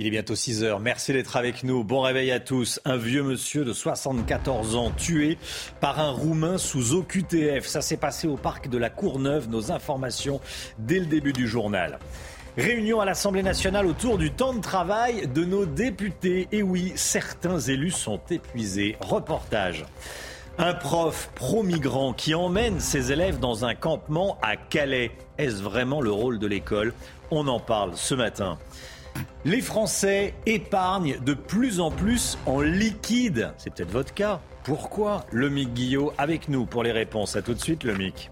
Il est bientôt 6 heures. Merci d'être avec nous. Bon réveil à tous. Un vieux monsieur de 74 ans tué par un Roumain sous OQTF. Ça s'est passé au parc de la Courneuve. Nos informations dès le début du journal. Réunion à l'Assemblée nationale autour du temps de travail de nos députés. Et oui, certains élus sont épuisés. Reportage. Un prof pro-migrant qui emmène ses élèves dans un campement à Calais. Est-ce vraiment le rôle de l'école? On en parle ce matin. Les Français épargnent de plus en plus en liquide. C'est peut-être votre cas. Pourquoi Le Mick Guillot avec nous pour les réponses. À tout de suite, le Mick.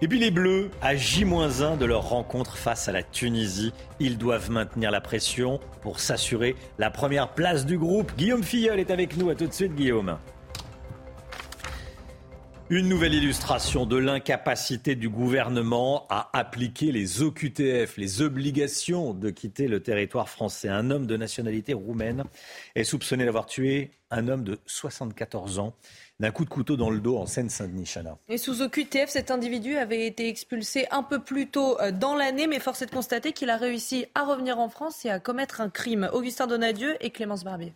Et puis les Bleus, à J-1 de leur rencontre face à la Tunisie, ils doivent maintenir la pression pour s'assurer la première place du groupe. Guillaume Filleul est avec nous. À tout de suite, Guillaume. Une nouvelle illustration de l'incapacité du gouvernement à appliquer les OQTF, les obligations de quitter le territoire français. Un homme de nationalité roumaine est soupçonné d'avoir tué un homme de 74 ans d'un coup de couteau dans le dos en Seine-Saint-Denis, Et sous OQTF, cet individu avait été expulsé un peu plus tôt euh, dans l'année, mais force est de constater qu'il a réussi à revenir en France et à commettre un crime. Augustin Donadieu et Clémence Barbier.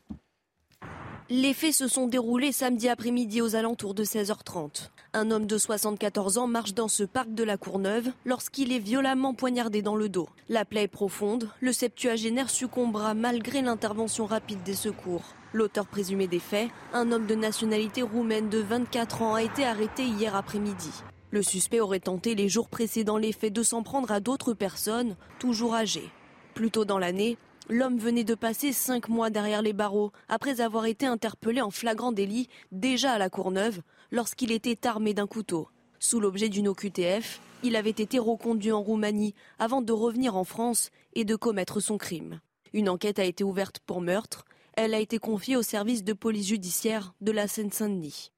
Les faits se sont déroulés samedi après-midi aux alentours de 16h30. Un homme de 74 ans marche dans ce parc de la Courneuve lorsqu'il est violemment poignardé dans le dos. La plaie est profonde, le septuagénaire succombera malgré l'intervention rapide des secours. L'auteur présumé des faits, un homme de nationalité roumaine de 24 ans, a été arrêté hier après-midi. Le suspect aurait tenté les jours précédant les faits de s'en prendre à d'autres personnes, toujours âgées. Plus tôt dans l'année, L'homme venait de passer cinq mois derrière les barreaux après avoir été interpellé en flagrant délit déjà à la Courneuve lorsqu'il était armé d'un couteau. Sous l'objet d'une OQTF, il avait été reconduit en Roumanie avant de revenir en France et de commettre son crime. Une enquête a été ouverte pour meurtre. Elle a été confiée au service de police judiciaire de la Seine-Saint-Denis.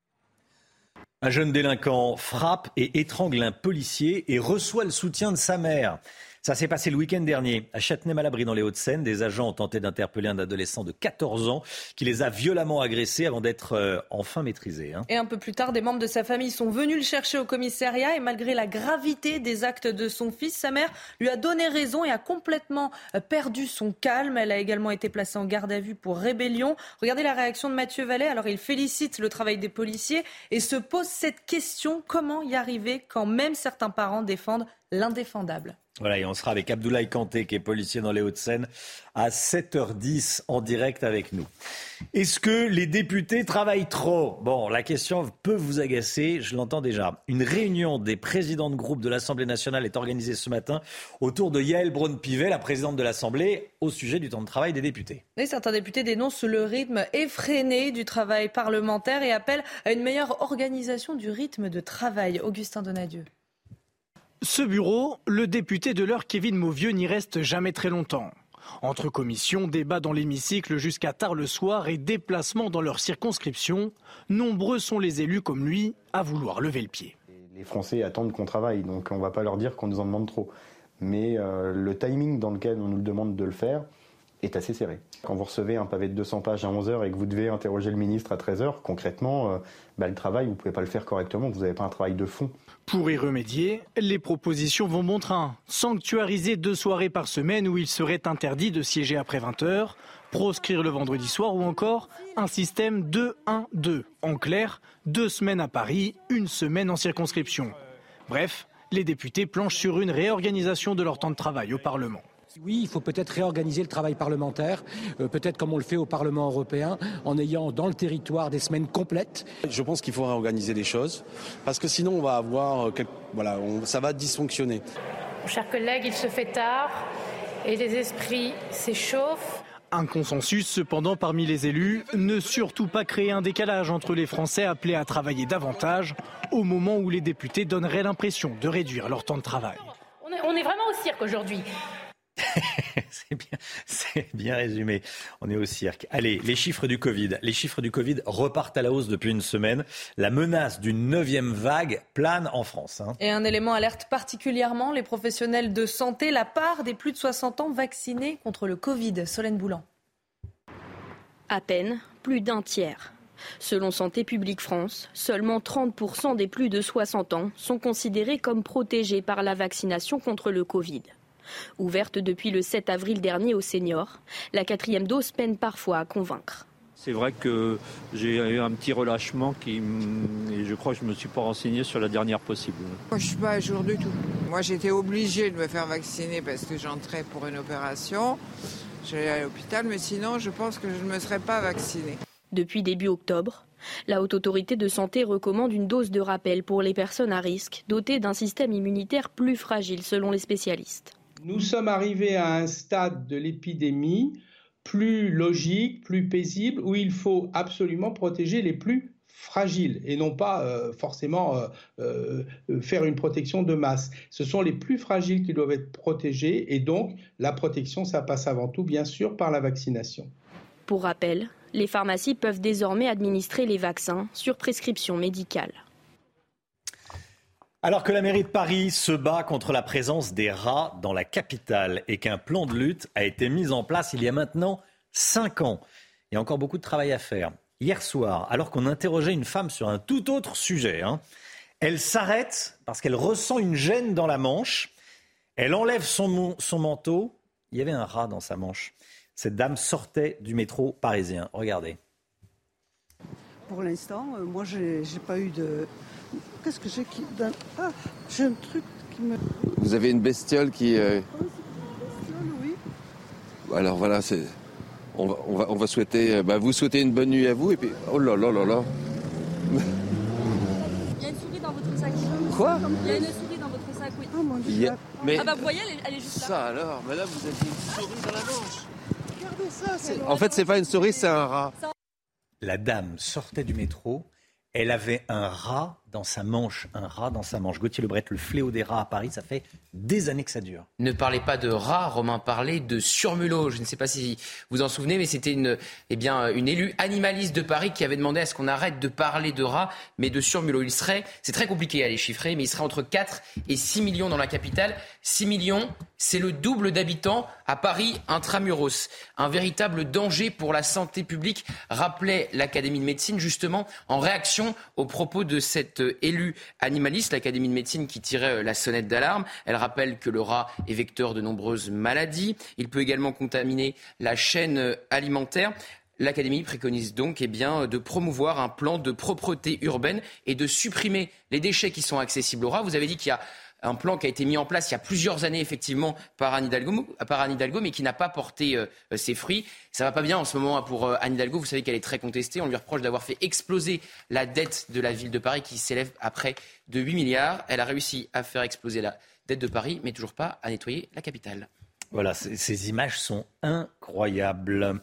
Un jeune délinquant frappe et étrangle un policier et reçoit le soutien de sa mère. Ça s'est passé le week-end dernier à Châtenay-Malabry dans les Hauts-de-Seine. Des agents ont tenté d'interpeller un adolescent de 14 ans qui les a violemment agressés avant d'être euh, enfin maîtrisés. Hein. Et un peu plus tard, des membres de sa famille sont venus le chercher au commissariat et malgré la gravité des actes de son fils, sa mère lui a donné raison et a complètement euh, perdu son calme. Elle a également été placée en garde à vue pour rébellion. Regardez la réaction de Mathieu Vallet. Alors il félicite le travail des policiers et se pose cette question comment y arriver quand même certains parents défendent l'indéfendable? Voilà, et on sera avec Abdoulaye Kanté, qui est policier dans les Hauts-de-Seine, à 7h10 en direct avec nous. Est-ce que les députés travaillent trop? Bon, la question peut vous agacer, je l'entends déjà. Une réunion des présidents de groupe de l'Assemblée nationale est organisée ce matin autour de Yael Braun-Pivet, la présidente de l'Assemblée, au sujet du temps de travail des députés. Certains députés dénoncent le rythme effréné du travail parlementaire et appellent à une meilleure organisation du rythme de travail. Augustin Donadieu. Ce bureau, le député de l'heure Kevin Mauvieux n'y reste jamais très longtemps. Entre commissions, débats dans l'hémicycle jusqu'à tard le soir et déplacements dans leur circonscription, nombreux sont les élus comme lui à vouloir lever le pied. Les Français attendent qu'on travaille, donc on ne va pas leur dire qu'on nous en demande trop. Mais euh, le timing dans lequel on nous demande de le faire, est assez serré. Quand vous recevez un pavé de 200 pages à 11h et que vous devez interroger le ministre à 13h, concrètement, euh, bah, le travail, vous ne pouvez pas le faire correctement, vous n'avez pas un travail de fond. Pour y remédier, les propositions vont bon train. Sanctuariser deux soirées par semaine où il serait interdit de siéger après 20h, proscrire le vendredi soir ou encore un système 2-1-2. En clair, deux semaines à Paris, une semaine en circonscription. Bref, les députés planchent sur une réorganisation de leur temps de travail au Parlement. Oui, il faut peut-être réorganiser le travail parlementaire, euh, peut-être comme on le fait au Parlement européen, en ayant dans le territoire des semaines complètes. Je pense qu'il faut réorganiser les choses, parce que sinon on va avoir, euh, voilà, ça va dysfonctionner. Chers collègues, il se fait tard et les esprits s'échauffent. Un consensus cependant parmi les élus, ne surtout pas créer un décalage entre les Français appelés à travailler davantage au moment où les députés donneraient l'impression de réduire leur temps de travail. On est, vraiment au cirque aujourd'hui. c'est bien, résumé. On est au cirque. Allez, les chiffres du Covid. Les chiffres du Covid repartent à la hausse depuis une semaine. La menace d'une neuvième vague plane en France. Hein. Et un élément alerte particulièrement les professionnels de santé, la part des plus de 60 ans vaccinés contre le Covid. Solène Boulan. À peine plus d'un tiers. Selon Santé publique France, seulement 30% des plus de 60 ans sont considérés comme protégés par la vaccination contre le Covid. Ouverte depuis le 7 avril dernier aux seniors, la quatrième dose peine parfois à convaincre. C'est vrai que j'ai eu un petit relâchement qui, et je crois que je ne me suis pas renseigné sur la dernière possible. Moi, je ne suis pas à jour du tout. Moi, j'étais obligée de me faire vacciner parce que j'entrais pour une opération. J'allais à l'hôpital, mais sinon, je pense que je ne me serais pas vaccinée. Depuis début octobre, la Haute Autorité de Santé recommande une dose de rappel pour les personnes à risque, dotées d'un système immunitaire plus fragile selon les spécialistes. Nous sommes arrivés à un stade de l'épidémie plus logique, plus paisible, où il faut absolument protéger les plus fragiles et non pas euh, forcément euh, euh, faire une protection de masse. Ce sont les plus fragiles qui doivent être protégés et donc la protection, ça passe avant tout, bien sûr, par la vaccination. Pour rappel, les pharmacies peuvent désormais administrer les vaccins sur prescription médicale. Alors que la mairie de Paris se bat contre la présence des rats dans la capitale et qu'un plan de lutte a été mis en place il y a maintenant cinq ans, il y a encore beaucoup de travail à faire. Hier soir, alors qu'on interrogeait une femme sur un tout autre sujet, hein, elle s'arrête parce qu'elle ressent une gêne dans la manche. Elle enlève son, son manteau. Il y avait un rat dans sa manche. Cette dame sortait du métro parisien. Regardez. Pour l'instant, euh, moi, j'ai pas eu de. Qu'est-ce que j'ai qui. Ah, j'ai un truc qui me. Vous avez une bestiole qui. Euh... Oh, bestiole, oui. Alors voilà, c'est. On va, on, va, on va, souhaiter. Euh, bah, vous souhaiter une bonne nuit à vous et puis. Oh là là là là. Il y a une souris dans votre sac. Quoi? Il y a une souris dans votre sac, oui. Oh mon dieu. Mais... Ah bah vous voyez, elle est, elle est juste là. Ça alors, madame, vous avez une souris dans la manche. En fait, c'est pas une souris, c'est un rat. La dame sortait du métro. Elle avait un rat dans sa manche, un rat dans sa manche. Gauthier Lebret, le fléau des rats à Paris, ça fait des années que ça dure. Ne parlez pas de rats, Romain parlait de surmulot. Je ne sais pas si vous en souvenez, mais c'était une, eh bien, une élue animaliste de Paris qui avait demandé à ce qu'on arrête de parler de rats, mais de surmulot. Il serait, c'est très compliqué à les chiffrer, mais il serait entre 4 et 6 millions dans la capitale. 6 millions, c'est le double d'habitants à Paris intramuros. Un véritable danger pour la santé publique, rappelait l'Académie de médecine justement en réaction aux propos de cette élue animaliste, l'Académie de médecine qui tirait la sonnette d'alarme. Elle rappelle que le rat est vecteur de nombreuses maladies. Il peut également contaminer la chaîne alimentaire. L'Académie préconise donc eh bien, de promouvoir un plan de propreté urbaine et de supprimer les déchets qui sont accessibles aux rats. Vous avez dit qu'il y a un plan qui a été mis en place il y a plusieurs années, effectivement, par Anne Hidalgo, par Anne Hidalgo mais qui n'a pas porté euh, ses fruits. Ça va pas bien en ce moment hein, pour euh, Anne Hidalgo. Vous savez qu'elle est très contestée. On lui reproche d'avoir fait exploser la dette de la ville de Paris qui s'élève à près de 8 milliards. Elle a réussi à faire exploser la dette de Paris, mais toujours pas à nettoyer la capitale. Voilà, ces images sont incroyables.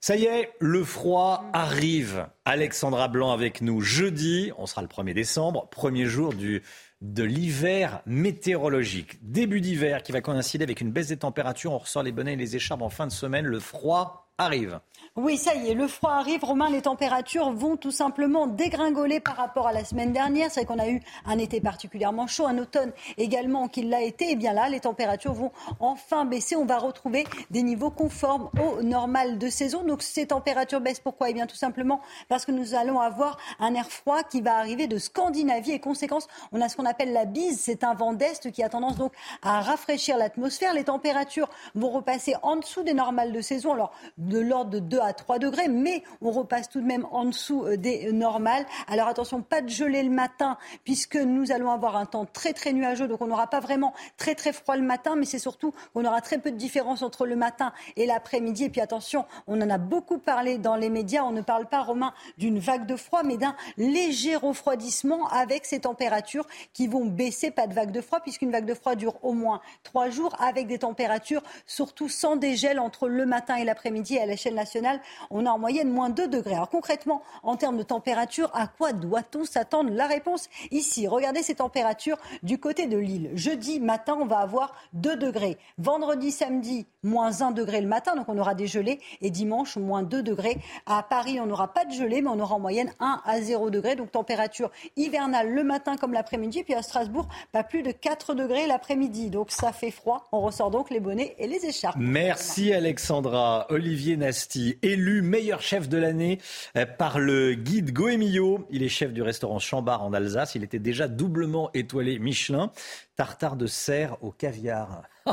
Ça y est, le froid arrive. Alexandra Blanc avec nous jeudi, on sera le 1er décembre, premier jour du, de l'hiver météorologique. Début d'hiver qui va coïncider avec une baisse des températures. On ressort les bonnets et les écharpes en fin de semaine. Le froid arrive. Oui, ça y est, le froid arrive. Romain, les températures vont tout simplement dégringoler par rapport à la semaine dernière. C'est vrai qu'on a eu un été particulièrement chaud, un automne également qui l'a été. Et eh bien là, les températures vont enfin baisser. On va retrouver des niveaux conformes au normal de saison. Donc ces températures baissent. Pourquoi? Eh bien tout simplement parce que nous allons avoir un air froid qui va arriver de Scandinavie. Et conséquence, on a ce qu'on appelle la bise. C'est un vent d'est qui a tendance donc à rafraîchir l'atmosphère. Les températures vont repasser en dessous des normales de saison. Alors de l'ordre de 2 à 3 degrés, mais on repasse tout de même en dessous euh, des normales. Alors attention, pas de gelée le matin, puisque nous allons avoir un temps très très nuageux, donc on n'aura pas vraiment très très froid le matin, mais c'est surtout qu'on aura très peu de différence entre le matin et l'après-midi. Et puis attention, on en a beaucoup parlé dans les médias, on ne parle pas, Romain, d'une vague de froid, mais d'un léger refroidissement avec ces températures qui vont baisser, pas de vague de froid, puisqu'une vague de froid dure au moins trois jours, avec des températures surtout sans dégel entre le matin et l'après-midi à l'échelle nationale, on a en moyenne moins 2 degrés. Alors concrètement, en termes de température, à quoi doit-on s'attendre? La réponse ici. Regardez ces températures du côté de l'île. Jeudi matin, on va avoir 2 degrés. Vendredi, samedi, moins 1 degré le matin, donc on aura des gelées. Et dimanche, moins 2 degrés. À Paris, on n'aura pas de gelée, mais on aura en moyenne 1 à 0 degrés. Donc température hivernale le matin comme l'après-midi. Puis à Strasbourg, pas plus de 4 degrés l'après-midi. Donc ça fait froid. On ressort donc les bonnets et les écharpes. Merci Alexandra. Olivier Nasty, élu meilleur chef de l'année euh, par le guide Goemio. Il est chef du restaurant Chambard en Alsace. Il était déjà doublement étoilé Michelin. Tartare de cerf au caviar.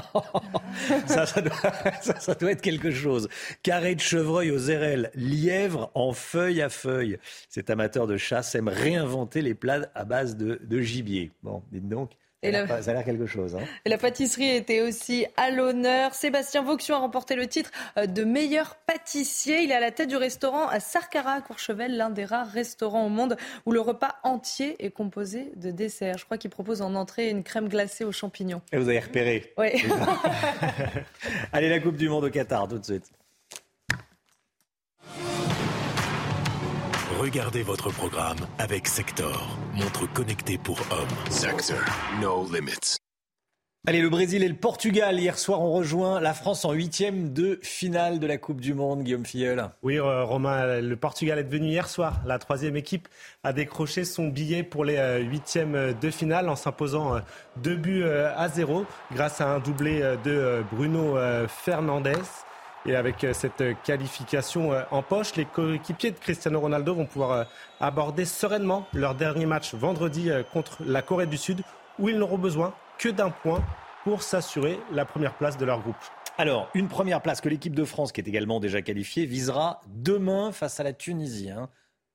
ça, ça, doit, être quelque chose. Carré de chevreuil aux érelles, lièvre en feuille à feuille. Cet amateur de chasse aime réinventer les plats à base de, de gibier. Bon, dites donc. Ça, la... a l'air quelque chose. Hein. Et la pâtisserie était aussi à l'honneur. Sébastien Vauxion a remporté le titre de meilleur pâtissier. Il est à la tête du restaurant à Sarkara à Courchevel, l'un des rares restaurants au monde où le repas entier est composé de desserts. Je crois qu'il propose en entrée une crème glacée aux champignons. Et vous avez repéré. Oui. Allez, la Coupe du Monde au Qatar, tout de suite. Regardez votre programme avec Sector, montre connectée pour hommes. Sector, no limits. Allez, le Brésil et le Portugal. Hier soir, on rejoint la France en huitième de finale de la Coupe du Monde, Guillaume Filleul. Oui, euh, Romain, le Portugal est devenu hier soir. La troisième équipe a décroché son billet pour les euh, huitièmes de finale en s'imposant euh, deux buts à zéro grâce à un doublé de Bruno Fernandes. Et avec cette qualification en poche, les coéquipiers de Cristiano Ronaldo vont pouvoir aborder sereinement leur dernier match vendredi contre la Corée du Sud, où ils n'auront besoin que d'un point pour s'assurer la première place de leur groupe. Alors, une première place que l'équipe de France, qui est également déjà qualifiée, visera demain face à la Tunisie. Hein.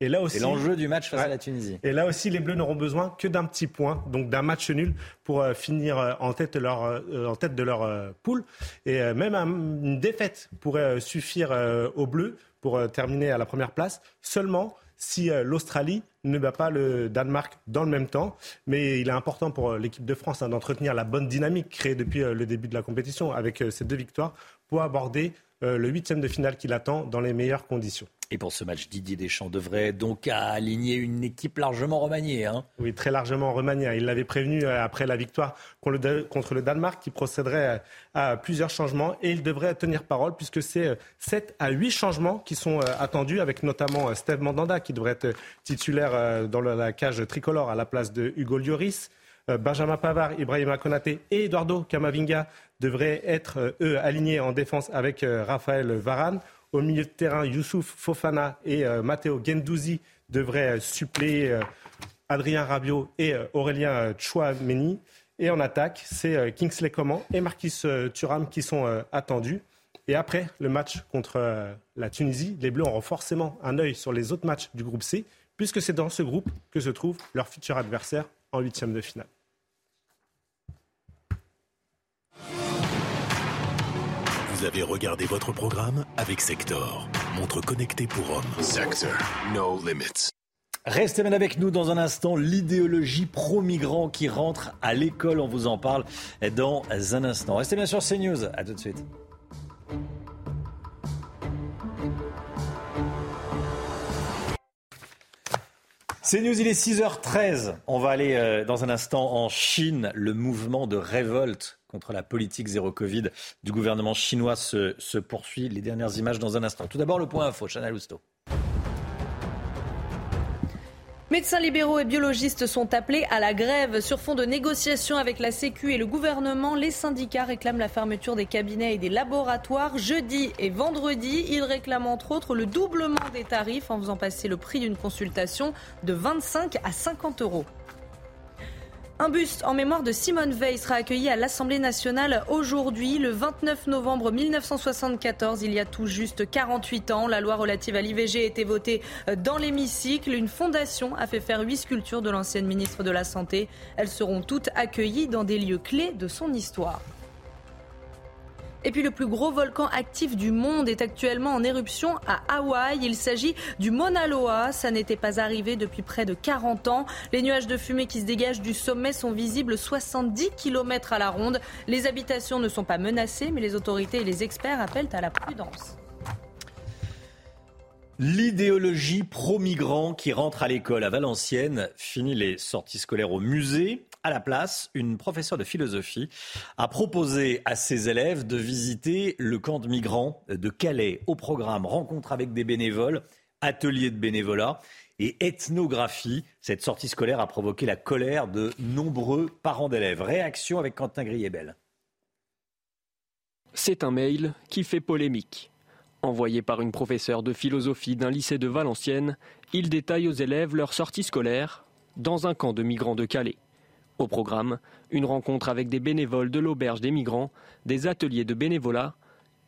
Et là aussi, c'est l'enjeu du match face ouais. à la Tunisie. Et là aussi, les Bleus n'auront besoin que d'un petit point, donc d'un match nul pour euh, finir euh, en tête de leur, euh, en tête de leur poule. Et même un, une défaite pourrait suffire aux Bleus pour terminer à la première place. Seulement si l'Australie ne bat pas le Danemark dans le même temps. Mais il est important pour l'équipe de France hein, d'entretenir la bonne dynamique créée depuis le début de la compétition avec ces deux victoires pour aborder le huitième de finale qui l'attend dans les meilleures conditions. Et pour ce match, Didier Deschamps devrait donc aligner une équipe largement remaniée. Hein oui, très largement remaniée. Il l'avait prévenu après la victoire contre le Danemark qui procéderait à plusieurs changements et il devrait tenir parole puisque c'est 7 à 8 changements qui sont attendus avec notamment Steve Mandanda qui devrait être titulaire dans la cage tricolore à la place de Hugo Lloris. Benjamin Pavard, Ibrahima Konaté et Eduardo Camavinga devraient être, eux, alignés en défense avec Raphaël Varane. Au milieu de terrain, Youssouf Fofana et euh, Matteo Gendouzi devraient euh, suppléer euh, Adrien Rabiot et euh, Aurélien Chouameni. Et en attaque, c'est Kingsley Coman et Marquis Thuram qui sont attendus. Et après le match contre la Tunisie, les Bleus auront forcément un œil sur les autres matchs du groupe C, puisque c'est dans ce groupe que se trouve leur futur adversaire en huitième de finale. Vous avez regardé votre programme avec Sector, montre connectée pour hommes. Sector, no limits. Restez bien avec nous dans un instant. L'idéologie pro-migrant qui rentre à l'école, on vous en parle dans un instant. Restez bien sur CNews. À tout de suite. C'est News, il est 6h13. On va aller euh, dans un instant en Chine. Le mouvement de révolte contre la politique zéro Covid du gouvernement chinois se, poursuit. Les dernières images dans un instant. Tout d'abord, le point info, Chana Lousteau. Médecins libéraux et biologistes sont appelés à la grève sur fond de négociations avec la Sécu et le gouvernement. Les syndicats réclament la fermeture des cabinets et des laboratoires jeudi et vendredi. Ils réclament entre autres le doublement des tarifs en faisant passer le prix d'une consultation de 25 à 50 euros. Un buste en mémoire de Simone Veil sera accueilli à l'Assemblée nationale aujourd'hui, le 29 novembre 1974, il y a tout juste 48 ans. La loi relative à l'IVG a été votée dans l'hémicycle. Une fondation a fait faire huit sculptures de l'ancienne ministre de la Santé. Elles seront toutes accueillies dans des lieux clés de son histoire. Et puis le plus gros volcan actif du monde est actuellement en éruption à Hawaï. Il s'agit du Mauna Loa. Ça n'était pas arrivé depuis près de 40 ans. Les nuages de fumée qui se dégagent du sommet sont visibles 70 km à la ronde. Les habitations ne sont pas menacées, mais les autorités et les experts appellent à la prudence. L'idéologie pro-migrant qui rentre à l'école à Valenciennes finit les sorties scolaires au musée. À la place, une professeure de philosophie a proposé à ses élèves de visiter le camp de migrants de Calais. Au programme, rencontre avec des bénévoles, ateliers de bénévolat et ethnographie. Cette sortie scolaire a provoqué la colère de nombreux parents d'élèves. Réaction avec Quentin Griebel. C'est un mail qui fait polémique. Envoyé par une professeure de philosophie d'un lycée de Valenciennes, il détaille aux élèves leur sortie scolaire dans un camp de migrants de Calais. Au programme, une rencontre avec des bénévoles de l'auberge des migrants, des ateliers de bénévolat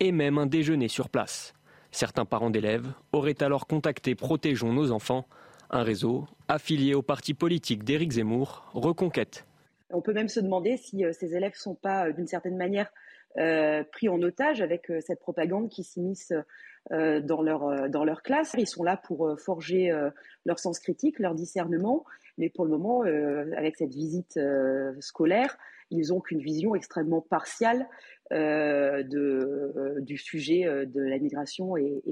et même un déjeuner sur place. Certains parents d'élèves auraient alors contacté Protégeons nos enfants, un réseau affilié au parti politique d'Éric Zemmour, Reconquête. On peut même se demander si euh, ces élèves ne sont pas, euh, d'une certaine manière, euh, pris en otage avec cette propagande qui s'immisce dans, leur, dans leur classe. Ils sont là pour forger leur sens critique, leur discernement, mais pour le moment, avec cette visite scolaire, ils n'ont qu'une vision extrêmement partiale de, du sujet de la migration et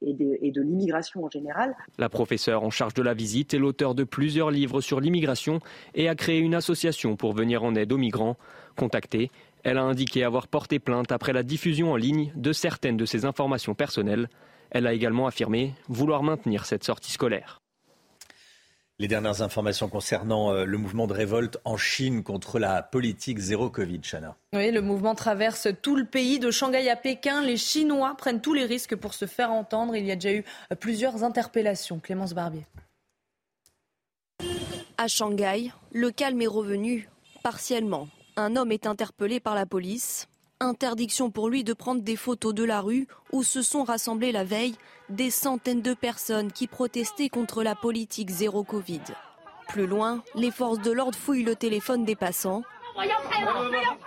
de, et de l'immigration en général. La professeure en charge de la visite est l'auteur de plusieurs livres sur l'immigration et a créé une association pour venir en aide aux migrants. Contactée, elle a indiqué avoir porté plainte après la diffusion en ligne de certaines de ses informations personnelles. Elle a également affirmé vouloir maintenir cette sortie scolaire. Les dernières informations concernant euh, le mouvement de révolte en Chine contre la politique zéro Covid, Chana. Oui, le mouvement traverse tout le pays, de Shanghai à Pékin. Les Chinois prennent tous les risques pour se faire entendre. Il y a déjà eu euh, plusieurs interpellations. Clémence Barbier. À Shanghai, le calme est revenu partiellement un homme est interpellé par la police. Interdiction pour lui de prendre des photos de la rue où se sont rassemblées la veille des centaines de personnes qui protestaient contre la politique zéro Covid. Plus loin, les forces de l'ordre fouillent le téléphone des passants.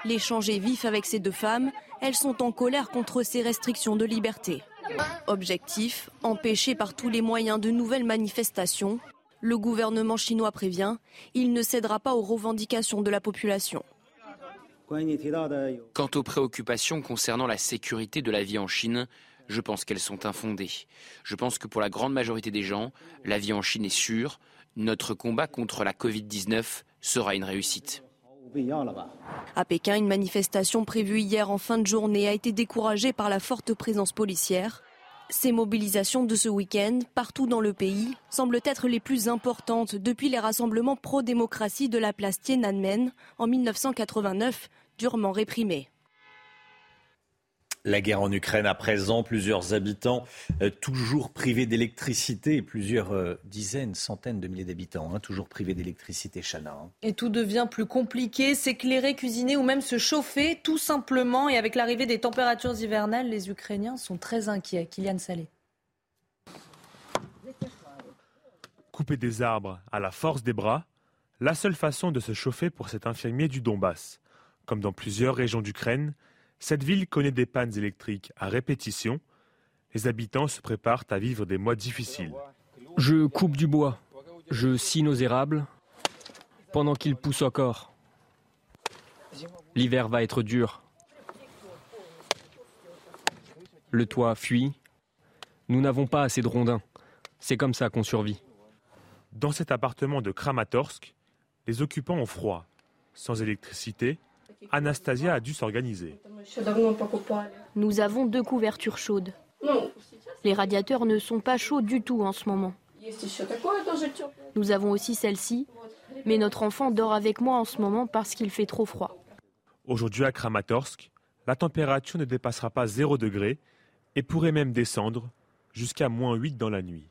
L'échange est vif avec ces deux femmes. Elles sont en colère contre ces restrictions de liberté. Objectif, empêcher par tous les moyens de nouvelles manifestations. Le gouvernement chinois prévient, il ne cédera pas aux revendications de la population. Quant aux préoccupations concernant la sécurité de la vie en Chine, je pense qu'elles sont infondées. Je pense que pour la grande majorité des gens, la vie en Chine est sûre. Notre combat contre la Covid-19 sera une réussite. À Pékin, une manifestation prévue hier en fin de journée a été découragée par la forte présence policière. Ces mobilisations de ce week-end, partout dans le pays, semblent être les plus importantes depuis les rassemblements pro-démocratie de la place Tiananmen en 1989, durement réprimés. La guerre en Ukraine à présent, plusieurs habitants euh, toujours privés d'électricité, et plusieurs euh, dizaines, centaines de milliers d'habitants hein, toujours privés d'électricité, Chana. Hein. Et tout devient plus compliqué, s'éclairer, cuisiner ou même se chauffer, tout simplement. Et avec l'arrivée des températures hivernales, les Ukrainiens sont très inquiets. Kylian Salé. Couper des arbres à la force des bras, la seule façon de se chauffer pour cet infirmier du Donbass. Comme dans plusieurs régions d'Ukraine, cette ville connaît des pannes électriques à répétition. Les habitants se préparent à vivre des mois difficiles. Je coupe du bois, je scie nos érables pendant qu'ils poussent encore. L'hiver va être dur. Le toit fuit. Nous n'avons pas assez de rondins. C'est comme ça qu'on survit. Dans cet appartement de Kramatorsk, les occupants ont froid. Sans électricité, Anastasia a dû s'organiser. Nous avons deux couvertures chaudes. Les radiateurs ne sont pas chauds du tout en ce moment. Nous avons aussi celle-ci, mais notre enfant dort avec moi en ce moment parce qu'il fait trop froid. Aujourd'hui à Kramatorsk, la température ne dépassera pas 0 degré et pourrait même descendre jusqu'à moins 8 dans la nuit.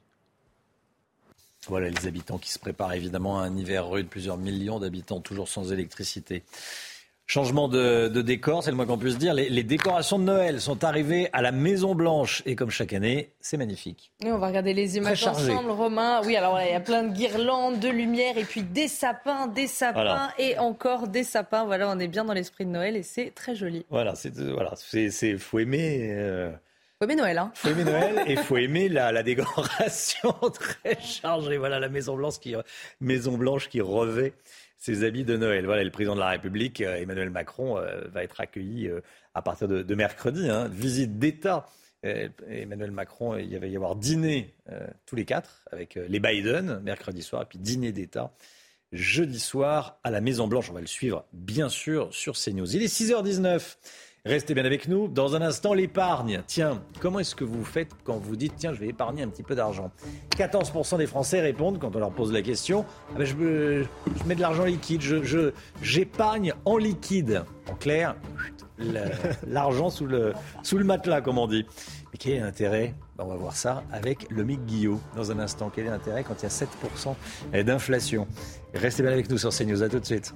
Voilà les habitants qui se préparent évidemment à un hiver rude, plusieurs millions d'habitants toujours sans électricité. Changement de, décor, c'est le moins qu'on puisse dire. Les, décorations de Noël sont arrivées à la Maison Blanche et comme chaque année, c'est magnifique. on va regarder les images ensemble, Romain. Oui, alors il y a plein de guirlandes, de lumière et puis des sapins, des sapins et encore des sapins. Voilà, on est bien dans l'esprit de Noël et c'est très joli. Voilà, c'est voilà, c'est faut aimer. Euh, faut aimer Noël, hein. Faut aimer Noël et faut aimer la, la décoration très chargée. Voilà la Maison Blanche qui Maison Blanche qui revêt ses habits de Noël. Voilà, le président de la République, euh, Emmanuel Macron, euh, va être accueilli euh, à partir de, mercredi. Hein. Visite d'État Emmanuel Macron, il va y avoir dîner tous les quatre avec les Biden mercredi soir et puis dîner d'État jeudi soir à la Maison Blanche. On va le suivre bien sûr sur CNews. Il est 6h19. Restez bien avec nous. Dans un instant, l'épargne. Tiens, comment est-ce que vous faites quand vous dites, tiens, je vais épargner un petit peu d'argent? 14% des Français répondent quand on leur pose la question, ah ben, je, mets de l'argent liquide, je, j'épargne en liquide. En clair, l'argent sous le, sous le matelas, comme on dit. Mais quel est l'intérêt? Ben, On va voir ça avec le Mick Guillot dans un instant. Quel est l'intérêt quand il y a 7% d'inflation? Restez bien avec nous sur CNews. À tout de suite.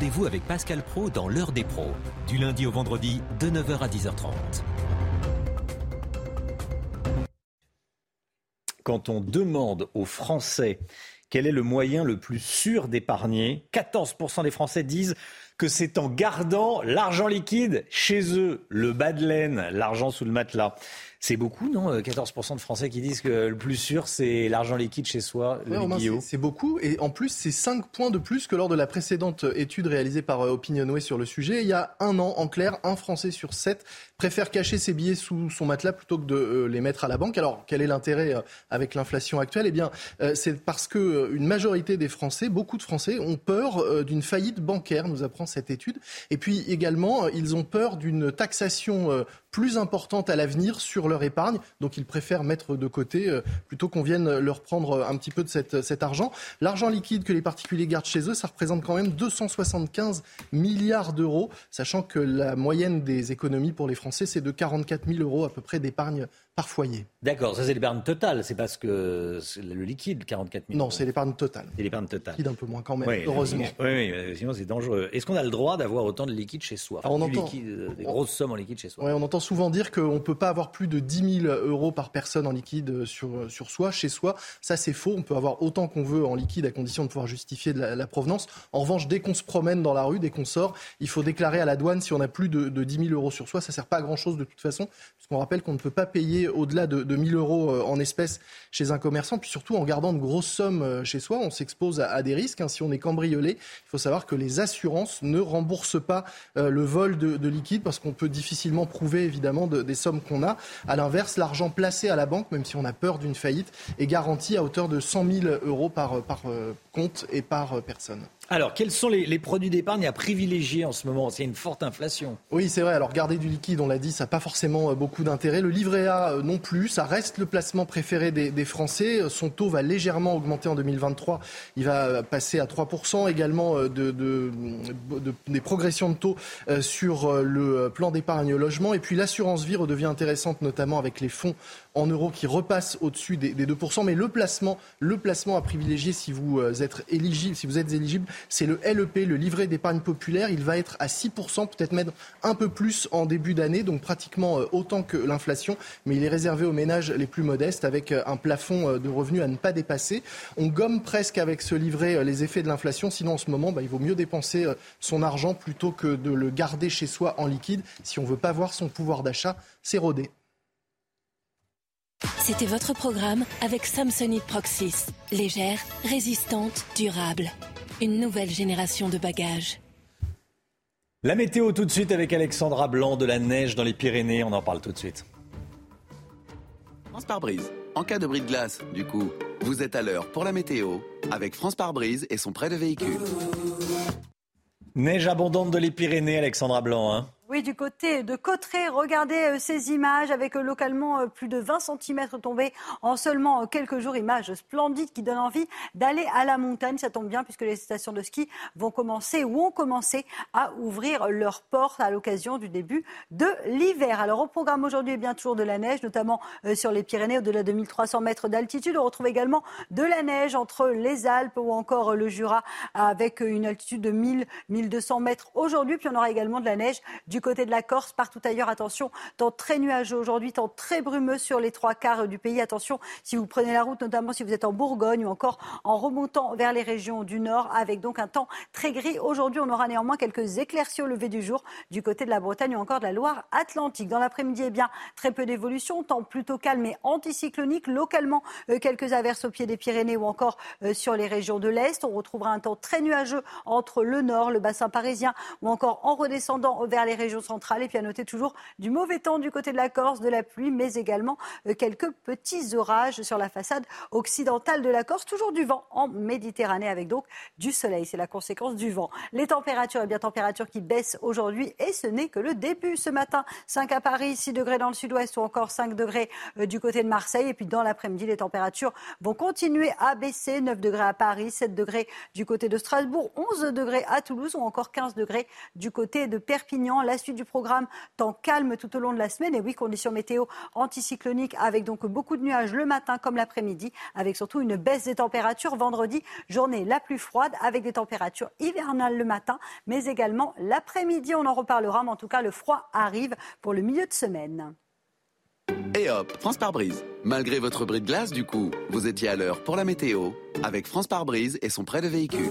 Rendez-vous avec Pascal Pro dans l'heure des pros, du lundi au vendredi de 9h à 10h30. Quand on demande aux Français quel est le moyen le plus sûr d'épargner, 14% des Français disent que c'est en gardant l'argent liquide chez eux, le bas de laine, l'argent sous le matelas. C'est beaucoup, non 14% euh, de Français qui disent que le plus sûr, c'est l'argent liquide chez soi, le C'est beaucoup. Et en plus, c'est 5 points de plus que lors de la précédente étude réalisée par euh, Opinionway sur le sujet. Il y a un an, en clair, un Français sur 7 préfère cacher ses billets sous son matelas plutôt que de euh, les mettre à la banque. Alors, quel est l'intérêt avec l'inflation actuelle? Eh bien, c'est parce que une majorité des Français, beaucoup de Français, ont peur d'une faillite bancaire, nous apprend cette étude. Et puis également, ils ont peur d'une taxation plus importante à l'avenir sur leur épargne. Donc ils préfèrent mettre de côté euh, plutôt qu'on vienne leur prendre un petit peu de cet argent. L'argent liquide que les particuliers gardent chez eux, ça représente quand même 275 milliards d'euros, sachant que la moyenne des économies pour les Français, c'est de 44 000 euros à peu près d'épargne par foyer. D'accord, ça c'est l'épargne totale, c'est parce que le liquide, 44 000 Non, c'est l'épargne totale. C'est l'épargne totale. Liquide un peu moins quand même, heureusement. Oui, oui, sinon c'est dangereux. Est-ce qu'on a le droit d'avoir autant de liquide chez soi? On entend, des grosses sommes en liquide chez soi. Oui, on entend souvent dire qu'on ne peut pas avoir plus de 10 000 euros par personne en liquide sur, sur soi, chez soi. Ça c'est faux, on peut avoir autant qu'on veut en liquide à condition de pouvoir justifier de la, provenance. En revanche, dès qu'on se promène dans la rue, dès qu'on sort, il faut déclarer à la douane si on a plus de, de 10 000 euros sur soi. Ça ne sert pas à grand-chose de toute façon, puisqu'on rappelle qu'on ne peut pas payer au-delà de, de 1000 euros euh, en espèces chez un commerçant. Puis surtout, en gardant de grosses sommes euh, chez soi, on s'expose à, des risques. Hein. Si on est cambriolé, il faut savoir que les assurances ne remboursent pas euh, le vol de, liquide parce qu'on peut difficilement prouver évidemment des sommes qu'on a. À l'inverse, l'argent placé à la banque, même si on a peur d'une faillite, est garanti à hauteur de 100 000 euros par, par compte et par personne. Alors, quels sont les, produits d'épargne à privilégier en ce moment? C'est une forte inflation. Oui, c'est vrai. Alors, garder du liquide, on l'a dit, ça n'a pas forcément euh, beaucoup d'intérêt. Le livret A euh, non plus, ça reste le placement préféré des, Français. Son taux va légèrement augmenter en 2023. Il va passer à 3%. Également de, des progressions de taux euh, sur le plan d'épargne logement. Et puis, l'assurance vie redevient intéressante, notamment avec les fonds en euros qui repassent au-dessus des, 2%. Mais le placement, le placement à privilégier si vous êtes éligible, si vous êtes éligible, c'est le LEP, le livret d'épargne populaire. Il va être à 6%, peut-être même un peu plus en début d'année, donc pratiquement euh, autant que l'inflation, mais il est réservé aux ménages les plus modestes avec euh, un plafond euh, de revenus à ne pas dépasser. On gomme presque avec ce livret les effets de l'inflation, sinon en ce moment, bah, il vaut mieux dépenser son argent plutôt que de le garder chez soi en liquide si on ne veut pas voir son pouvoir d'achat s'éroder. C'était votre programme avec Samsonite Proxys. Légère, résistante, durable une nouvelle génération de bagages. La météo tout de suite avec Alexandra Blanc de la neige dans les Pyrénées, on en parle tout de suite. France par brise. En cas de bris de glace, du coup, vous êtes à l'heure pour la météo avec France par brise et son prêt de véhicule. Neige abondante de les Pyrénées, Alexandra Blanc. Hein oui, du côté de Cotteret, regardez euh, ces images avec euh, localement euh, plus de 20 cm tombés en seulement quelques jours. Images splendides qui donnent envie d'aller à la montagne. Ça tombe bien puisque les stations de ski vont commencer ou ont commencé à ouvrir leurs portes à l'occasion du début de l'hiver. Alors au programme aujourd'hui, eh bien toujours de la neige, notamment sur les Pyrénées au-delà de 1300 mètres d'altitude. On retrouve également de la neige entre les Alpes ou encore le Jura avec une altitude de 1000-1200 mètres aujourd'hui. Puis on aura également de la neige du côté de la Corse, partout ailleurs, attention, temps très nuageux aujourd'hui, temps très brumeux sur les trois quarts du pays. Attention, si vous prenez la route, notamment si vous êtes en Bourgogne ou encore en remontant vers les régions du nord, avec donc un temps très gris. Aujourd'hui, on aura néanmoins quelques éclaircies au lever du jour du côté de la Bretagne ou encore de la Loire-Atlantique. Dans l'après-midi, eh bien, très peu d'évolution, temps plutôt calme et anticyclonique. Localement, euh, quelques averses au pied des Pyrénées ou encore euh, sur les régions de l'Est. On retrouvera un temps très nuageux entre le nord, le bassin parisien ou encore en redescendant vers les régions centrale. Et puis à noter toujours du mauvais temps du côté de la Corse, de la pluie, mais également euh, quelques petits orages sur la façade occidentale de la Corse. Toujours du vent en Méditerranée avec donc du soleil. C'est la conséquence du vent. Les températures, eh bien températures qui baissent aujourd'hui et ce n'est que le début ce matin. 5 à Paris, 6 degrés dans le sud-ouest ou encore 5 degrés euh, du côté de Marseille. Et puis dans l'après-midi, les températures vont continuer à baisser. 9 degrés à Paris, 7 degrés du côté de Strasbourg, 11 degrés à Toulouse ou encore 15 degrés du côté de Perpignan. Suite du programme, temps calme tout au long de la semaine. Et oui, conditions météo anticycloniques avec donc beaucoup de nuages le matin comme l'après-midi, avec surtout une baisse des températures. Vendredi, journée la plus froide avec des températures hivernales le matin, mais également l'après-midi. On en reparlera, mais en tout cas, le froid arrive pour le milieu de semaine. Et hop, France par brise. Malgré votre bris de glace, du coup, vous étiez à l'heure pour la météo avec France par brise et son prêt de véhicule.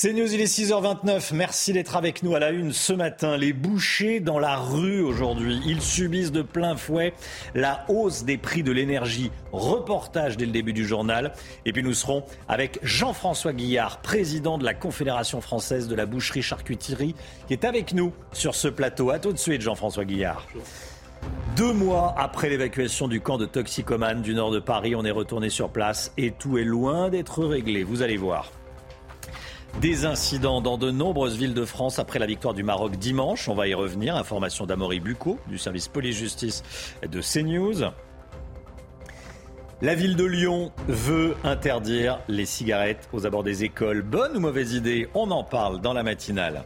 C'est News, il est 6h29. Merci d'être avec nous à la une ce matin. Les bouchers dans la rue aujourd'hui. Ils subissent de plein fouet la hausse des prix de l'énergie. Reportage dès le début du journal. Et puis nous serons avec Jean-François Guillard, président de la Confédération française de la boucherie charcuterie, qui est avec nous sur ce plateau. À tout de suite, Jean-François Guillard. Deux mois après l'évacuation du camp de toxicomane du nord de Paris, on est retourné sur place et tout est loin d'être réglé. Vous allez voir. Des incidents dans de nombreuses villes de France après la victoire du Maroc dimanche. On va y revenir. Information d'Amory Bucco du service police-justice de CNews. La ville de Lyon veut interdire les cigarettes aux abords des écoles. Bonne ou mauvaise idée? On en parle dans la matinale.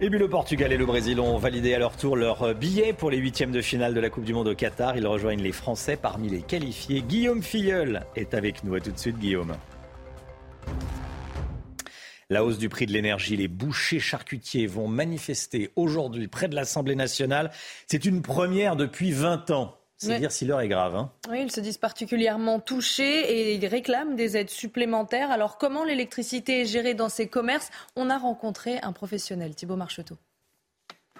Et puis le Portugal et le Brésil ont validé à leur tour leur billet pour les huitièmes de finale de la Coupe du Monde au Qatar. Ils rejoignent les Français parmi les qualifiés. Guillaume Filleul est avec nous. À tout de suite, Guillaume. La hausse du prix de l'énergie, les bouchers charcutiers vont manifester aujourd'hui près de l'Assemblée nationale. C'est une première depuis 20 ans. C'est Ouais. dire si l'heure est grave. hein. Oui, ils se disent particulièrement touchés et ils réclament des aides supplémentaires. Alors comment l'électricité est gérée dans ces commerces? On a rencontré un professionnel, Thibaut Marcheteau.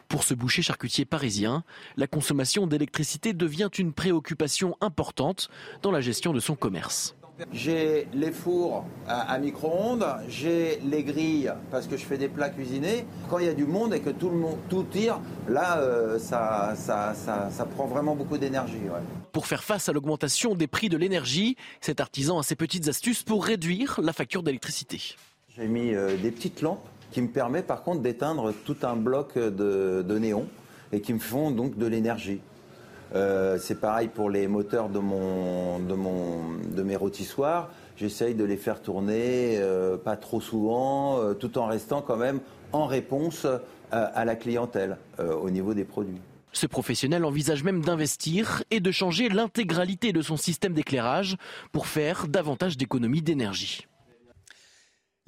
Pour ce boucher charcutier parisien, la consommation d'électricité devient une préoccupation importante dans la gestion de son commerce. J'ai les fours à, à micro-ondes, j'ai les grilles parce que je fais des plats cuisinés. Quand il y a du monde et que tout le monde tout tire, là, euh, ça, ça, ça, ça prend vraiment beaucoup d'énergie. ouais. Pour faire face à l'augmentation des prix de l'énergie, cet artisan a ses petites astuces pour réduire la facture d'électricité. J'ai mis euh, des petites lampes qui me permettent par contre d'éteindre tout un bloc de, de néon et qui me font donc de l'énergie. Euh, c'est pareil pour les moteurs de, mon, mes rôtissoirs. J'essaye de les faire tourner euh, pas trop souvent, euh, tout en restant quand même en réponse à la clientèle au niveau des produits. Ce professionnel envisage même d'investir et de changer l'intégralité de son système d'éclairage pour faire davantage d'économies d'énergie.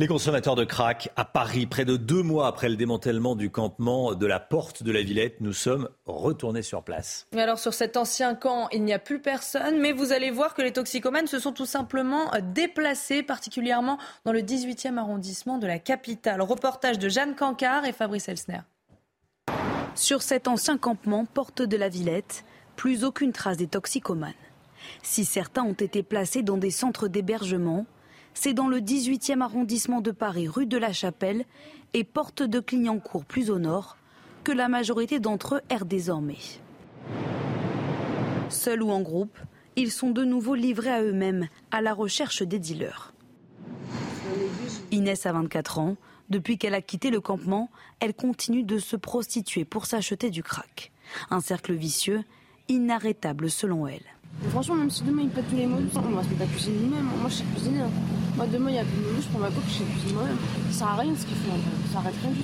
Les consommateurs de crack à Paris, près de deux mois après le démantèlement du campement de la Porte de la Villette, nous sommes retournés sur place. Mais Alors sur cet ancien camp, il n'y a plus personne, mais vous allez voir que les toxicomanes se sont tout simplement déplacés, particulièrement dans le 18e arrondissement de la capitale. Reportage de Jeanne Cancard et Fabrice Elsner. Sur cet ancien campement, porte de la Villette, plus aucune trace des toxicomanes. Si certains ont été placés dans des centres d'hébergement, c'est dans le 18e arrondissement de Paris, rue de la Chapelle et porte de Clignancourt plus au nord, que la majorité d'entre eux errent désormais. Seuls ou en groupe, ils sont de nouveau livrés à eux-mêmes, à la recherche des dealers. Inès a 24 ans. Depuis qu'elle a quitté le campement, elle continue de se prostituer pour s'acheter du crack. Un cercle vicieux, inarrêtable selon elle. Franchement, même si demain il pète tous les mots, on va se mettre à cuisiner nous-mêmes. Moi, je sais cuisiner. hein. Moi, demain, il y a plus de menus, je prends ma coque, je sais cuisiner moi-même. Ça sert à rien ce qu'ils font. Ça arrête rien du.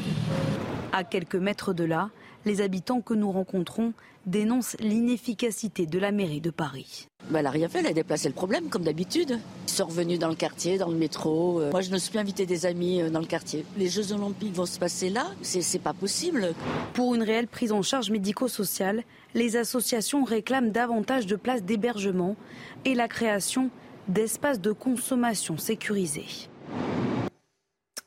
À quelques mètres de là, les habitants que nous rencontrons dénoncent l'inefficacité de la mairie de Paris. Bah, elle n'a rien fait, elle a déplacé le problème comme d'habitude. Ils sont revenus dans le quartier, dans le métro. Euh, Moi, je me suis invité des amis euh, dans le quartier. Les Jeux Olympiques vont se passer là, c'est pas possible. Pour une réelle prise en charge médico-sociale, les associations réclament davantage de places d'hébergement et la création d'espaces de consommation sécurisés.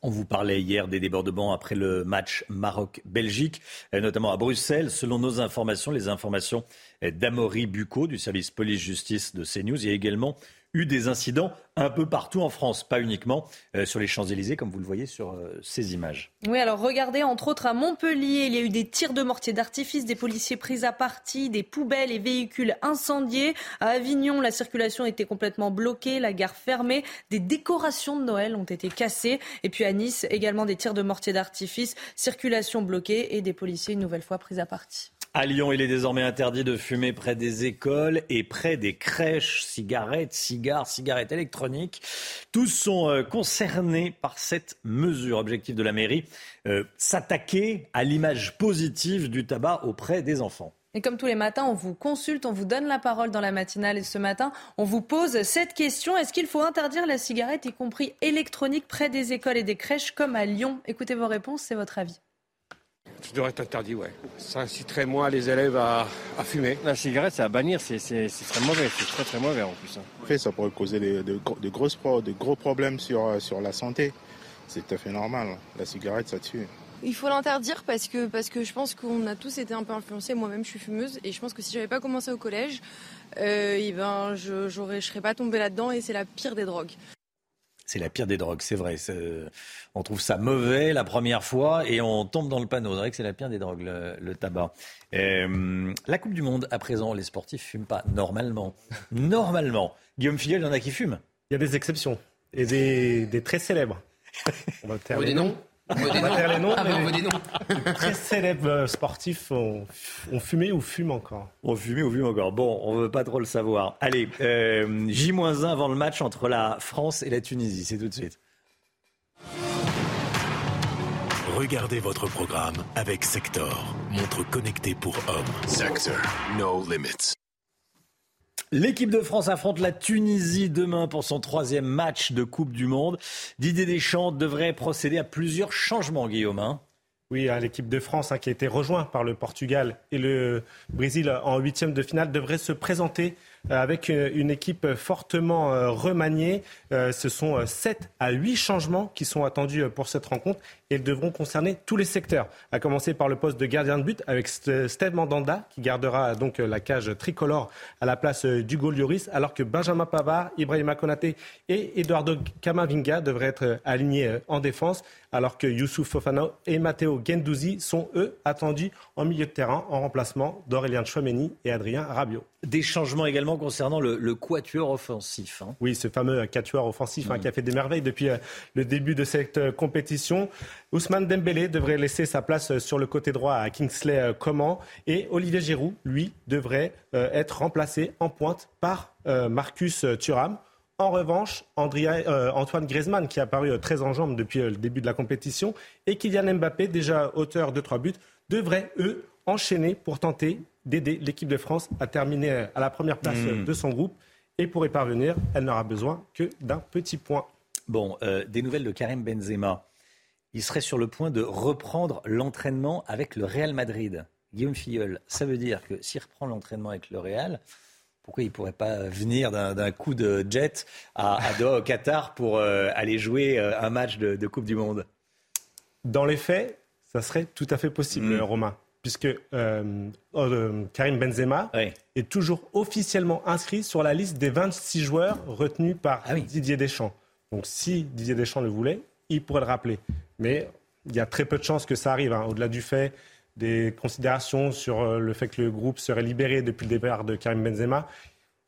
On vous parlait hier des débordements après le match Maroc-Belgique, euh, notamment à Bruxelles. Selon nos informations, les informations euh, d'Amaury Bucco du service police-justice de CNews, il y a également eu des incidents un peu partout en France, pas uniquement euh, sur les Champs-Élysées, comme vous le voyez sur euh, ces images. Oui, alors regardez, entre autres à Montpellier, il y a eu des tirs de mortier d'artifice, des policiers pris à partie, des poubelles et véhicules incendiés. À Avignon, la circulation était complètement bloquée, la gare fermée, des décorations de Noël ont été cassées. Et puis à Nice, également des tirs de mortier d'artifice, circulation bloquée et des policiers une nouvelle fois pris à partie. À Lyon, il est désormais interdit de fumer près des écoles et près des crèches, cigarettes, cigares, cigarettes électroniques. Tous sont euh, concernés par cette mesure. Objectif de la mairie, euh, s'attaquer à l'image positive du tabac auprès des enfants. Et comme tous les matins, on vous consulte, on vous donne la parole dans la matinale. Et ce matin, on vous pose cette question. Est-ce qu'il faut interdire la cigarette, y compris électronique, près des écoles et des crèches comme à Lyon? Écoutez vos réponses, c'est votre avis. Ça devrait être interdit, ouais. Ça inciterait moins les élèves à, fumer. La cigarette, c'est à bannir, c'est très mauvais, c'est très très mauvais en plus. Hein. Ça pourrait causer de, de, grosses, de gros problèmes sur, sur la santé. C'est tout à fait normal. La cigarette, ça tue. Il faut l'interdire parce que, parce que je pense qu'on a tous été un peu influencés. Moi-même, je suis fumeuse et je pense que si j'avais pas commencé au collège, euh, eh ben, je ne serais pas tombée là-dedans et c'est la pire des drogues c'est la pire des drogues, c'est vrai. On trouve ça mauvais la première fois et on tombe dans le panneau. C'est vrai que c'est la pire des drogues, le, tabac. Euh, la Coupe du Monde, à présent, les sportifs fument pas normalement. Normalement. Guillaume Filleul, il y en a qui fument. Il y a des exceptions et des, des très célèbres. On va faire des noms. On va les noms. Ah, très célèbres euh, sportifs ont, fumé ou fument encore. Ont fumé ou fument encore. Bon, on ne veut pas trop le savoir. Allez, euh, J-1 avant le match entre la France et la Tunisie. C'est tout de suite. Regardez votre programme avec Sector, montre connectée pour hommes. Sector, no limits. L'équipe de France affronte la Tunisie demain pour son troisième match de Coupe du Monde. Didier Deschamps devrait procéder à plusieurs changements, Guillaume. Hein. oui, hein, l'équipe de France hein, qui a été rejointe par le Portugal et le Brésil en huitième de finale devrait se présenter avec euh, une équipe fortement euh, remaniée. Ce sont 7 à 8 changements qui sont attendus pour cette rencontre et ils devront concerner tous les secteurs, à commencer par le poste de gardien de but avec Steve Mandanda qui gardera donc la cage tricolore à la place d'Hugo Lloris, alors que Benjamin Pavard, Ibrahima Konaté et Eduardo Camavinga devraient être alignés en défense, alors que Youssouf Fofana et Matteo Gendouzi sont eux attendus en milieu de terrain en remplacement d'Aurélien Chouameni et Adrien Rabiot. Des changements également concernant le, quatuor offensif. Hein. Oui, ce fameux quatuor offensif hein, mm. qui a fait des merveilles depuis euh, le début de cette euh, compétition. Ousmane Dembélé devrait laisser sa place euh, sur le côté droit à Kingsley Coman et Olivier Giroud, lui, devrait être remplacé en pointe par Marcus Thuram. En revanche, Antoine Griezmann, qui a paru très en jambes depuis le début de la compétition, et Kylian Mbappé, déjà auteur de trois buts, devraient, eux, enchaîner pour tenter d'aider l'équipe de France à terminer à la première place hmm. de son groupe. Et pour y parvenir, elle n'aura besoin que d'un petit point. Bon, euh, des nouvelles de Karim Benzema. Il serait sur le point de reprendre l'entraînement avec le Real Madrid. Guillaume Filleul, ça veut dire que s'il reprend l'entraînement avec le Real, pourquoi il ne pourrait pas venir d'un coup de jet à, Doha au Qatar pour euh, aller jouer euh, un match de, Coupe du Monde? Dans les faits, ça serait tout à fait possible, hmm. Romain puisque euh, euh, Karim Benzema est toujours officiellement inscrit sur la liste des 26 joueurs retenus par ah Didier Deschamps. Donc si Didier Deschamps le voulait, il pourrait le rappeler. Mais il y a très peu de chances que ça arrive, hein. au-delà du fait des considérations sur euh, le fait que le groupe serait libéré depuis le départ de Karim Benzema.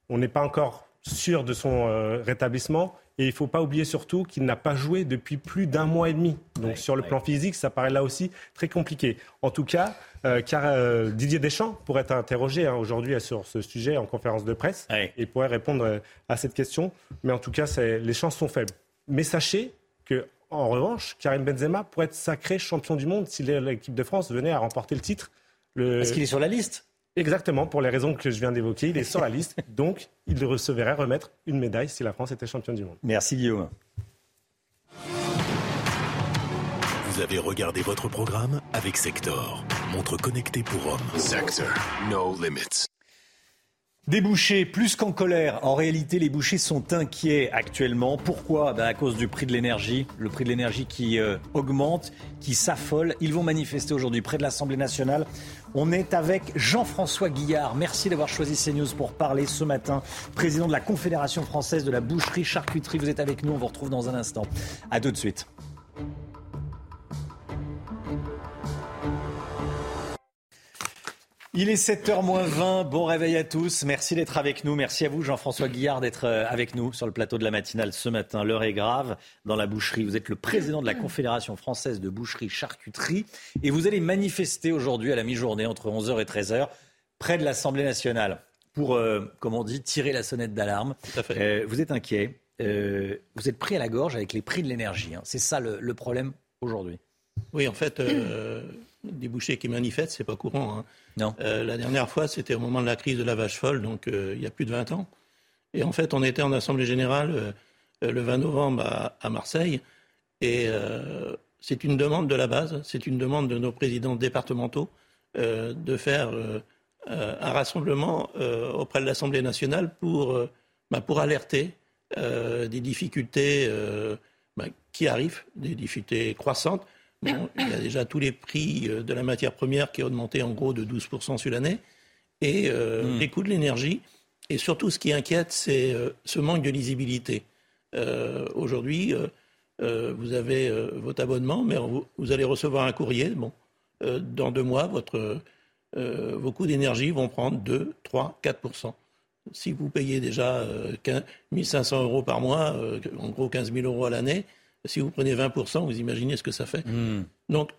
On n'est pas encore sûr de son rétablissement. Et il ne faut pas oublier surtout qu'il n'a pas joué depuis plus d'un mois et demi. Donc sur le plan physique, ça paraît là aussi très compliqué. En tout cas, euh, car euh, Didier Deschamps pourrait être interrogé hein, aujourd'hui sur ce sujet en conférence de presse et pourrait répondre euh, à cette question. Mais en tout cas, les chances sont faibles. Mais sachez que en revanche, Karim Benzema pourrait être sacré champion du monde si l'équipe de France venait à remporter le titre. Est-ce qu'il est sur la liste Exactement, pour les raisons que je viens d'évoquer, il est sur la liste, donc il recevrait remettre une médaille si la France était championne du monde. Merci Guillaume. Vous avez regardé votre programme avec Sector, montre connectée pour hommes. Sector, no limits. Des plus qu'en colère. En réalité, les bouchers sont inquiets actuellement. Pourquoi? Ben À cause du prix de l'énergie. Le prix de l'énergie qui euh, augmente, qui s'affole. Ils vont manifester aujourd'hui près de l'Assemblée nationale. On est avec Jean-François Guillard. Merci d'avoir choisi CNews pour parler ce matin. Président de la Confédération française de la boucherie charcuterie. Vous êtes avec nous. On vous retrouve dans un instant. À tout de suite. Il est 7h moins 20, bon réveil à tous, merci d'être avec nous, merci à vous Jean-François Guillard d'être euh, avec nous sur le plateau de la matinale ce matin. L'heure est grave dans la boucherie, vous êtes le président de la Confédération française de boucherie charcuterie et vous allez manifester aujourd'hui à la mi-journée entre 11h et 13h près de l'Assemblée nationale pour, euh, comme on dit, tirer la sonnette d'alarme. Euh, vous êtes inquiet, vous êtes pris à la gorge avec les prix de l'énergie, hein. c'est ça le, problème aujourd'hui. Oui, en fait, des bouchers qui manifestent, c'est pas courant. Hein. Non. Euh, la dernière fois, c'était au moment de la crise de la vache folle, donc euh, il y a plus de 20 ans. Et en fait, on était en Assemblée générale euh, le 20 novembre à, Marseille. Et c'est une demande de la base, c'est une demande de nos présidents départementaux de faire un rassemblement auprès de l'Assemblée nationale pour, bah, pour alerter des difficultés bah, qui arrivent, des difficultés croissantes il y a déjà tous les prix euh, de la matière première qui ont augmenté en gros de 12% sur l'année, et euh, hmm. les coûts de l'énergie. Et surtout, ce qui inquiète, c'est euh, ce manque de lisibilité. Aujourd'hui, vous avez votre abonnement, mais vous, allez recevoir un courrier. Bon, dans deux mois, votre, vos coûts d'énergie vont prendre 2, 3, 4 Si vous payez déjà 1 500 euros par mois, en gros 15 000 euros à l'année, si vous prenez 20%, vous imaginez ce que ça fait. Hmm. Donc,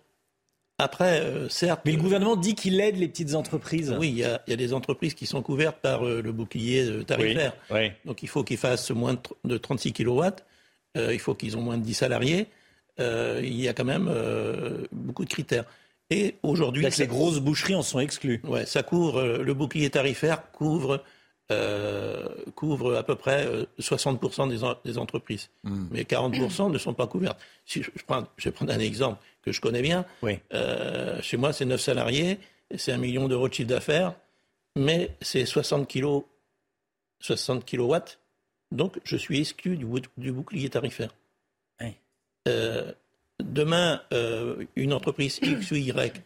après, euh, certes. Mais le gouvernement dit qu'il aide les petites entreprises. Oui, il y a, des entreprises qui sont couvertes par euh, le bouclier euh, tarifaire. Donc, il faut qu'ils fassent moins de 36 kW. il faut qu'ils ont moins de 10 salariés. il y a quand même beaucoup de critères. Et aujourd'hui. Les grosses boucheries en sont exclues. Ouais, ça couvre. le bouclier tarifaire couvre euh, couvre à peu près 60% euh, des, entreprises. Hmm. Mais 40% ne sont pas couvertes. Si je, prends, je vais prendre un exemple que je connais bien. Euh, chez moi, c'est 9 salariés, c'est un million d'euros de chiffre d'affaires, mais c'est 60 kg 60 kilowatts. Donc, je suis exclu du, bouclier tarifaire. demain, une entreprise X ou Y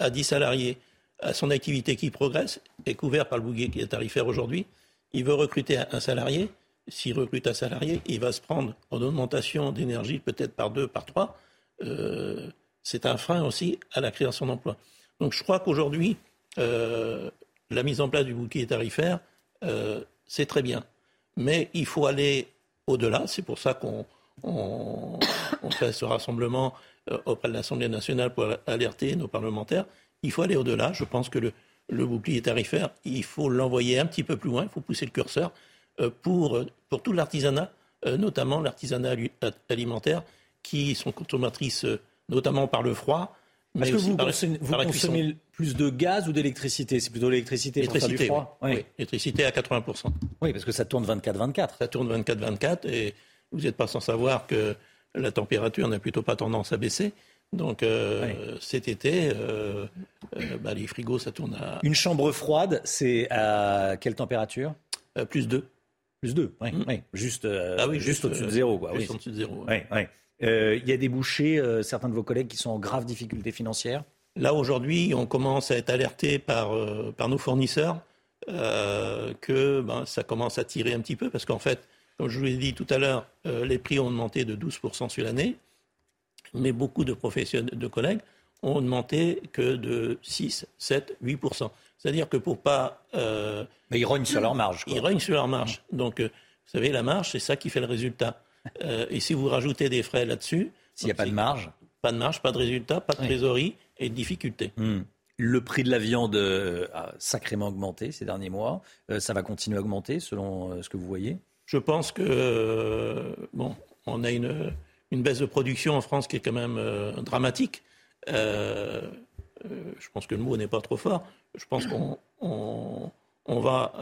a 10 salariés à son activité qui progresse, est couvert par le bouquet tarifaire aujourd'hui. Il veut recruter un salarié. S'il recrute un salarié, il va se prendre en augmentation d'énergie peut-être par deux, par trois. Euh, c'est un frein aussi à la création d'emplois. Donc je crois qu'aujourd'hui, euh, la mise en place du bouquet tarifaire, euh, c'est très bien. Mais il faut aller au-delà. C'est pour ça qu'on on fait ce rassemblement auprès de l'Assemblée nationale pour alerter nos parlementaires il faut aller au-delà. Je pense que le, bouclier tarifaire, il faut l'envoyer un petit peu plus loin, il faut pousser le curseur euh, pour, pour tout l'artisanat, euh, notamment l'artisanat alimentaire, qui sont consommatrices euh, notamment par le froid. Est-ce que vous, consommez, plus de gaz ou d'électricité? C'est plutôt l'électricité pour faire du froid? oui. l'électricité à 80%. Oui, parce que ça tourne 24-24. Ça tourne 24-24 et vous n'êtes pas sans savoir que la température n'a plutôt pas tendance à baisser. Donc euh, cet été, euh, euh, bah, les frigos, ça tourne à... Une chambre froide, c'est à quelle température? Plus 2. Plus 2, oui. Mm. Juste, ah oui, juste, au-dessus de zéro. Quoi. Juste au-dessus de zéro. Il y a des bouchers, certains de vos collègues qui sont en grave difficulté financière? Là, aujourd'hui, on commence à être alerté par, par nos fournisseurs que ben, ça commence à tirer un petit peu parce qu'en fait, comme je vous l'ai dit tout à l'heure, les prix ont augmenté de 12% sur l'année mais beaucoup de professionnels, de collègues ont augmenté que de 6, 7, 8% C'est-à-dire que pour pas... Euh, mais ils rognent sur leur marge. Ils rognent sur leur marge. Donc, euh, vous savez, la marge, c'est ça qui fait le résultat. Euh, et si vous rajoutez des frais là-dessus... S'il n'y a pas de marge Pas de marge, pas de résultat, pas de trésorerie et de difficultés. Hmm. Le prix de la viande a sacrément augmenté ces derniers mois. ça va continuer à augmenter selon ce que vous voyez? Je pense que, bon, on a une une baisse de production en France qui est quand même euh, dramatique. Euh, euh, je pense que le mot n'est pas trop fort. Je pense qu'on on, va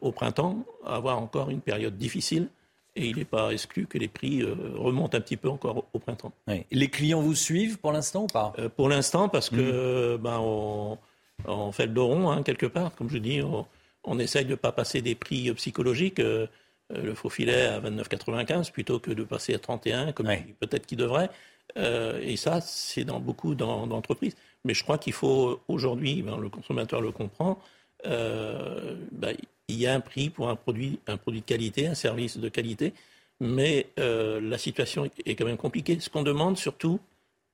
au printemps avoir encore une période difficile et il n'est pas exclu que les prix remontent un petit peu encore au, printemps. Les clients vous suivent pour l'instant ou pas? Pour l'instant, parce que mmh. ben, on, fait le dos rond, hein, quelque part. Comme je dis, on essaye de ne pas passer des prix psychologiques. Le faux filet à 29,95 plutôt que de passer à 31, comme peut-être qu'il devrait. et ça, c'est dans beaucoup d'entreprises. Mais je crois qu'il faut aujourd'hui, ben, le consommateur le comprend, ben, il y a un prix pour un produit, un produit de qualité, un service de qualité, mais euh, la situation est quand même compliquée. Ce qu'on demande surtout,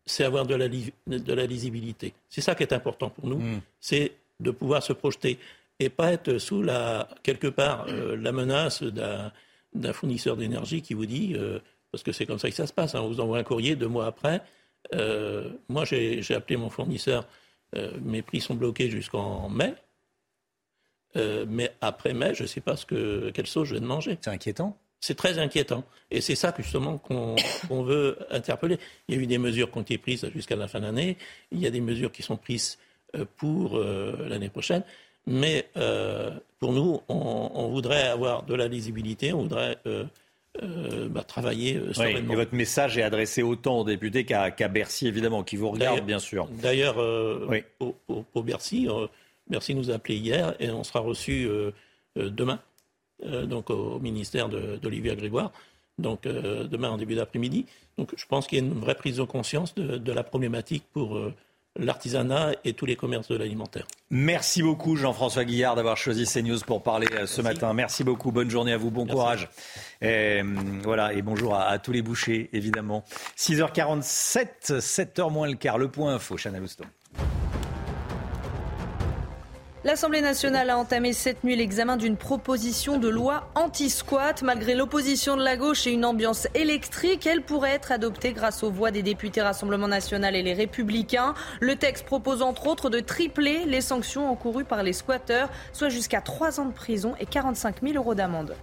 c'est avoir de la, de la lisibilité. C'est ça qui est important pour nous, hmm. c'est de pouvoir se projeter et pas être sous la, quelque part euh, la menace d'un fournisseur d'énergie qui vous dit, euh, parce que c'est comme ça que ça se passe, hein, on vous envoie un courrier deux mois après. moi, j'ai appelé mon fournisseur, mes prix sont bloqués jusqu'en mai. Euh, mais après mai, je ne sais pas ce que, quelle sauce je vais manger. C'est inquiétant c'est très inquiétant. Et c'est ça justement qu'on veut interpeller. Il y a eu des mesures qui ont été prises jusqu'à la fin de l'année. Il y a des mesures qui sont prises euh, pour euh, l'année prochaine. Mais pour nous, on, voudrait avoir de la lisibilité, on voudrait bah, travailler oui, Et votre message est adressé autant aux députés qu'à Bercy, évidemment, qui vous regardent, bien sûr. D'ailleurs, pour, Bercy, Merci nous a appelé hier et on sera reçu euh, euh, demain, euh, donc au ministère d'Olivier Grégoire, donc demain en début d'après-midi. Donc je pense qu'il y a une vraie prise de conscience de, la problématique pour l'artisanat et tous les commerces de l'alimentaire. Merci beaucoup Jean-François Guillard d'avoir choisi CNews pour parler ce matin. Merci beaucoup, bonne journée à vous, bon courage. Et, voilà, et bonjour à, tous les bouchers, évidemment. 6h47, 7h moins le quart, le point info, Chanel Houston. L'Assemblée nationale a entamé cette nuit l'examen d'une proposition de loi anti-squat. Malgré l'opposition de la gauche et une ambiance électrique, elle pourrait être adoptée grâce aux voix des députés Rassemblement national et les Républicains. Le texte propose entre autres de tripler les sanctions encourues par les squatteurs, soit jusqu'à 3 ans de prison et 45 000 euros d'amende.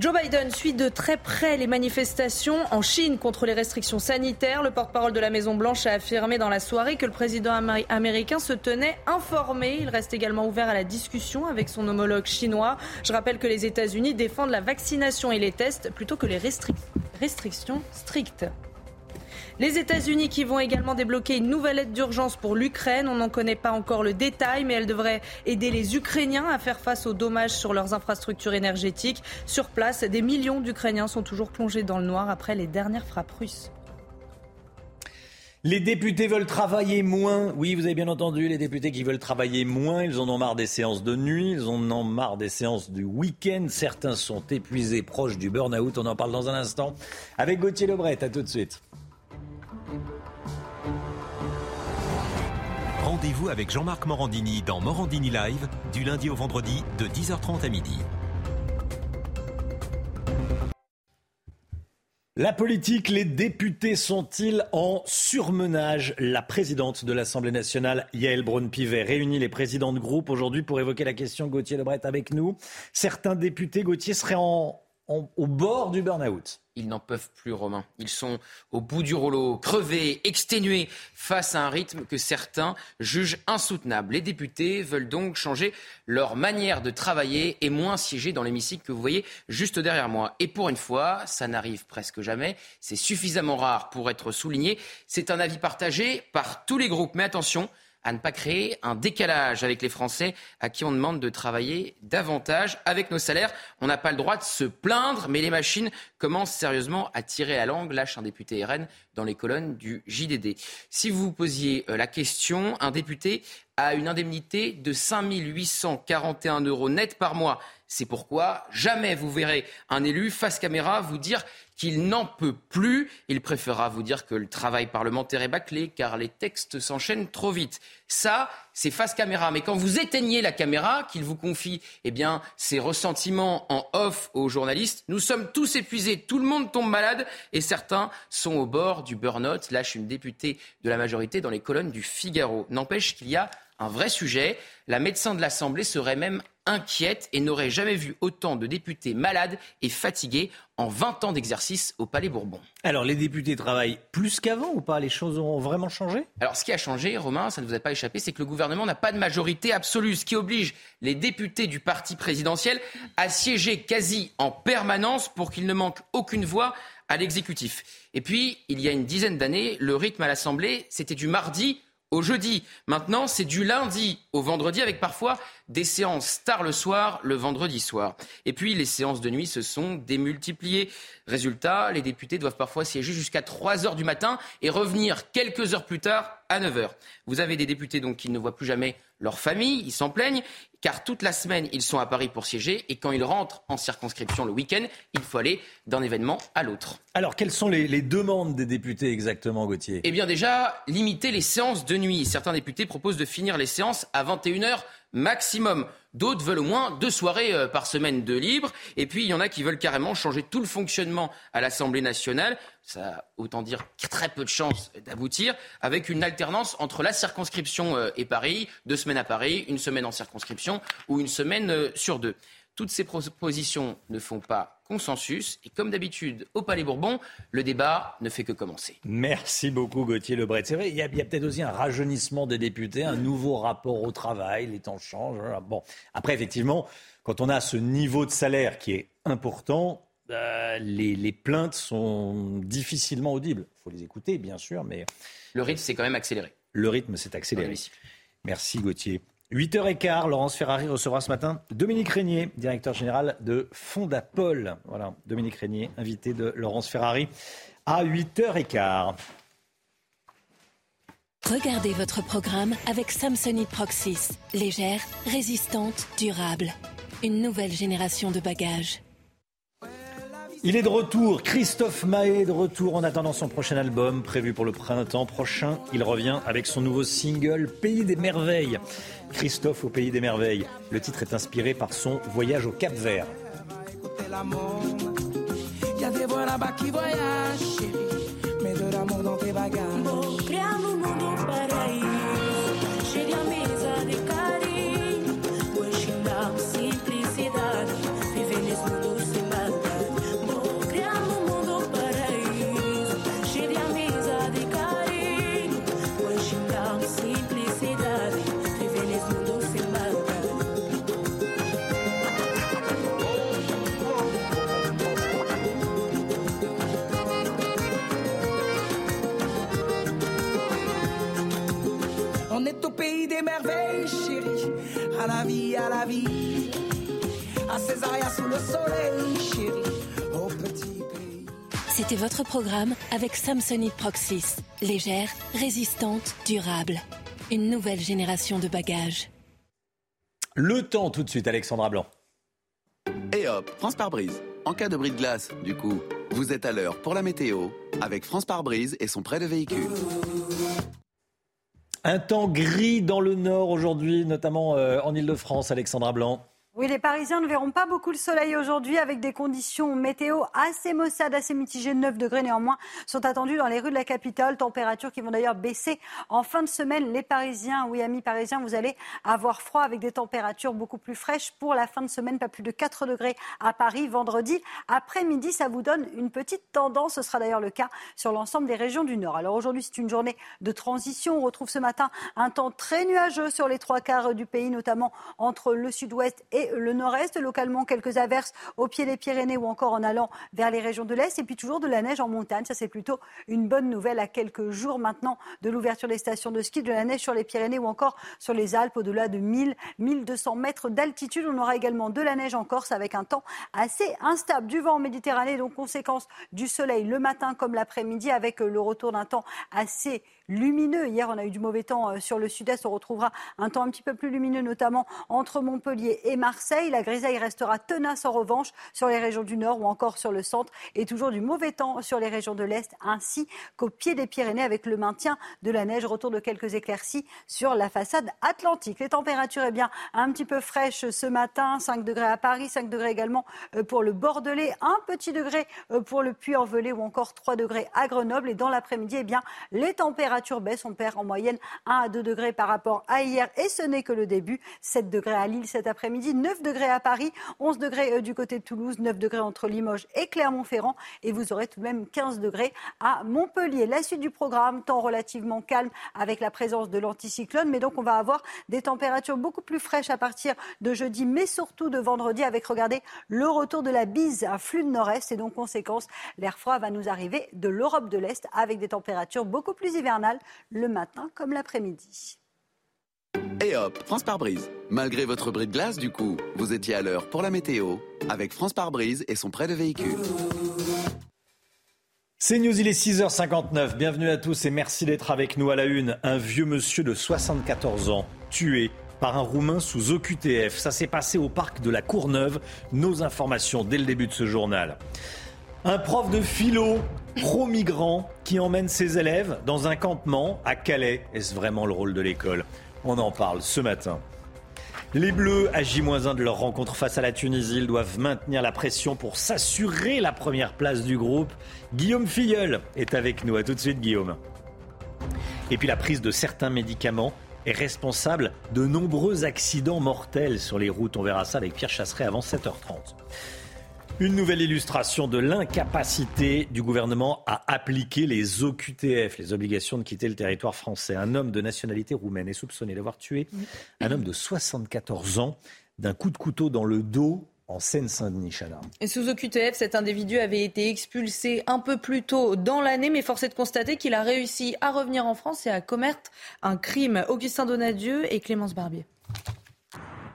Joe Biden suit de très près les manifestations en Chine contre les restrictions sanitaires. Le porte-parole de la Maison-Blanche a affirmé dans la soirée que le président américain se tenait informé. Il reste également ouvert à la discussion avec son homologue chinois. Je rappelle que les États-Unis défendent la vaccination et les tests plutôt que les restrictions strictes. Les États-Unis qui vont également débloquer une nouvelle aide d'urgence pour l'Ukraine. On n'en connaît pas encore le détail, mais elle devrait aider les Ukrainiens à faire face aux dommages sur leurs infrastructures énergétiques. Sur place, des millions d'Ukrainiens sont toujours plongés dans le noir après les dernières frappes russes. Les députés veulent travailler moins. Oui, vous avez bien entendu, les députés qui veulent travailler moins, ils en ont marre des séances de nuit, ils en ont marre des séances du week-end. Certains sont épuisés, proches du burn-out. On en parle dans un instant avec Gauthier Lebret. À tout de suite. Rendez-vous avec Jean-Marc Morandini dans Morandini Live du lundi au vendredi de 10h30 à midi. La politique, les députés sont-ils en surmenage? La présidente de l'Assemblée nationale, Yael Braun-Pivet, réunit les présidents de groupe aujourd'hui pour évoquer la question. Gauthier Lebret avec nous. Certains députés, Gauthier, seraient en au bord du burn-out. Ils n'en peuvent plus, Romain. Ils sont au bout du rouleau, crevés, exténués, face à un rythme que certains jugent insoutenable. Les députés veulent donc changer leur manière de travailler et moins siéger dans l'hémicycle que vous voyez juste derrière moi. Et pour une fois, ça n'arrive presque jamais. C'est suffisamment rare pour être souligné. C'est un avis partagé par tous les groupes. Mais attention, à ne pas créer un décalage avec les Français à qui on demande de travailler davantage. Avec nos salaires, on n'a pas le droit de se plaindre, mais les machines commencent sérieusement à tirer à l'angle, lâche un député RN dans les colonnes du JDD. Si vous vous posiez euh, la question, un député a une indemnité de 5 841 euros net par mois. C'est pourquoi jamais vous verrez un élu face caméra vous dire qu'il n'en peut plus. Il préférera vous dire que le travail parlementaire est bâclé car les textes s'enchaînent trop vite. Ça, c'est face caméra. Mais quand vous éteignez la caméra, qu'il vous confie eh bien, ses ressentiments en off aux journalistes, nous sommes tous épuisés, tout le monde tombe malade et certains sont au bord du burn-out, lâche une députée de la majorité dans les colonnes du Figaro. N'empêche qu'il y a un vrai sujet. La médecin de l'Assemblée serait même inquiète et n'aurait jamais vu autant de députés malades et fatigués en 20 ans d'exercice au Palais Bourbon. Alors les députés travaillent plus qu'avant ou pas? Les choses ont vraiment changé? Alors ce qui a changé, Romain, ça ne vous a pas échappé, c'est que le gouvernement n'a pas de majorité absolue, ce qui oblige les députés du parti présidentiel à siéger quasi en permanence pour qu'il ne manque aucune voix à l'exécutif. Et puis, il y a une dizaine d'années, le rythme à l'Assemblée, c'était du mardi au jeudi. Maintenant, c'est du lundi au vendredi avec parfois des séances tard le soir, le vendredi soir. Et puis, les séances de nuit se sont démultipliées. Résultat, les députés doivent parfois siéger jusqu'à 3 heures du matin et revenir quelques heures plus tard à 9 heures. Vous avez des députés donc qui ne voient plus jamais leur famille, ils s'en plaignent, car toute la semaine, ils sont à Paris pour siéger, et quand ils rentrent en circonscription le week-end, il faut aller d'un événement à l'autre. Alors, quelles sont les, les, demandes des députés exactement, Gauthier? Eh bien déjà, limiter les séances de nuit. Certains députés proposent de finir les séances à 21h maximum. D'autres veulent au moins deux soirées euh, par semaine de libre. Et puis, il y en a qui veulent carrément changer tout le fonctionnement à l'Assemblée nationale. Ça a autant dire très peu de chances d'aboutir, avec une alternance entre la circonscription euh, et Paris, deux semaines à Paris, une semaine en circonscription ou une semaine euh, sur deux. Toutes ces propositions ne font pas consensus. Et comme d'habitude, au Palais Bourbon, le débat ne fait que commencer. Merci beaucoup, Gauthier Lebret. C'est vrai, il y a, a peut-être aussi un rajeunissement des députés, un nouveau rapport au travail, les temps changent. Bon, après, effectivement, quand on a ce niveau de salaire qui est important, euh, les, les, plaintes sont difficilement audibles. Il faut les écouter, bien sûr, mais... Le rythme s'est quand même accéléré. Le rythme s'est accéléré. Merci, Gauthier. 8h15, Laurence Ferrari recevra ce matin Dominique Régnier, directeur général de Fondapol. Voilà, Dominique Régnier, invité de Laurence Ferrari à 8h15. Regardez votre programme avec Samsonite Proxys. Légère, résistante, durable. Une nouvelle génération de bagages. Il est de retour, Christophe Mahé de retour en attendant son prochain album prévu pour le printemps prochain. Il revient avec son nouveau single Pays des merveilles. Christophe au Pays des merveilles. Le titre est inspiré par son voyage au Cap Vert. Des merveilles, chérie. À la vie, à la vie. À Césaria sous le soleil, chérie. Au petit pays. C'était votre programme avec Samsonite Proxys. Légère, résistante, durable. Une nouvelle génération de bagages. Le temps tout de suite, Alexandra Blanc. Et hop, France par brise. En cas de bris de glace, du coup, vous êtes à l'heure pour la météo avec France par brise et son prêt de véhicule. Un temps gris dans le nord aujourd'hui, notamment euh, en Ile-de-France, Alexandra Blanc. Oui, les Parisiens ne verront pas beaucoup le soleil aujourd'hui avec des conditions météo assez maussades, assez mitigées. 9 degrés néanmoins sont attendus dans les rues de la capitale. Températures qui vont d'ailleurs baisser en fin de semaine. Les Parisiens, oui, amis parisiens, vous allez avoir froid avec des températures beaucoup plus fraîches pour la fin de semaine. Pas plus de 4 degrés à Paris vendredi. Après-midi, ça vous donne une petite tendance. Ce sera d'ailleurs le cas sur l'ensemble des régions du Nord. Alors aujourd'hui, c'est une journée de transition. On retrouve ce matin un temps très nuageux sur les trois quarts du pays, notamment entre le sud-ouest et le nord-est. Localement, quelques averses au pied des Pyrénées ou encore en allant vers les régions de l'Est. Et puis toujours de la neige en montagne. Ça, c'est plutôt une bonne nouvelle à quelques jours maintenant de l'ouverture des stations de ski, de la neige sur les Pyrénées ou encore sur les Alpes au-delà de 1000, 1200 mètres d'altitude. On aura également de la neige en Corse avec un temps assez instable. Du vent en Méditerranée, donc conséquence du soleil le matin comme l'après-midi avec le retour d'un temps assez lumineux. Hier, on a eu du mauvais temps euh, sur le sud-est. On retrouvera un temps un petit peu plus lumineux, notamment entre Montpellier et Marseille. La grisaille restera tenace en revanche sur les régions du nord ou encore sur le centre. Et toujours du mauvais temps sur les régions de l'est, ainsi qu'au pied des Pyrénées avec le maintien de la neige. Retour de quelques éclaircies sur la façade atlantique. Les températures, eh bien, un petit peu fraîches ce matin. 5 degrés à Paris, 5 degrés également euh, pour le Bordelais, un petit degré euh, pour le Puy-en-Velay ou encore 3 degrés à Grenoble. Et dans l'après-midi, eh bien, les températures baisse. On perd en moyenne 1 à 2 degrés par rapport à hier et ce n'est que le début. 7 degrés à Lille cet après-midi, 9 degrés à Paris, 11 degrés euh, du côté de Toulouse, 9 degrés entre Limoges et Clermont-Ferrand. Et vous aurez tout de même 15 degrés à Montpellier. La suite du programme, temps relativement calme avec la présence de l'anticyclone. Mais donc, on va avoir des températures beaucoup plus fraîches à partir de jeudi, mais surtout de vendredi avec, regardez, le retour de la bise, un flux de nord-est. Et donc, conséquence, l'air froid va nous arriver de l'Europe de l'Est avec des températures beaucoup plus hivernales le matin comme l'après-midi. Et hop, France par brise. Malgré votre bris de glace, du coup, vous étiez à l'heure pour la météo avec France par brise et son prêt de véhicule. C'est News, il est 6h59. Bienvenue à tous et merci d'être avec nous à la une. Un vieux monsieur de 74 ans tué par un Roumain sous OQTF. Ça s'est passé au parc de la Courneuve. Nos informations dès le début de ce journal. Un prof de philo pro-migrant qui emmène ses élèves dans un campement à Calais. Est-ce vraiment le rôle de l'école? On en parle ce matin. Les Bleus, à J-1 de leur rencontre face à la Tunisie, ils doivent maintenir la pression pour s'assurer la première place du groupe. Guillaume Filleul est avec nous. À tout de suite, Guillaume. Et puis la prise de certains médicaments est responsable de nombreux accidents mortels sur les routes. On verra ça avec Pierre Chasseret avant 7h30. Une nouvelle illustration de l'incapacité du gouvernement à appliquer les OQTF, les obligations de quitter le territoire français. Un homme de nationalité roumaine est soupçonné d'avoir tué un homme de 74 ans d'un coup de couteau dans le dos en Seine-Saint-Denis, Chana. Et sous OQTF, cet individu avait été expulsé un peu plus tôt dans l'année, mais force est de constater qu'il a réussi à revenir en France et à commettre un crime. Augustin Donadieu et Clémence Barbier.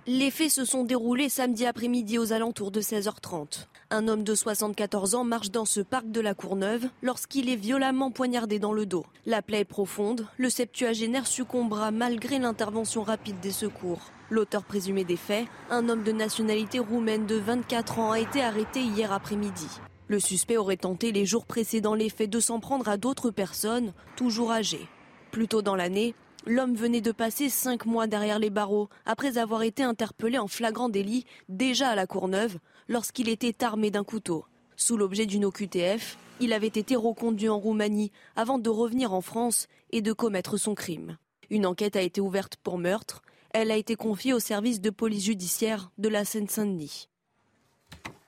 Les faits se sont déroulés samedi après-midi aux alentours de 16h30. Un homme de 74 ans marche dans ce parc de la Courneuve lorsqu'il est violemment poignardé dans le dos. La plaie est profonde, le septuagénaire succombera malgré l'intervention rapide des secours. L'auteur présumé des faits, un homme de nationalité roumaine de 24 ans, a été arrêté hier après-midi. Le suspect aurait tenté les jours précédant les faits de s'en prendre à d'autres personnes, toujours âgées. Plus tôt dans l'année, L'homme venait de passer cinq mois derrière les barreaux après avoir été interpellé en flagrant délit déjà à la Courneuve lorsqu'il était armé d'un couteau. Sous l'objet d'une OQTF, il avait été reconduit en Roumanie avant de revenir en France et de commettre son crime. Une enquête a été ouverte pour meurtre. Elle a été confiée au service de police judiciaire de la Seine-Saint-Denis.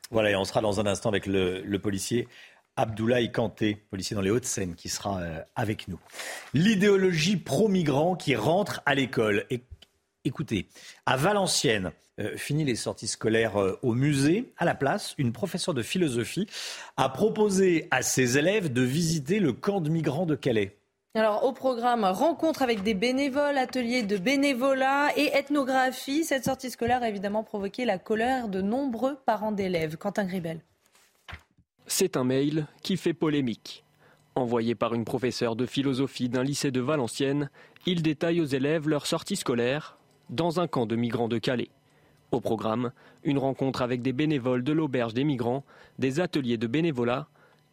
Voilà, et on sera dans un instant avec le, policier Abdoulaye Kanté, policier dans les Hauts-de-Seine, qui sera euh, avec nous. L'idéologie pro-migrant qui rentre à l'école. écoutez, à Valenciennes, euh, fini les sorties scolaires euh, au musée. À la place, une professeure de philosophie a proposé à ses élèves de visiter le camp de migrants de Calais. Alors au programme, rencontre avec des bénévoles, ateliers de bénévolat et ethnographie. Cette sortie scolaire a évidemment provoqué la colère de nombreux parents d'élèves. Quentin Gribel. C'est un mail qui fait polémique. Envoyé par une professeure de philosophie d'un lycée de Valenciennes, il détaille aux élèves leur sortie scolaire dans un camp de migrants de Calais. Au programme, une rencontre avec des bénévoles de l'auberge des migrants, des ateliers de bénévolat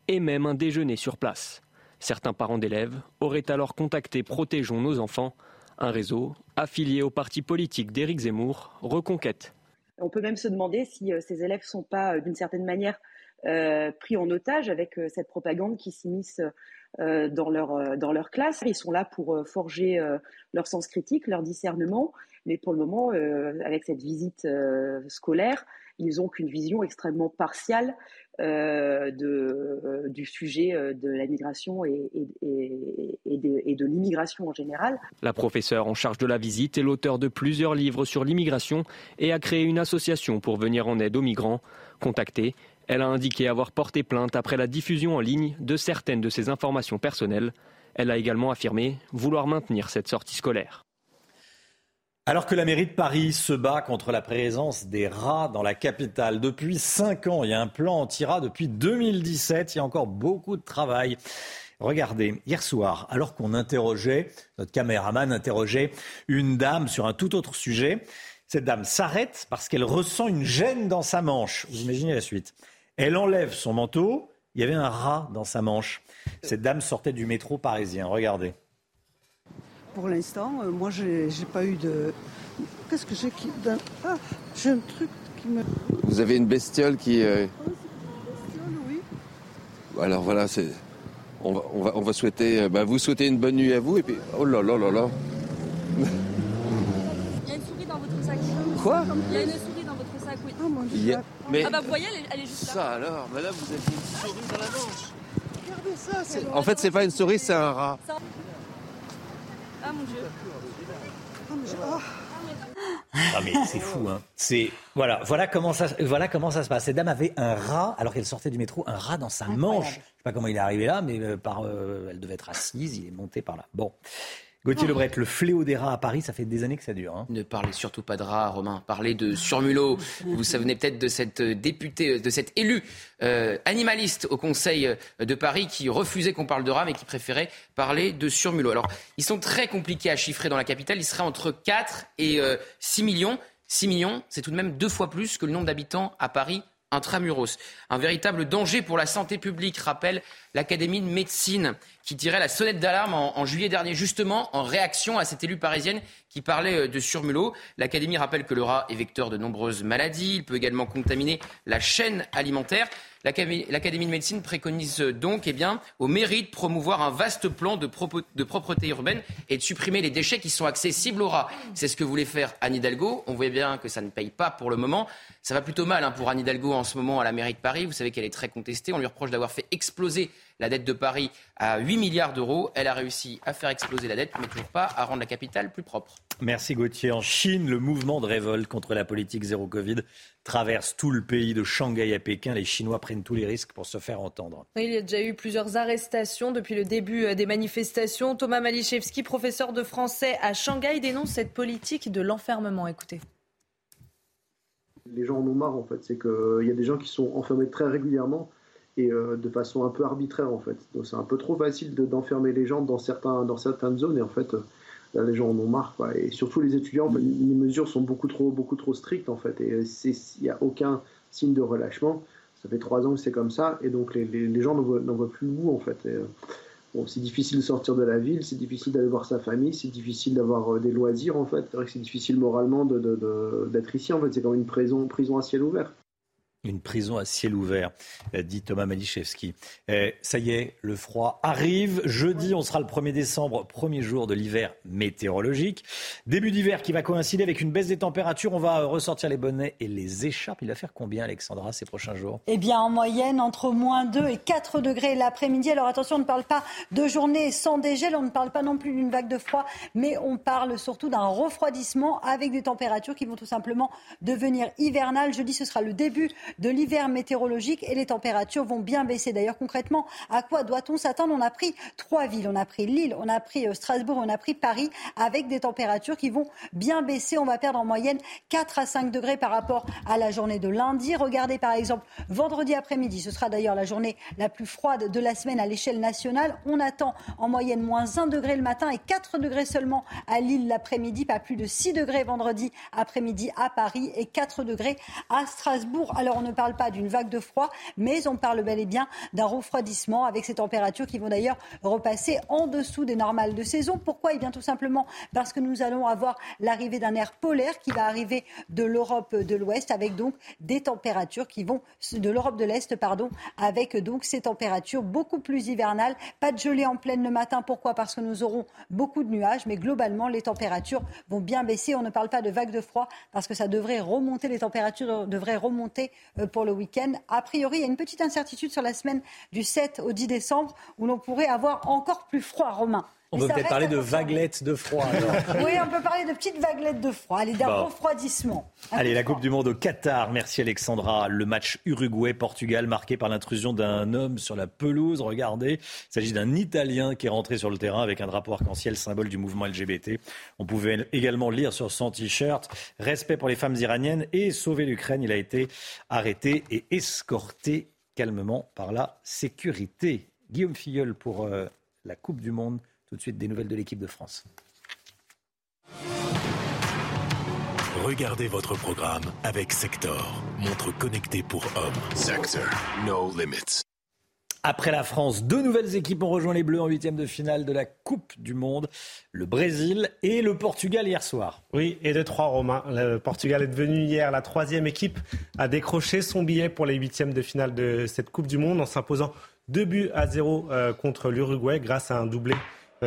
et même un déjeuner sur place. Certains parents d'élèves auraient alors contacté Protégeons nos enfants, un réseau affilié au parti politique d'Éric Zemmour, Reconquête. On peut même se demander si euh, ces élèves ne sont pas, euh, d'une certaine manière, euh, pris en otage avec cette propagande qui s'immisce dans, leur, dans leur classe. Ils sont là pour forger leur sens critique, leur discernement, mais pour le moment, avec cette visite scolaire, ils n'ont qu'une vision extrêmement partiale de, du sujet de la migration et de, et de l'immigration en général. La professeure en charge de la visite est l'auteur de plusieurs livres sur l'immigration et a créé une association pour venir en aide aux migrants. Contactée, elle a indiqué avoir porté plainte après la diffusion en ligne de certaines de ses informations personnelles. Elle a également affirmé vouloir maintenir cette sortie scolaire. Alors que la mairie de Paris se bat contre la présence des rats dans la capitale depuis cinq ans, il y a un plan anti-rats depuis 2017, il y a encore beaucoup de travail. Regardez, hier soir, alors qu'on interrogeait, notre caméraman interrogeait une dame sur un tout autre sujet, cette dame s'arrête parce qu'elle ressent une gêne dans sa manche. Vous imaginez la suite. Elle enlève son manteau. Il y avait un rat dans sa manche. Cette dame sortait du métro parisien. Regardez. Pour l'instant, euh, moi, j'ai pas eu de. Qu'est-ce que j'ai qui. Ah, j'ai un truc qui me. Vous avez une bestiole qui. Euh... Oh, bestiole, oui. Alors voilà, c'est. On va, on, va, on va, souhaiter. Euh, bah, vous souhaiter une bonne nuit à vous et puis. Oh là là là là. Il y a une souris dans votre sac. Quoi? Il y a une souris dans votre sac, oui. Y a- Mais Ah bah vous voyez, elle est, elle est juste là. ça alors, madame, vous avez une souris dans la manche. Regardez ça. c'est- En fait, c'est pas une souris, c'est un rat. Ah mon dieu. Ah mais c'est fou, hein. C'est voilà, voilà comment ça, voilà comment ça se passe. Cette dame avait un rat alors qu'elle sortait du métro, un rat dans sa manche. Je sais pas comment il est arrivé là, mais euh, par, euh, elle devait être assise, il est monté par là. Bon, Gauthier Lebret, le fléau des rats à Paris, ça fait des années que ça dure. hein. Ne parlez surtout pas de rats, Romain. Parlez de surmulot. Vous vous souvenez peut-être de cette euh, députée, euh, de cette élue euh, animaliste au Conseil de Paris qui refusait qu'on parle de rats, mais qui préférait parler de surmulot. Alors, ils sont très compliqués à chiffrer dans la capitale. Ils seraient entre 4 et euh, 6 millions. 6 millions, c'est tout de même deux fois plus que le nombre d'habitants à Paris intramuros. Un véritable danger pour la santé publique, rappelle l'Académie de médecine, qui tirait la sonnette d'alarme en, juillet dernier, justement en réaction à cette élue parisienne qui parlait euh, de surmulot. L'Académie rappelle que le rat est vecteur de nombreuses maladies. Il peut également contaminer la chaîne alimentaire. L'Académie de médecine préconise donc eh bien, aux mairies de promouvoir un vaste plan de propreté urbaine et de supprimer les déchets qui sont accessibles aux rats. C'est ce que voulait faire Anne Hidalgo. On voit bien que ça ne paye pas pour le moment. Ça va plutôt mal hein, pour Anne Hidalgo en ce moment à la mairie de Paris. Vous savez qu'elle est très contestée. On lui reproche d'avoir fait exploser la dette de Paris à 8 milliards d'euros. Elle a réussi à faire exploser la dette, mais toujours pas à rendre la capitale plus propre. Merci Gauthier. En Chine, le mouvement de révolte contre la politique zéro Covid traverse tout le pays de Shanghai à Pékin. Les Chinois prennent tous les risques pour se faire entendre. Il y a déjà eu plusieurs arrestations depuis le début euh, des manifestations. Thomas Maliszewski, professeur de français à Shanghai, dénonce cette politique de l'enfermement. Écoutez. Les gens en ont marre en fait. C'est qu'il y a des gens qui sont enfermés très régulièrement et euh, de façon un peu arbitraire en fait. Donc c'est un peu trop facile de- d'enfermer les gens dans, certains, dans certaines zones et en fait euh, là, les gens en ont marre. Quoi. Et surtout les étudiants, en fait, les mesures sont beaucoup trop, beaucoup trop strictes en fait et il n'y a aucun signe de relâchement. Ça fait trois ans que c'est comme ça et donc les, les- les gens n'en voient, plus le bout en fait. Et, euh, Bon, c'est difficile de sortir de la ville, c'est difficile d'aller voir sa famille, c'est difficile d'avoir des loisirs en fait. C'est vrai que c'est difficile moralement de- de- de- d'être ici en fait. C'est comme une prison, prison à ciel ouvert. Une prison à ciel ouvert, euh, dit Thomas Maliszewski. Euh, ça y est, le froid arrive. Jeudi, on sera le 1er décembre, premier jour de l'hiver météorologique. Début d'hiver qui va coïncider avec une baisse des températures. On va euh, ressortir les bonnets et les écharpes. Il va faire combien, Alexandra, ces prochains jours? Eh bien, en moyenne, entre moins 2 et 4 degrés l'après-midi. Alors attention, on ne parle pas de journée sans dégel, on ne parle pas non plus d'une vague de froid, mais on parle surtout d'un refroidissement avec des températures qui vont tout simplement devenir hivernales. Jeudi, ce sera le début de l'hiver météorologique et les températures vont bien baisser. D'ailleurs, concrètement, à quoi doit-on s'attendre? On a pris trois villes. On a pris Lille, on a pris euh, Strasbourg, on a pris Paris avec des températures qui vont bien baisser. On va perdre en moyenne 4 à 5 degrés par rapport à la journée de lundi. Regardez par exemple vendredi après-midi. Ce sera d'ailleurs la journée la plus froide de la semaine à l'échelle nationale. On attend en moyenne moins 1 degré le matin et 4 degrés seulement à Lille l'après-midi. Pas plus de 6 degrés vendredi après-midi à Paris et 4 degrés à Strasbourg. Alors ne parle pas d'une vague de froid, mais on parle bel et bien d'un refroidissement avec ces températures qui vont d'ailleurs repasser en dessous des normales de saison. Pourquoi? Eh bien tout simplement parce que nous allons avoir l'arrivée d'un air polaire qui va arriver de l'Europe de l'Ouest avec donc des températures qui vont de l'Europe de l'Est pardon avec donc ces températures beaucoup plus hivernales. Pas de gelée en pleine le matin. Pourquoi? Parce que nous aurons beaucoup de nuages, mais globalement les températures vont bien baisser. On ne parle pas de vague de froid parce que ça devrait remonter. Les températures devraient remonter pour le week-end. A priori, il y a une petite incertitude sur la semaine du 7 au 10 décembre où l'on pourrait avoir encore plus froid, Romain. On peut peut-être parler de vaguelettes de froid. alors. Oui, on peut parler de petites vaguelettes de froid, allez, d'un Bon. refroidissement. Allez, la Coupe du Monde au Qatar. Merci Alexandra. Le match Uruguay-Portugal marqué par l'intrusion d'un homme sur la pelouse. Regardez, il s'agit d'un Italien qui est rentré sur le terrain avec un drapeau arc-en-ciel, symbole du mouvement LGBT. On pouvait également lire sur son t-shirt Respect pour les femmes iraniennes et sauver l'Ukraine. Il a été arrêté et escorté calmement par la sécurité. Guillaume Filleul pour euh, la Coupe du Monde. Tout de suite, des nouvelles de l'équipe de France. Regardez votre programme avec Sector, montre connectée pour hommes. Sector, no limits. Après la France, deux nouvelles équipes ont rejoint les Bleus en huitième de finale de la Coupe du Monde. Le Brésil et le Portugal hier soir. Oui, et de trois Romains. Le Portugal est devenu hier la troisième équipe à décrocher son billet pour les huitièmes de finale de cette Coupe du Monde en s'imposant deux buts à zéro euh, contre l'Uruguay grâce à un doublé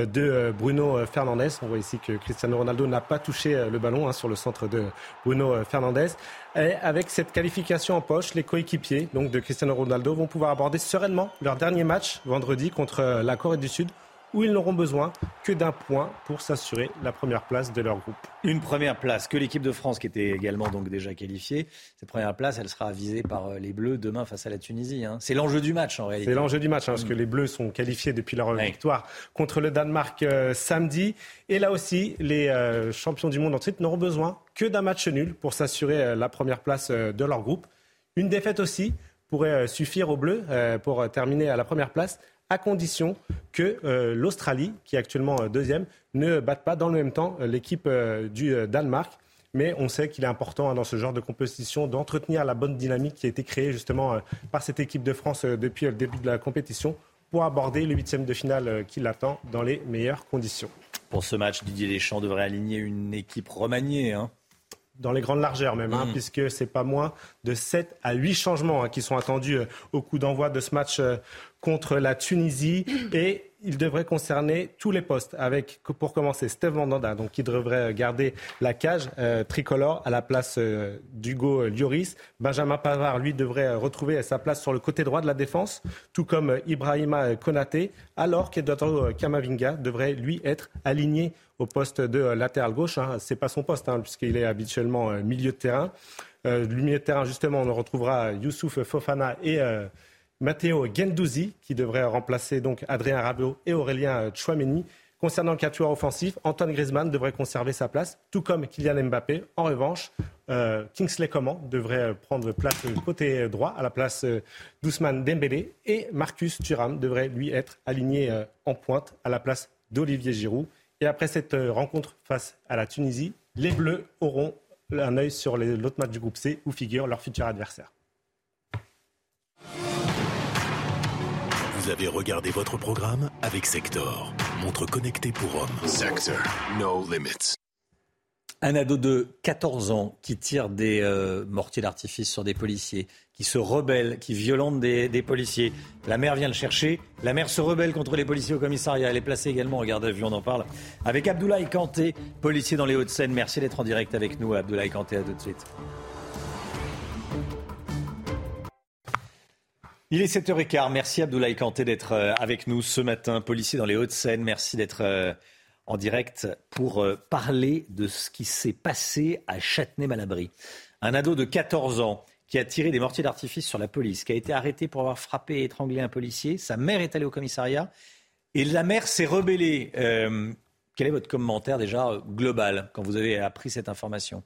de Bruno Fernandez. On voit ici que Cristiano Ronaldo n'a pas touché le ballon hein, sur le centre de Bruno Fernandez. Et avec cette qualification en poche, les coéquipiers donc de Cristiano Ronaldo vont pouvoir aborder sereinement leur dernier match vendredi contre la Corée du Sud où ils n'auront besoin que d'un point pour s'assurer la première place de leur groupe. Une première place que l'équipe de France qui était également donc déjà qualifiée. Cette première place, elle sera visée par euh, les Bleus demain face à la Tunisie. Hein. C'est l'enjeu du match en réalité. C'est l'enjeu du match hein, parce que mm. les Bleus sont qualifiés depuis leur victoire contre le Danemark euh, samedi. Et là aussi, les euh, champions du monde en titre n'auront besoin que d'un match nul pour s'assurer la première place de leur groupe. Une défaite aussi pourrait suffire aux Bleus pour terminer à la première place à condition que euh, l'Australie, qui est actuellement euh, deuxième, ne batte pas dans le même temps euh, l'équipe du Danemark. Mais on sait qu'il est important hein, dans ce genre de compétition d'entretenir la bonne dynamique qui a été créée justement par cette équipe de France depuis le début de la compétition pour aborder le huitième de finale qui l'attend dans les meilleures conditions. Pour ce match, Didier Deschamps devrait aligner une équipe remaniée. Hein dans les grandes largeurs même, hein, mm. puisque c'est pas moins de 7 à 8 changements hein, qui sont attendus au coup d'envoi de ce match contre la Tunisie et il devrait concerner tous les postes, avec pour commencer Steve Mandanda, donc qui devrait garder la cage euh, tricolore à la place euh, d'Hugo Lloris. Benjamin Pavard, lui, devrait retrouver sa place sur le côté droit de la défense, tout comme Ibrahima Konaté, alors qu'Edoardo Camavinga devrait, lui, être aligné au poste de latéral gauche. Hein. C'est pas son poste, hein, puisqu'il est habituellement euh, milieu de terrain. Euh, milieu de terrain, justement, on retrouvera Youssouf Fofana et Matteo Gendouzi, qui devrait remplacer donc Adrien Rabiot et Aurélien Chouameni. Concernant le quatuor offensif, Antoine Griezmann devrait conserver sa place, tout comme Kylian Mbappé. En revanche, euh, Kingsley Coman devrait prendre place côté droit à la place euh, d'Ousmane Dembélé et Marcus Thuram devrait lui être aligné euh, en pointe à la place d'Olivier Giroud. Et après cette rencontre face à la Tunisie, les Bleus auront un œil sur l'autre match du groupe C où figure leur futur adversaire. Vous avez regardé votre programme avec Sector, montre connectée pour hommes. Sector, no limits. Un ado de 14 ans qui tire des euh, mortiers d'artifice sur des policiers, qui se rebelle, qui violente des, policiers. La mère vient le chercher. La mère se rebelle contre les policiers au commissariat. Elle est placée également en garde à vue, on en parle. Avec Abdoulaye Kanté, policier dans les Hauts-de-Seine. Merci d'être en direct avec nous, Abdoulaye Kanté. À tout de suite. Il est 7h15. Merci Abdoulaye Kanté d'être euh, avec nous ce matin. Policier dans les Hauts-de-Seine, merci d'être euh, en direct pour euh, parler de ce qui s'est passé à Châtenay-Malabry. Un ado de 14 ans qui a tiré des mortiers d'artifice sur la police, qui a été arrêté pour avoir frappé et étranglé un policier. Sa mère est allée au commissariat et la mère s'est rebellée. quel est votre commentaire déjà global quand vous avez appris cette information?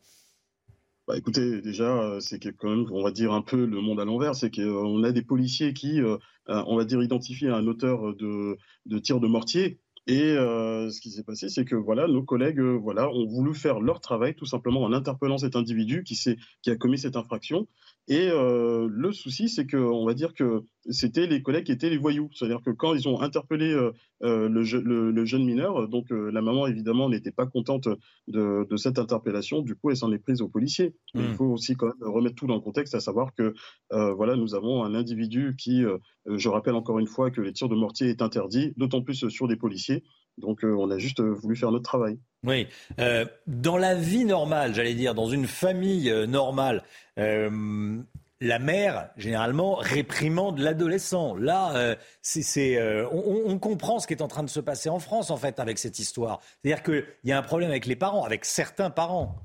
Bah, écoutez, déjà, euh, c'est quand même, on va dire un peu le monde à l'envers, c'est qu'on a des policiers qui, euh, euh, on va dire, identifient un auteur de, tir de mortier. Et ce qui s'est passé, c'est que voilà, nos collègues, voilà, ont voulu faire leur travail tout simplement en interpellant cet individu qui a commis cette infraction. Et euh, le souci, c'est que, on va dire que c'était les collègues qui étaient les voyous. C'est-à-dire que quand ils ont interpellé euh, euh, le, jeune mineur, donc la maman évidemment n'était pas contente de, cette interpellation. Du coup, elle s'en est prise aux policiers. Il hmm. faut aussi quand même remettre tout dans le contexte, à savoir que voilà, nous avons un individu qui, je rappelle encore une fois que les tirs de mortier est interdit, d'autant plus sur des policiers. Donc on a juste voulu faire notre travail. Oui. Euh, dans la vie normale, j'allais dire, dans une famille euh, normale, euh, la mère, généralement, réprimande l'adolescent. Là, c'est, on, on, comprend ce qui est en train de se passer en France, en fait, avec cette histoire. C'est-à-dire qu'il y a un problème avec les parents, avec certains parents.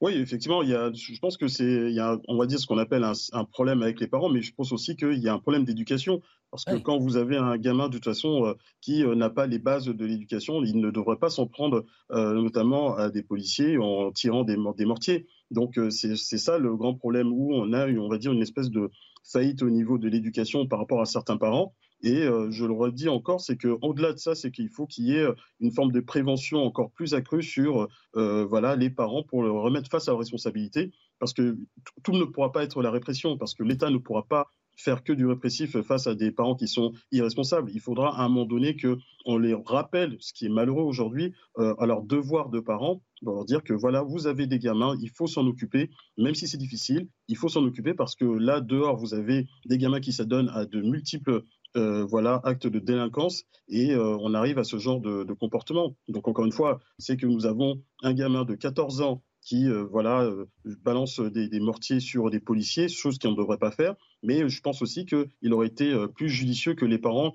Oui, effectivement, il y a, je pense que c'est, on va dire ce qu'on appelle un, problème avec les parents, mais je pense aussi qu'il y a un problème d'éducation. Parce que quand vous avez un gamin, de toute façon, euh, qui euh, n'a pas les bases de l'éducation, il ne devrait pas s'en prendre euh, notamment à des policiers en tirant des, des mortiers. Donc c'est ça le grand problème où on a, on va dire, une espèce de faillite au niveau de l'éducation par rapport à certains parents. Et je le redis encore, c'est qu'au-delà de ça, c'est qu'il faut qu'il y ait une forme de prévention encore plus accrue sur voilà, les parents pour le remettre face à leurs responsabilités, parce que tout ne pourra pas être la répression, parce que l'État ne pourra pas faire que du répressif face à des parents qui sont irresponsables. Il faudra à un moment donné qu'on les rappelle, ce qui est malheureux aujourd'hui, à leur devoir de parents, pour leur dire que voilà, vous avez des gamins, il faut s'en occuper, même si c'est difficile, il faut s'en occuper parce que là, dehors, vous avez des gamins qui s'adonnent à de multiples voilà, acte de délinquance et on arrive à ce genre de comportement. Donc encore une fois, c'est que nous avons un gamin de 14 ans qui euh, voilà, euh, balance des, mortiers sur des policiers, chose qu'on ne devrait pas faire. Mais je pense aussi qu'il aurait été euh, plus judicieux que les parents,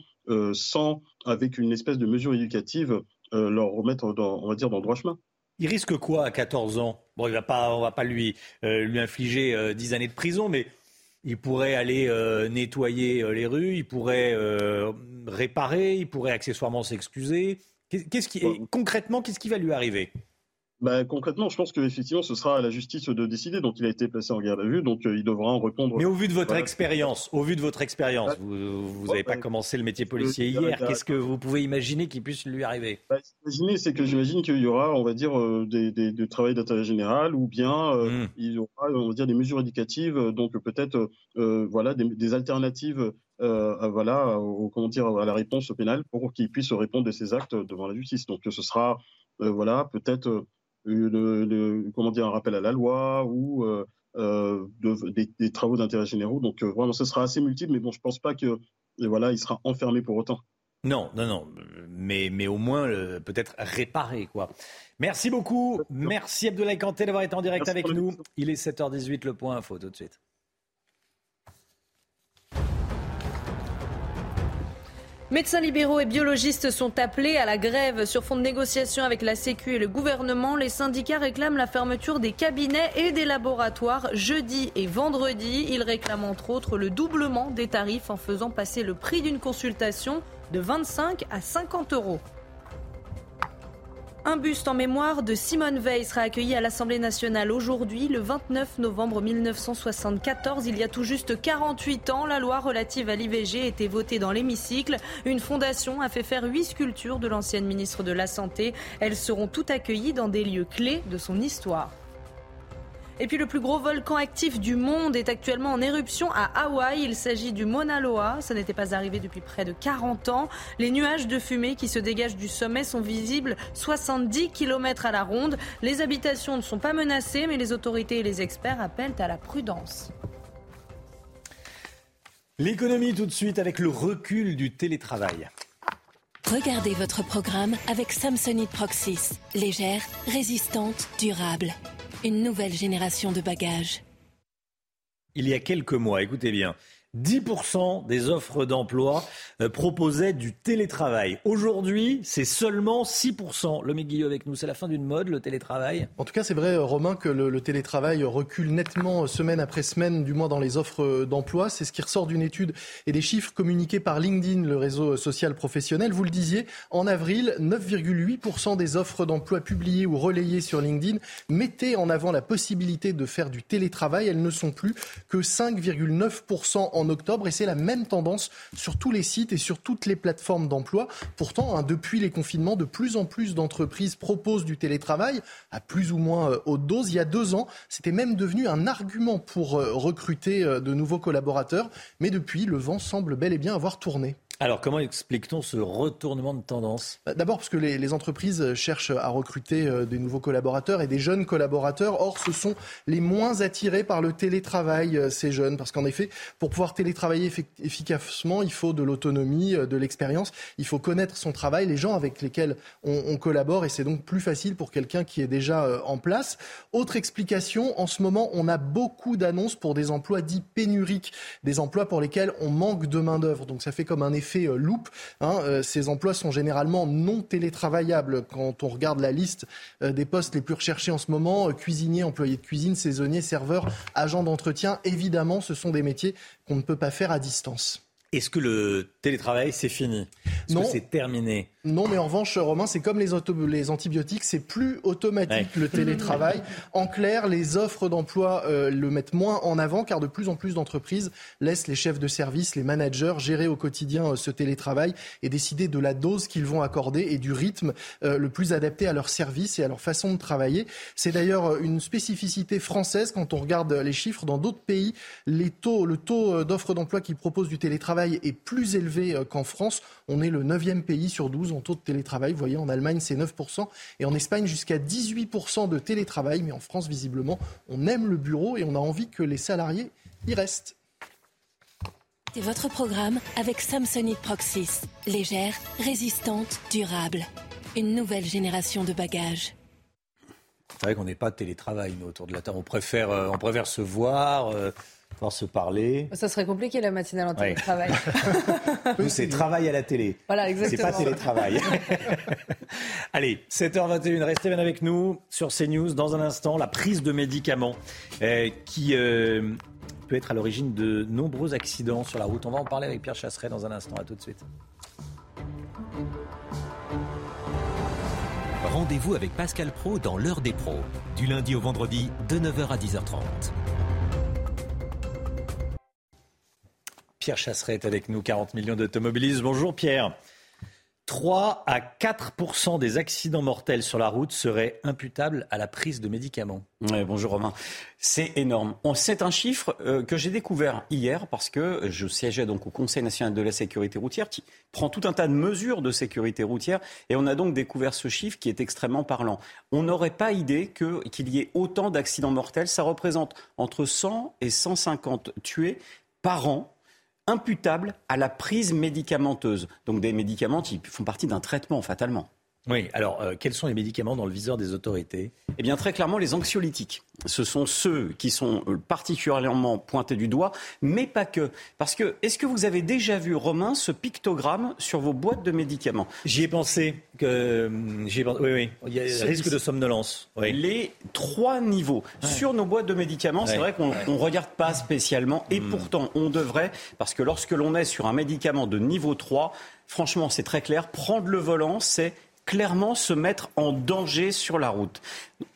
sans, avec une espèce de mesure éducative, leur remettre, dans, on va dire, dans le droit chemin. Il risque quoi à 14 ans? Bon, il va pas, on va pas lui, lui infliger 10 années de prison, mais il pourrait aller nettoyer les rues, il pourrait réparer, il pourrait accessoirement s'excuser. Qu'est-ce qui, concrètement, qu'est-ce qui va lui arriver? Bah, concrètement, je pense qu'effectivement, ce sera à la justice de décider. Donc, il a été placé en garde à vue, donc euh, il devra en répondre. Mais au vu de votre expérience, au vu de votre expérience, vous n'avez pas commencé le métier policier hier. Qu'est-ce que vous pouvez imaginer qui puisse lui arriver? Bah, Imaginer, c'est que j'imagine qu'il y aura, on va dire, euh, des, des, travail d'intérêt général, ou bien euh, hmm. il y aura, on va dire, des mesures éducatives, donc peut-être, voilà, des, alternatives. voilà, au, comment dire, à la réponse pénale pour qu'il puisse répondre de ses actes devant la justice. Donc ce sera, voilà, peut-être de, comment dire, un rappel à la loi ou euh, euh, des, travaux d'intérêt généraux. Donc euh, vraiment, ce sera assez multiple, mais bon, je pense pas que voilà, il sera enfermé pour autant. Non, non, non, mais, mais au moins peut-être réparé, quoi. Merci beaucoup. Merci Abdoulaye Kanté d'avoir été en direct avec nous. Il est 7h18, le point info, tout de suite. Médecins libéraux et biologistes sont appelés à la grève sur fond de négociation avec la Sécu et le gouvernement. Les syndicats réclament la fermeture des cabinets et des laboratoires jeudi et vendredi. Ils réclament entre autres le doublement des tarifs en faisant passer le prix d'une consultation de 25 à 50 euros. Un buste en mémoire de Simone Veil sera accueilli à l'Assemblée nationale aujourd'hui, le 29 novembre 1974. Il y a tout juste 48 ans, la loi relative à l'IVG a été votée dans l'hémicycle. Une fondation a fait faire huit sculptures de l'ancienne ministre de la Santé. Elles seront toutes accueillies dans des lieux clés de son histoire. Et puis le plus gros volcan actif du monde est actuellement en éruption à Hawaï. Il s'agit du Mauna Loa. Ça n'était pas arrivé depuis près de 40 ans. Les nuages de fumée qui se dégagent du sommet sont visibles 70 km à la ronde. Les habitations ne sont pas menacées, mais les autorités et les experts appellent à la prudence. L'économie tout de suite avec le recul du télétravail. Regardez votre programme avec Samsonite Proxys. Légère, résistante, durable une nouvelle génération de bagages. Il y a quelques mois, écoutez bien, 10% des offres d'emploi euh, proposaient du télétravail. Aujourd'hui, c'est seulement 6%. Le Guillot avec nous, c'est la fin d'une mode, le télétravail En tout cas, c'est vrai, euh, Romain, que le, télétravail recule nettement euh, semaine après semaine, du moins dans les offres d'emploi. C'est ce qui ressort d'une étude et des chiffres communiqués par LinkedIn, le réseau social professionnel. Vous le disiez, en avril, 9,8% des offres d'emploi publiées ou relayées sur LinkedIn mettaient en avant la possibilité de faire du télétravail. Elles ne sont plus que 5,9% en octobre et c'est la même tendance sur tous les sites et sur toutes les plateformes d'emploi. Pourtant, hein, depuis les confinements, de plus en plus d'entreprises proposent du télétravail à plus ou moins euh, haute dose. Il y a deux ans, c'était même devenu un argument pour euh, recruter euh, de nouveaux collaborateurs. Mais depuis, le vent semble bel et bien avoir tourné. Alors, comment explique-t-on ce retournement de tendance? Bah, D'abord parce que les, entreprises cherchent à recruter euh, des nouveaux collaborateurs et des jeunes collaborateurs. Or, ce sont les moins attirés par le télétravail, euh, ces jeunes. Parce qu'en effet, pour pouvoir télétravailler efficacement, il faut de l'autonomie, euh, de l'expérience. Il faut connaître son travail, les gens avec lesquels on, collabore. Et c'est donc plus facile pour quelqu'un qui est déjà en place. Autre explication, en ce moment, on a beaucoup d'annonces pour des emplois dits pénuriques. Des emplois pour lesquels on manque de main-d'œuvre. Donc, ça fait comme un effet fait euh, loupe. Hein, euh, ces emplois sont généralement non télétravaillables. Quand on regarde la liste euh, des postes les plus recherchés en ce moment, cuisinier, employé de cuisine, saisonnier, serveur, agent d'entretien, évidemment, ce sont des métiers qu'on ne peut pas faire à distance. Est-ce que le télétravail, c'est fini? Est-ce que c'est terminé? Non, mais en revanche, Romain, c'est comme les, les antibiotiques, c'est plus automatique le télétravail. En clair, les offres d'emploi euh, le mettent moins en avant car de plus en plus d'entreprises laissent les chefs de service, les managers gérer au quotidien euh, ce télétravail et décider de la dose qu'ils vont accorder et du rythme euh, le plus adapté à leur service et à leur façon de travailler. C'est d'ailleurs une spécificité française quand on regarde les chiffres. Dans d'autres pays, les taux, le taux d'offres d'emploi qui proposent du télétravail est plus élevé euh, qu'en France. On est le 9e pays sur 12 en taux de télétravail. Vous voyez, en Allemagne, c'est 9%. Et en Espagne, jusqu'à 18% de télétravail. Mais en France, visiblement, on aime le bureau et on a envie que les salariés y restent. C'est votre programme avec Samsonite Proxys. Légère, résistante, durable. Une nouvelle génération de bagages. C'est vrai qu'on n'est pas de télétravail, nous, autour de la table. On préfère, euh, on préfère se voir, euh, pouvoir se parler. Ça serait compliqué la matinale en télétravail. C'est travail à la télé. Voilà, C'est exactement. pas télétravail. Allez, 7h21, restez bien avec nous sur CNews. Dans un instant, la prise de médicaments euh, qui euh, peut être à l'origine de nombreux accidents sur la route. On va en parler avec Pierre Chasseret dans un instant. À tout de suite. Rendez-vous avec Pascal Pro dans l'heure des pros, du lundi au vendredi de 9h à 10h30. Pierre Chasseret est avec nous, 40 millions d'automobilistes. Bonjour Pierre. 3 à 4% des accidents mortels sur la route seraient imputables à la prise de médicaments. Ouais, bonjour Romain. C'est énorme. C'est un chiffre euh, que j'ai découvert hier parce que je siégeais donc au Conseil national de la sécurité routière qui prend tout un tas de mesures de sécurité routière et on a donc découvert ce chiffre qui est extrêmement parlant. On n'aurait pas idée qu'il y ait autant d'accidents mortels. Ça représente entre 100 et 150 tués par an imputables à la prise médicamenteuse. Donc des médicaments qui font partie d'un traitement fatalement. Oui, alors euh, quels sont les médicaments dans le viseur des autorités? Eh bien, très clairement, les anxiolytiques. Ce sont ceux qui sont euh, particulièrement pointés du doigt, mais pas que. Parce que, est-ce que vous avez déjà vu, Romain, ce pictogramme sur vos boîtes de médicaments? J'y ai pensé. Que, j'y ai pensé. Oui, oui. Il y a Ce- risque de somnolence. Oui. Les trois niveaux. Sur nos boîtes de médicaments, c'est vrai qu'on ne regarde pas spécialement, et pourtant on devrait, parce que lorsque l'on est sur un médicament de niveau 3, franchement c'est très clair, prendre le volant, c'est clairement se mettre en danger sur la route.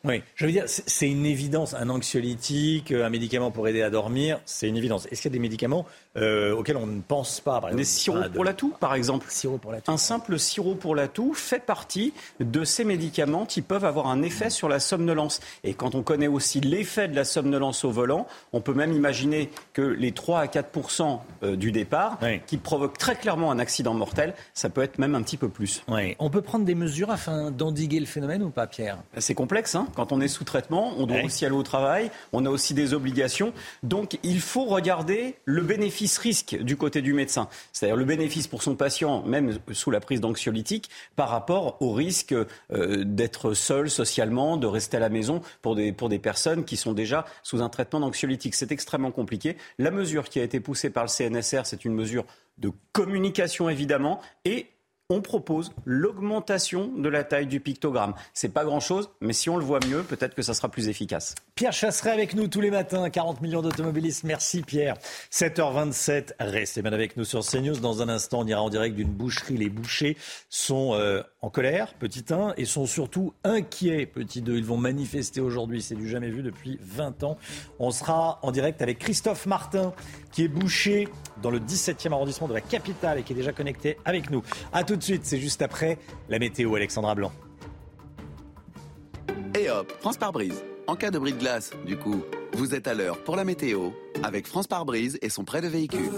Oui, je veux dire, c'est une évidence. Un anxiolytique, euh, un médicament pour aider à dormir, c'est une évidence. Est-ce qu'il y a des médicaments euh, auxquels on ne pense pas par exemple Des sirops Ah, de- pour la toux, par exemple. Sirop pour la toux. Un simple sirop pour la toux fait partie de ces médicaments qui peuvent avoir un effet sur la somnolence. Et quand on connaît aussi l'effet de la somnolence au volant, on peut même imaginer que les 3 à 4 euh, du départ, qui provoquent très clairement un accident mortel, ça peut être même un petit peu plus. On peut prendre des mesures afin d'endiguer le phénomène ou pas, Pierre? C'est complexe. hein. Quand on est sous traitement, on doit aussi aller au travail. On a aussi des obligations. Donc, il faut regarder le bénéfice-risque du côté du médecin. C'est-à-dire le bénéfice pour son patient, même sous la prise d'anxiolytique, par rapport au risque euh, d'être seul socialement, de rester à la maison pour des, pour des personnes qui sont déjà sous un traitement d'anxiolytique. C'est extrêmement compliqué. La mesure qui a été poussée par le CNSR, c'est une mesure de communication évidemment et on propose l'augmentation de la taille du pictogramme. C'est pas grand-chose, mais si on le voit mieux, peut-être que ça sera plus efficace. Pierre Chasseret avec nous tous les matins, 40 millions d'automobilistes. Merci Pierre. 7h27, restez bien avec nous sur CNews. Dans un instant, on ira en direct d'une boucherie. Les bouchers sont euh, en colère, petit 1, et sont surtout inquiets, petit 2. Ils vont manifester aujourd'hui, c'est du jamais vu depuis 20 ans. On sera en direct avec Christophe Martin, qui est boucher dans le 17e arrondissement de la capitale et qui est déjà connecté avec nous. A tout de suite, c'est juste après la météo, Alexandra Blanc. Et hop, France par brise. En cas de bris de glace, du coup, vous êtes à l'heure pour la météo avec France par brise et son prêt de véhicule.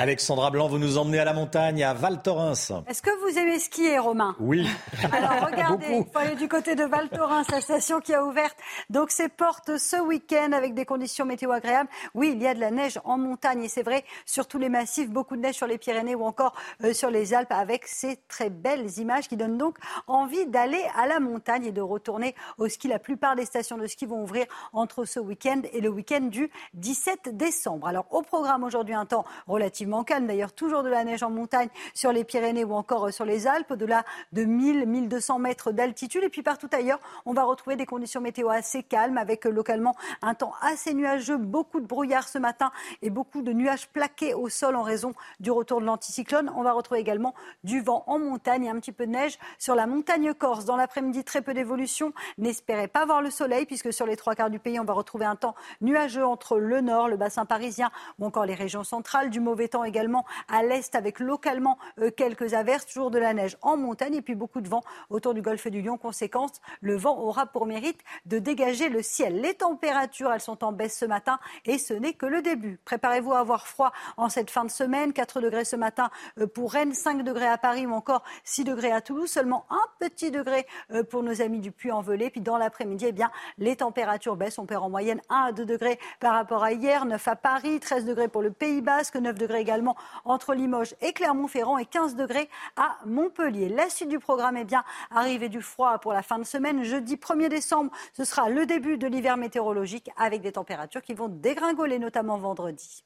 Alexandra Blanc, vous nous emmenez à la montagne, à Val Thorens. Est-ce que vous aimez skier, Romain? Oui. Alors regardez, il faut aller du côté de Val Thorens, la station qui a ouvert donc ses portes ce week-end avec des conditions météo agréables. Oui, il y a de la neige en montagne et c'est vrai sur tous les massifs, beaucoup de neige sur les Pyrénées ou encore euh, sur les Alpes avec ces très belles images qui donnent donc envie d'aller à la montagne et de retourner au ski. La plupart des stations de ski vont ouvrir entre ce week-end et le week-end du 17 décembre. Alors au programme aujourd'hui un temps relativement calme, d'ailleurs toujours de la neige en montagne sur les Pyrénées ou encore euh, sur les Alpes, au-delà de 1000-1200 mètres d'altitude. Et puis partout ailleurs, on va retrouver des conditions météo assez calmes avec euh, localement un temps assez nuageux, beaucoup de brouillard ce matin et beaucoup de nuages plaqués au sol en raison du retour de l'anticyclone. On va retrouver également du vent en montagne et un petit peu de neige sur la montagne corse. Dans l'après-midi, très peu d'évolution. N'espérez pas voir le soleil puisque sur les trois quarts du pays, on va retrouver un temps nuageux entre le nord, le bassin parisien ou encore les régions centrales. Du mauvais temps également à l'est avec localement quelques averses, toujours de la neige en montagne et puis beaucoup de vent autour du golfe du Lion. Conséquence, le vent aura pour mérite de dégager le ciel. Les températures, elles sont en baisse ce matin et ce n'est que le début. Préparez-vous à avoir froid en cette fin de semaine. 4 degrés ce matin pour Rennes, 5 degrés à Paris ou encore 6 degrés à Toulouse. Seulement un petit degré pour nos amis du Puy-en-Velay. Puis dans l'après-midi, eh bien, les températures baissent. On perd en moyenne 1 à 2 degrés par rapport à hier. 9 à Paris, 13 degrés pour le Pays Basque, 9 degrés également entre Limoges et Clermont-Ferrand et 15 degrés à Montpellier. La suite du programme est bien arrivé du froid pour la fin de semaine. Jeudi 1er décembre, ce sera le début de l'hiver météorologique avec des températures qui vont dégringoler, notamment vendredi.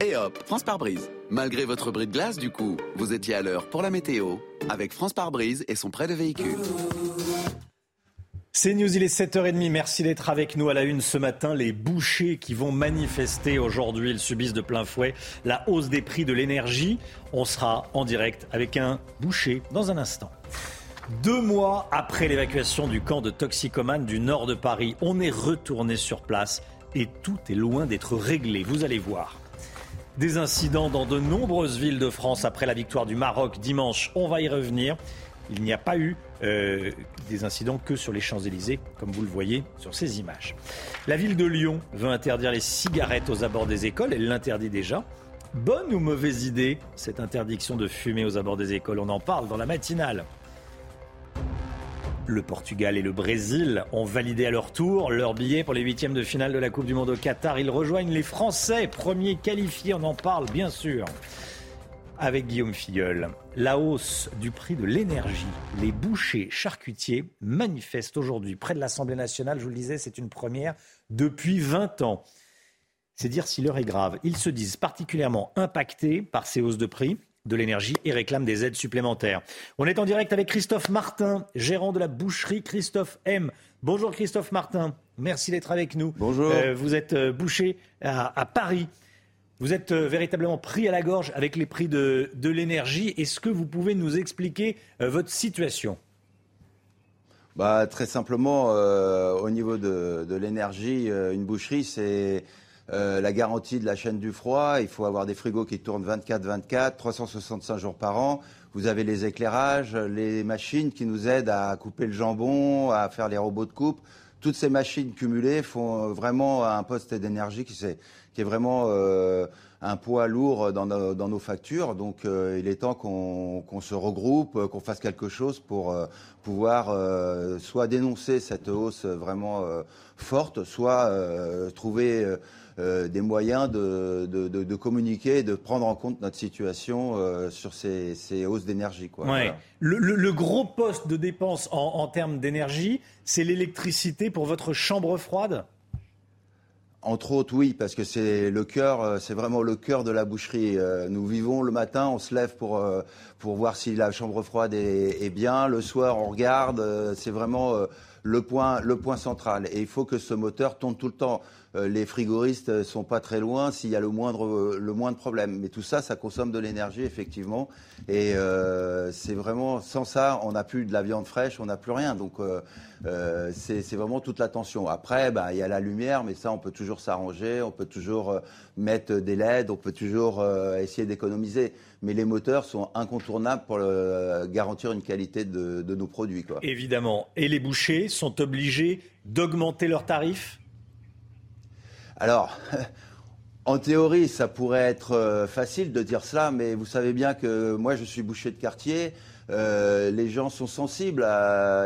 Et hop, France par brise. Malgré votre bris de glace, du coup, vous étiez à l'heure pour la météo avec France par brise et son prêt de véhicule. C'est News, il est 7h30. Merci d'être avec nous à la une ce matin. Les bouchers qui vont manifester aujourd'hui, ils subissent de plein fouet la hausse des prix de l'énergie. On sera en direct avec un boucher dans un instant. Deux mois après l'évacuation du camp de toxicomanes du nord de Paris, on est retourné sur place et tout est loin d'être réglé. Vous allez voir. Des incidents dans de nombreuses villes de France après la victoire du Maroc dimanche. On va y revenir. Il n'y a pas eu euh, des incidents que sur les Champs-Élysées, comme vous le voyez sur ces images. La ville de Lyon veut interdire les cigarettes aux abords des écoles. Elle l'interdit déjà. Bonne ou mauvaise idée, cette interdiction de fumer aux abords des écoles? On en parle dans la matinale. Le Portugal et le Brésil ont validé à leur tour leur billet pour les huitièmes de finale de la Coupe du Monde au Qatar. Ils rejoignent les Français, premiers qualifiés, on en parle bien sûr. Avec Guillaume Filleul, la hausse du prix de l'énergie. Les bouchers charcutiers manifestent aujourd'hui près de l'Assemblée nationale. Je vous le disais, c'est une première depuis 20 ans. C'est dire si l'heure est grave. Ils se disent particulièrement impactés par ces hausses de prix de l'énergie et réclament des aides supplémentaires. On est en direct avec Christophe Martin, gérant de la boucherie Christophe M. Bonjour Christophe Martin, merci d'être avec nous. Bonjour. Euh, vous êtes euh, boucher à, Paris. Vous êtes euh, véritablement pris à la gorge avec les prix de, l'énergie. Est-ce que vous pouvez nous expliquer votre situation? Bah, Très simplement, au niveau de, de l'énergie, une boucherie, c'est euh, la garantie de la chaîne du froid, il faut avoir des frigos qui tournent 24-24, 365 jours par an. Vous avez les éclairages, les machines qui nous aident à couper le jambon, à faire les robots de coupe. Toutes ces machines cumulées font vraiment un poste d'énergie qui, est vraiment euh, un poids lourd dans nos, factures. Donc euh, il est temps qu'on se regroupe, qu'on fasse quelque chose pour pouvoir soit dénoncer cette hausse vraiment forte, soit trouver euh, des moyens de, de, communiquer et de prendre en compte notre situation euh, sur ces, hausses d'énergie. Le, gros poste de dépense en, termes d'énergie, c'est l'électricité pour votre chambre froide? Entre autres, oui, parce que c'est le cœur, euh, c'est vraiment le cœur de la boucherie. Nous vivons le matin, on se lève pour, pour voir si la chambre froide est, est bien. Le soir, on regarde. C'est vraiment le point, le point central. Et il faut que ce moteur tourne tout le temps. Euh, les frigoristes sont pas très loin s'il y a le moindre, le moindre problème. Mais tout ça, ça consomme de l'énergie, effectivement. Et euh, c'est vraiment, sans ça, on n'a plus de la viande fraîche, on n'a plus rien. Donc, euh, c'est vraiment toute la tension. Après, bah, il y a la lumière, mais ça, on peut toujours s'arranger, on peut toujours mettre des LED, on peut toujours essayer d'économiser. Mais les moteurs sont incontournables pour garantir une qualité de, nos produits. Évidemment. Et les bouchers sont obligés d'augmenter leurs tarifs? Alors, en théorie, ça pourrait être euh, facile de dire cela, mais vous savez bien que moi, je suis boucher de quartier. Euh, les gens sont sensibles,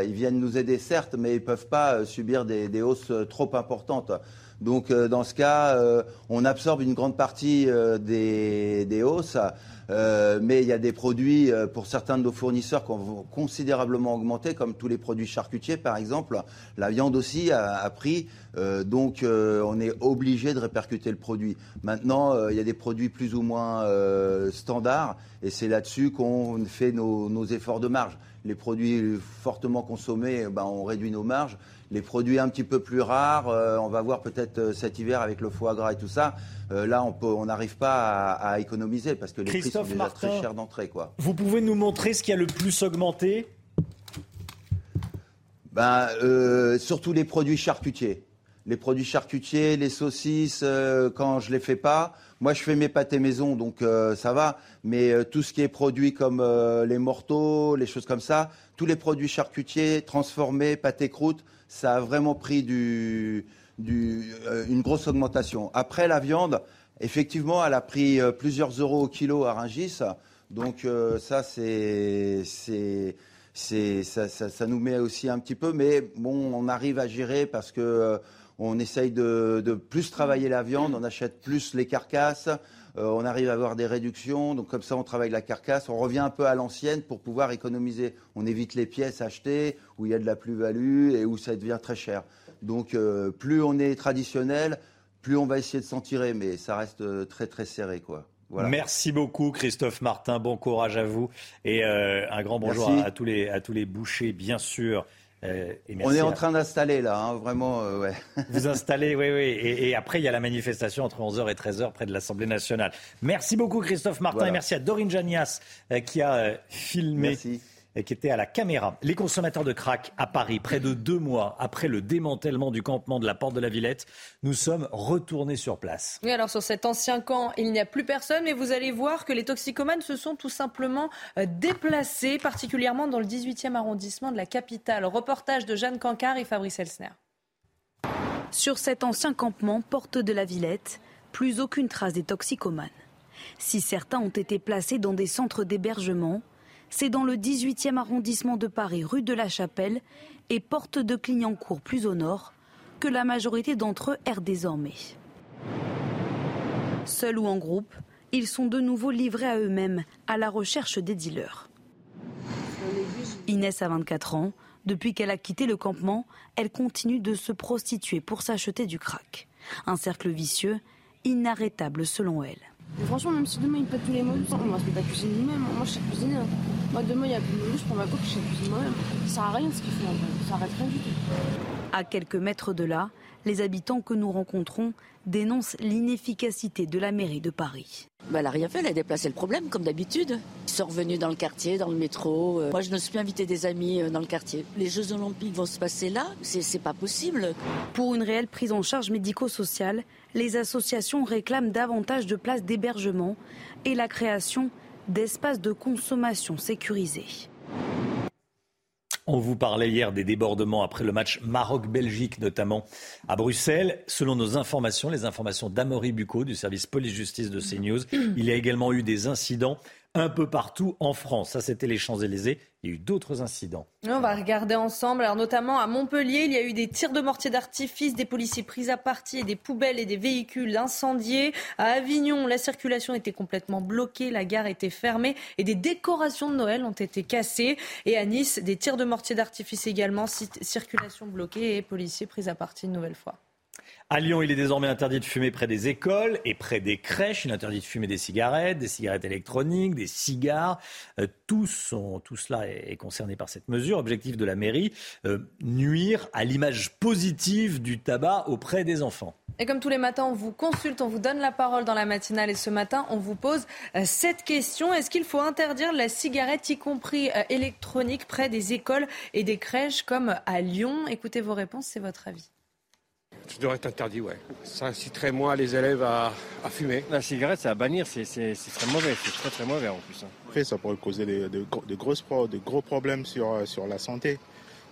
ils viennent nous aider certes, mais ils ne peuvent pas euh, subir des, hausses trop importantes. Donc dans ce cas, on absorbe une grande partie des, hausses. Euh, mais il y a des produits euh, pour certains de nos fournisseurs qui ont considérablement augmenté, comme tous les produits charcutiers par exemple. La viande aussi a, pris, euh, donc on est obligé de répercuter le produit. Maintenant, il y a des produits plus ou moins standards, et c'est là-dessus qu'on fait nos, efforts de marge. Les produits fortement consommés, ben, on réduit nos marges les produits un petit peu plus rares, on va voir peut-être cet hiver avec le foie gras et tout ça, euh, là, on n'arrive pas à, économiser parce que les prix sont déjà très chers d'entrée. Vous pouvez nous montrer ce qui a le plus augmenté? Ben, euh, Surtout les produits charcutiers. les produits charcutiers, les saucisses, euh, quand je les fais pas. Moi, je fais mes pâtés maison, donc euh, ça va. Mais euh, tout ce qui est produit comme les morteaux, les choses comme ça, tous les produits charcutiers transformés, pâtés croûte, ça a vraiment pris du, une grosse augmentation. Après, la viande, effectivement, elle a pris plusieurs euros au kilo à Rungis. Donc ça, c'est ça, ça, nous met aussi un petit peu, mais bon, on arrive à gérer parce que on essaye de, plus travailler la viande, on achète plus les carcasses, euh, on arrive à avoir des réductions, donc comme ça on travaille la carcasse, on revient un peu à l'ancienne pour pouvoir économiser. On évite les pièces achetées où il y a de la plus-value et où ça devient très cher. Donc euh, plus on est traditionnel, plus on va essayer de s'en tirer, mais ça reste euh, très très serré quoi. Merci beaucoup Christophe Martin, bon courage à vous et un grand bonjour à, tous les, à tous les bouchers bien sûr. Euh, on est en train d'installer là, hein, vraiment. Euh, ouais. Vous installez, oui, oui. Et, après, il y a la manifestation entre 11h et 13h près de l'Assemblée nationale. Merci beaucoup Christophe Martin et merci à Dorine Janias euh, qui a filmé. Merci qui était à la caméra. Les consommateurs de crack à Paris, près de deux mois après le démantèlement du campement de la Porte de la Villette, nous sommes retournés sur place. Oui, alors sur cet ancien camp, il n'y a plus personne, mais vous allez voir que les toxicomanes se sont tout simplement euh, déplacés, particulièrement dans le 18e arrondissement de la capitale. Reportage de Jeanne Cancard et Fabrice Elsner. Sur cet ancien campement, Porte de la Villette, plus aucune trace des toxicomanes. Si certains ont été placés dans des centres d'hébergement, c'est dans le 18e arrondissement de Paris, rue de la Chapelle et porte de Clignancourt plus au nord, que la majorité d'entre eux errent désormais. Seuls ou en groupe, ils sont de nouveau livrés à eux-mêmes, à la recherche des dealers. Inès a 24 ans. Depuis qu'elle a quitté le campement, elle continue de se prostituer pour s'acheter du crack. Un cercle vicieux, inarrêtable selon elle. Franchement, même si demain il pète tous les mots, on va se mettre à cuisiner nous-mêmes. Moi, je sais cuisiner. Hein. Moi, demain, il n'y a plus de je prends ma coque, je sais cuisiner moi-même. Ça sert à rien ce qu'ils font en Ça arrête rien du tout. À quelques mètres de là, les habitants que nous rencontrons dénoncent l'inefficacité de la mairie de Paris. Bah, elle n'a rien fait, elle a déplacé le problème comme d'habitude. Ils sont revenus dans le quartier, dans le métro. Euh. Moi, je ne suis plus invité des amis euh, dans le quartier. Les Jeux Olympiques vont se passer là, c'est pas possible. Pour une réelle prise en charge médico-sociale, les associations réclament davantage de places d'hébergement et la création d'espaces de consommation sécurisés. On vous parlait hier des débordements après le match Maroc-Belgique, notamment à Bruxelles. Selon nos informations, les informations d'Amory Bucco du service police-justice de CNews, il y a également eu des incidents un peu partout en France. Ça, c'était les Champs-Élysées. Il y a eu d'autres incidents. On va regarder ensemble. Alors, notamment à Montpellier, il y a eu des tirs de mortier d'artifice, des policiers pris à partie des poubelles et des véhicules incendiés. À Avignon, la circulation était complètement bloquée, la gare était fermée et des décorations de Noël ont été cassées. Et à Nice, des tirs de mortier d'artifice également, circulation bloquée et policiers pris à partie une nouvelle fois. À Lyon, il est désormais interdit de fumer près des écoles et près des crèches. Il est interdit de fumer des cigarettes, des cigarettes électroniques, des cigares. Euh, tout, cela est, concerné par cette mesure. Objectif de la mairie, euh, nuire à l'image positive du tabac auprès des enfants. Et comme tous les matins, on vous consulte, on vous donne la parole dans la matinale. Et ce matin, on vous pose euh, cette question. Est-ce qu'il faut interdire la cigarette, y compris électronique, près des écoles et des crèches comme à Lyon? Écoutez vos réponses, c'est votre avis. Ça devrait être interdit, ouais. Ça inciterait moins les élèves à, fumer. La cigarette, c'est à bannir, c'est très mauvais, c'est très très mauvais en plus. Hein. Après, ça pourrait causer de, grosses, de gros problèmes sur, sur la santé.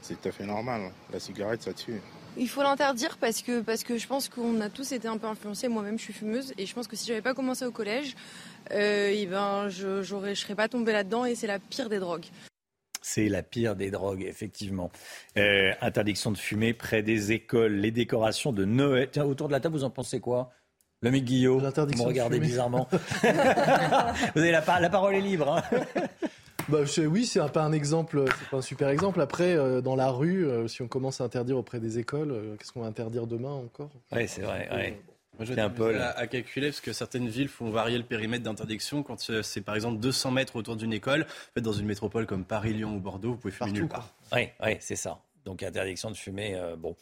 C'est tout à fait normal. La cigarette, ça tue. Il faut l'interdire parce que, parce que je pense qu'on a tous été un peu influencés. Moi-même, je suis fumeuse et je pense que si j'avais pas commencé au collège, euh, eh ben, je ne serais pas tombée là-dedans et c'est la pire des drogues. C'est la pire des drogues, effectivement. Euh, interdiction de fumer près des écoles, les décorations de Noël. Tiens, autour de la table, vous en pensez quoi? L'ami Guillaume, vous me regardez bizarrement. vous avez la, la, parole est libre. Hein. Bah, oui, c'est un, pas un exemple, c'est pas un super exemple. Après, euh, dans la rue, euh, si on commence à interdire auprès des écoles, qu'est-ce qu'on va interdire demain encore? Oui, c'est vrai. Ouais. Moi, je un peu à, calculer parce que certaines villes font varier le périmètre d'interdiction. Quand c'est par exemple 200 mètres autour d'une école, en fait, dans une métropole comme Paris, Lyon ou Bordeaux, vous pouvez fumer nulle part. Oui, oui, c'est ça. Donc interdiction de fumer, euh, bon.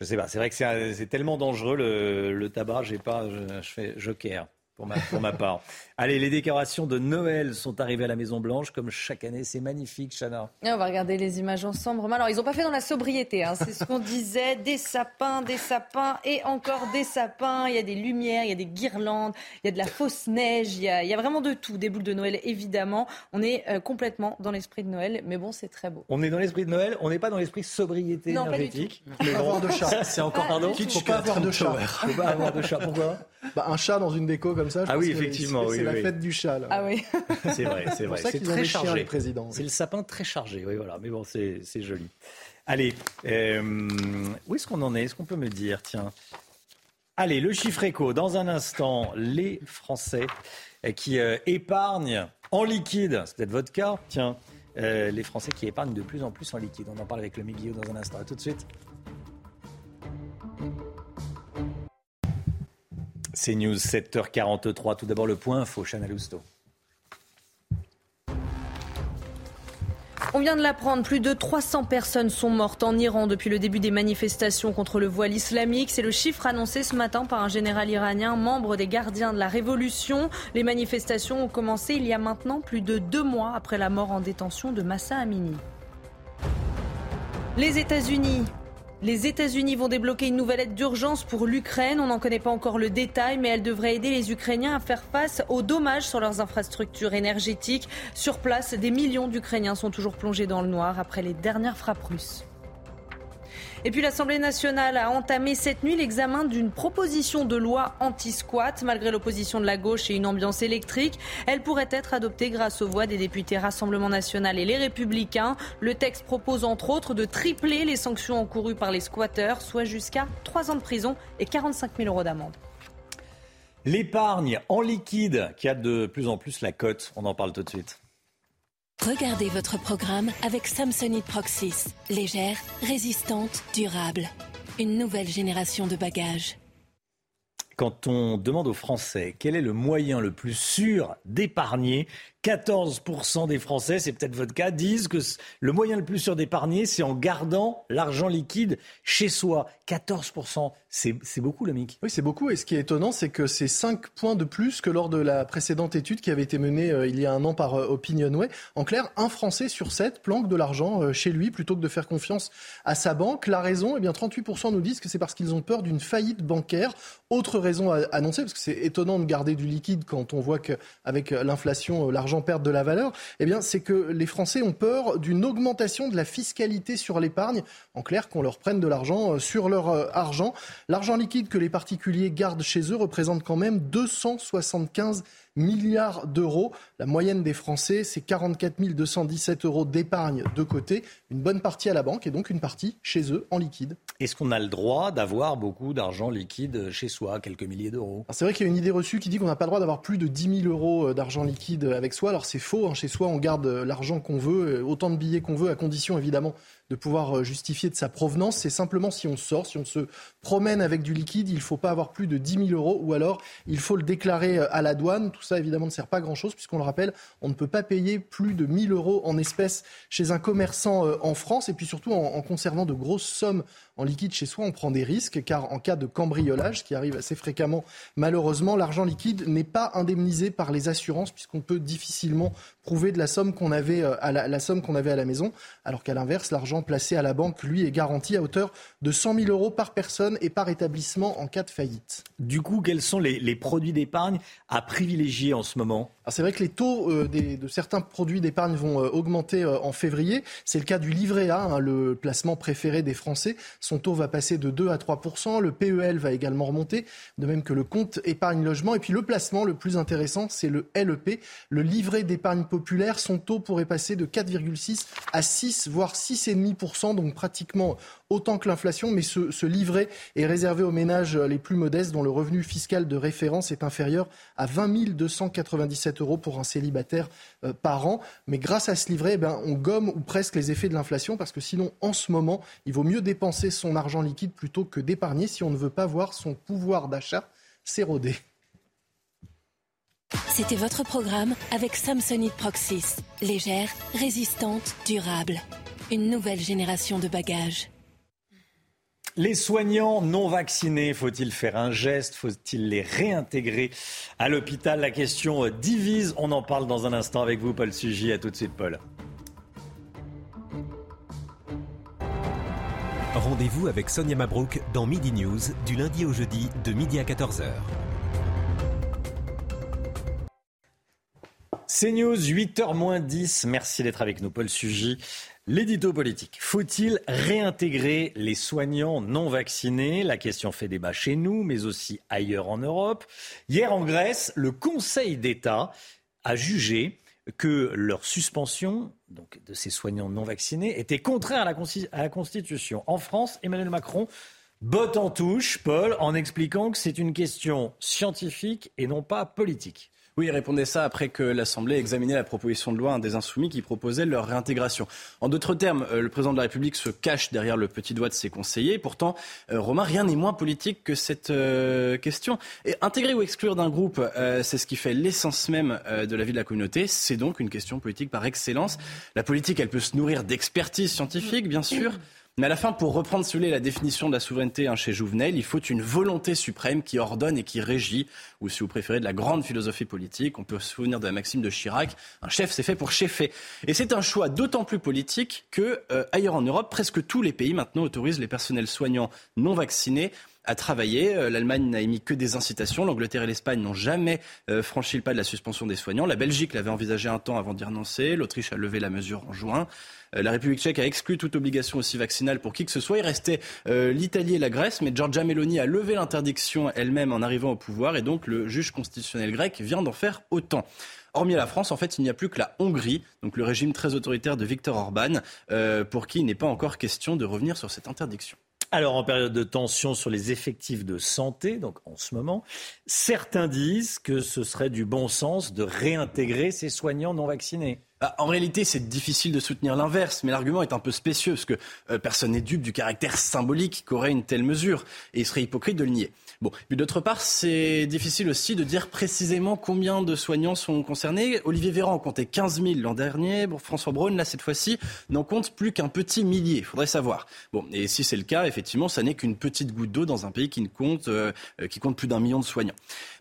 Je sais pas, c'est vrai que c'est tellement dangereux le, tabac, j'ai pas, je, je fais joker pour ma, pour ma part. Allez, les décorations de Noël sont arrivées à la Maison Blanche comme chaque année. C'est magnifique, Chana. on va regarder les images ensemble. Alors, ils n'ont pas fait dans la sobriété. Hein. C'est ce qu'on disait. Des sapins, des sapins et encore des sapins. Il y a des lumières, il y a des guirlandes, il y a de la fausse neige. Il y a, il y a vraiment de tout. Des boules de Noël, évidemment. On est euh, complètement dans l'esprit de Noël. Mais bon, c'est très beau. On est dans l'esprit de Noël. On n'est pas dans l'esprit sobriété Non, pas du énergétique. Pas avoir de chat. C'est encore, pardon Il faut pas avoir de chat. Faut pas avoir de chat. Pourquoi Bah, un chat dans une déco comme ça, je Ah pense oui, effectivement, oui, la oui. fête du chat. Là. Ah oui. C'est vrai, c'est vrai. C'est très chargé. les présidents. C'est le sapin très chargé, oui, voilà. Mais bon, c'est c'est joli. Allez, euh, où est-ce qu'on en est? Est-ce qu'on peut me dire Tiens? Allez, le chiffre éco. Dans un instant, les Français euh, qui euh, épargnent en liquide. C'est peut-être votre cas. Tiens, euh, les Français qui épargnent de plus en plus en liquide. On en parle avec le Miguel dans un instant. À tout de suite. C'est News 7h43. Tout d'abord le point info, Chana. On vient de l'apprendre, plus de 300 personnes sont mortes en Iran depuis le début des manifestations contre le voile islamique. C'est le chiffre annoncé ce matin par un général iranien, membre des gardiens de la révolution. Les manifestations ont commencé il y a maintenant plus de deux mois après la mort en détention de Massa Amini. Les États-Unis les États-Unis vont débloquer une nouvelle aide d'urgence pour l'Ukraine. On n'en connaît pas encore le détail, mais elle devrait aider les Ukrainiens à faire face aux dommages sur leurs infrastructures énergétiques. Sur place, des millions d'Ukrainiens sont toujours plongés dans le noir après les dernières frappes russes. Et puis l'Assemblée nationale a entamé cette nuit l'examen d'une proposition de loi anti-squat. Malgré l'opposition de la gauche et une ambiance électrique, elle pourrait être adoptée grâce aux voix des députés Rassemblement national et les Républicains. Le texte propose entre autres de tripler les sanctions encourues par les squatteurs, soit jusqu'à 3 ans de prison et 45 000 euros d'amende. L'épargne en liquide qui a de plus en plus la cote. On en parle tout de suite. Regardez votre programme avec Samsonite Proxys. Légère, résistante, durable. Une nouvelle génération de bagages. Quand on demande aux Français quel est le moyen le plus sûr d'épargner, 14% des Français, c'est peut-être votre cas, disent que le moyen le plus sûr d'épargner, c'est en gardant l'argent liquide chez soi. 14%, c'est beaucoup, le MIC. Oui, c'est beaucoup. Et ce qui est étonnant, c'est que c'est 5 points de plus que lors de la précédente étude qui avait été menée euh, il y a un an par euh, Opinionway. En clair, un Français sur 7 planque de l'argent euh, chez lui plutôt que de faire confiance à sa banque. La raison, eh bien, 38% nous disent que c'est parce qu'ils ont peur d'une faillite bancaire. Autre raison à annoncer, parce que c'est étonnant de garder du liquide quand on voit qu'avec l'inflation, l'argent perd de la valeur, eh bien, c'est que les Français ont peur d'une augmentation de la fiscalité sur l'épargne. En clair, qu'on leur prenne de l'argent sur leur argent. L'argent liquide que les particuliers gardent chez eux représente quand même 275 milliards d'euros. La moyenne des Français, c'est 44 217 euros d'épargne de côté, une bonne partie à la banque et donc une partie chez eux en liquide. Est-ce qu'on a le droit d'avoir beaucoup d'argent liquide chez soi, quelques milliers d'euros? C'est vrai qu'il y a une idée reçue qui dit qu'on n'a pas le droit d'avoir plus de 10 000 euros d'argent liquide avec soi. Alors c'est faux, hein. chez soi on garde l'argent qu'on veut, autant de billets qu'on veut, à condition évidemment de pouvoir justifier de sa provenance. C'est simplement si on sort, si on se promène avec du liquide, il ne faut pas avoir plus de 10 000 euros ou alors il faut le déclarer à la douane. Tout ça évidemment ne sert pas grand-chose puisqu'on le rappelle, on ne peut pas payer plus de 1000 euros en espèces chez un commerçant en France et puis surtout en conservant de grosses sommes en liquide chez soi, on prend des risques car en cas de cambriolage, ce qui arrive assez fréquemment, malheureusement, l'argent liquide n'est pas indemnisé par les assurances puisqu'on peut difficilement prouver de la somme qu'on avait à la, la somme qu'on avait à la maison, alors qu'à l'inverse, l'argent placé à la banque, lui, est garanti à hauteur de 100 000 euros par personne et par établissement en cas de faillite. Du coup, quels sont les, les produits d'épargne à privilégier en ce moment? C'est vrai que les taux euh, des, de certains produits d'épargne vont euh, augmenter euh, en février. C'est le cas du livret A, hein, le placement préféré des Français. Son taux va passer de 2 à 3% Le PEL va également remonter, de même que le compte épargne logement. Et puis le placement le plus intéressant, c'est le LEP, le livret d'épargne populaire. Son taux pourrait passer de 4,6 à 6, voire 6,5% donc pratiquement autant que l'inflation. Mais ce, livret est réservé aux ménages les plus modestes, dont le revenu fiscal de référence est inférieur à 20 297 euros pour un célibataire euh, par an. Mais grâce à ce livret, eh ben, on gomme ou presque les effets de l'inflation parce que sinon, en ce moment, il vaut mieux dépenser son argent liquide plutôt que d'épargner si on ne veut pas voir son pouvoir d'achat s'éroder. C'était votre programme avec Samsonite Proxys. Légère, résistante, durable. Une nouvelle génération de bagages. Les soignants non vaccinés, faut-il faire un geste Faut-il les réintégrer à l'hôpital? La question divise. On en parle dans un instant avec vous, Paul Sugy. À tout de suite, Paul. Rendez-vous avec Sonia Mabrouk dans Midi News du lundi au jeudi de midi à 14h. CNews, 8h 10. Merci d'être avec nous, Paul Sugy. L'édito politique. Faut-il réintégrer les soignants non vaccinés? La question fait débat chez nous, mais aussi ailleurs en Europe. Hier en Grèce, le Conseil d'État a jugé que leur suspension de ces soignants non vaccinés était contraire à la, à la Constitution. En France, Emmanuel Macron botte en touche, Paul, en expliquant que c'est une question scientifique et non pas politique. Oui, il répondait ça après que l'Assemblée examinait la proposition de loi des Insoumis qui proposait leur réintégration. En d'autres termes, euh, le président de la République se cache derrière le petit doigt de ses conseillers. Pourtant, euh, Romain, rien n'est moins politique que cette euh, question. Et intégrer ou exclure d'un groupe, c'est ce qui fait l'essence même de la vie de la communauté. C'est donc une question politique par excellence. La politique, elle peut se nourrir d'expertise scientifique, bien sûr. Mais à la fin, pour reprendre celui la définition de la souveraineté hein, chez Jouvenel, il faut une volonté suprême qui ordonne et qui régit, ou si vous préférez, de la grande philosophie politique. On peut se souvenir de la maxime de Chirac, un chef c'est fait pour cheffer. Et c'est un choix d'autant plus politique que, euh, ailleurs en Europe, presque tous les pays maintenant autorisent les personnels soignants non vaccinés à travailler. Euh, L'Allemagne n'a émis que des incitations. L'Angleterre et l'Espagne n'ont jamais euh, franchi le pas de la suspension des soignants. La Belgique l'avait envisagé un temps avant d'y renoncer. L'Autriche a levé la mesure en juin. Euh, la République tchèque a exclu toute obligation aussi vaccinale pour qui que ce soit. Il restait euh, l'Italie et la Grèce, mais Giorgia Meloni a levé l'interdiction elle-même en arrivant au pouvoir et donc le juge constitutionnel grec vient d'en faire autant. Hormis la France, en fait, il n'y a plus que la Hongrie, donc le régime très autoritaire de Viktor Orban, euh, pour qui il n'est pas encore question de revenir sur cette interdiction. Alors, en période de tension sur les effectifs de santé, donc en ce moment, certains disent que ce serait du bon sens de réintégrer ces soignants non vaccinés. Bah, en réalité, c'est difficile de soutenir l'inverse, mais l'argument est un peu spécieux, parce que euh, personne n'est dupe du caractère symbolique qu'aurait une telle mesure, et il serait hypocrite de le nier. Bon, puis d'autre part, c'est difficile aussi de dire précisément combien de soignants sont concernés. Olivier Véran en comptait 15 000 l'an dernier. Bon, François Braun, là, cette fois-ci, n'en compte plus qu'un petit millier. Il faudrait savoir. Bon, et si c'est le cas, effectivement, ça n'est qu'une petite goutte d'eau dans un pays qui ne compte, euh, qui compte plus d'un million de soignants.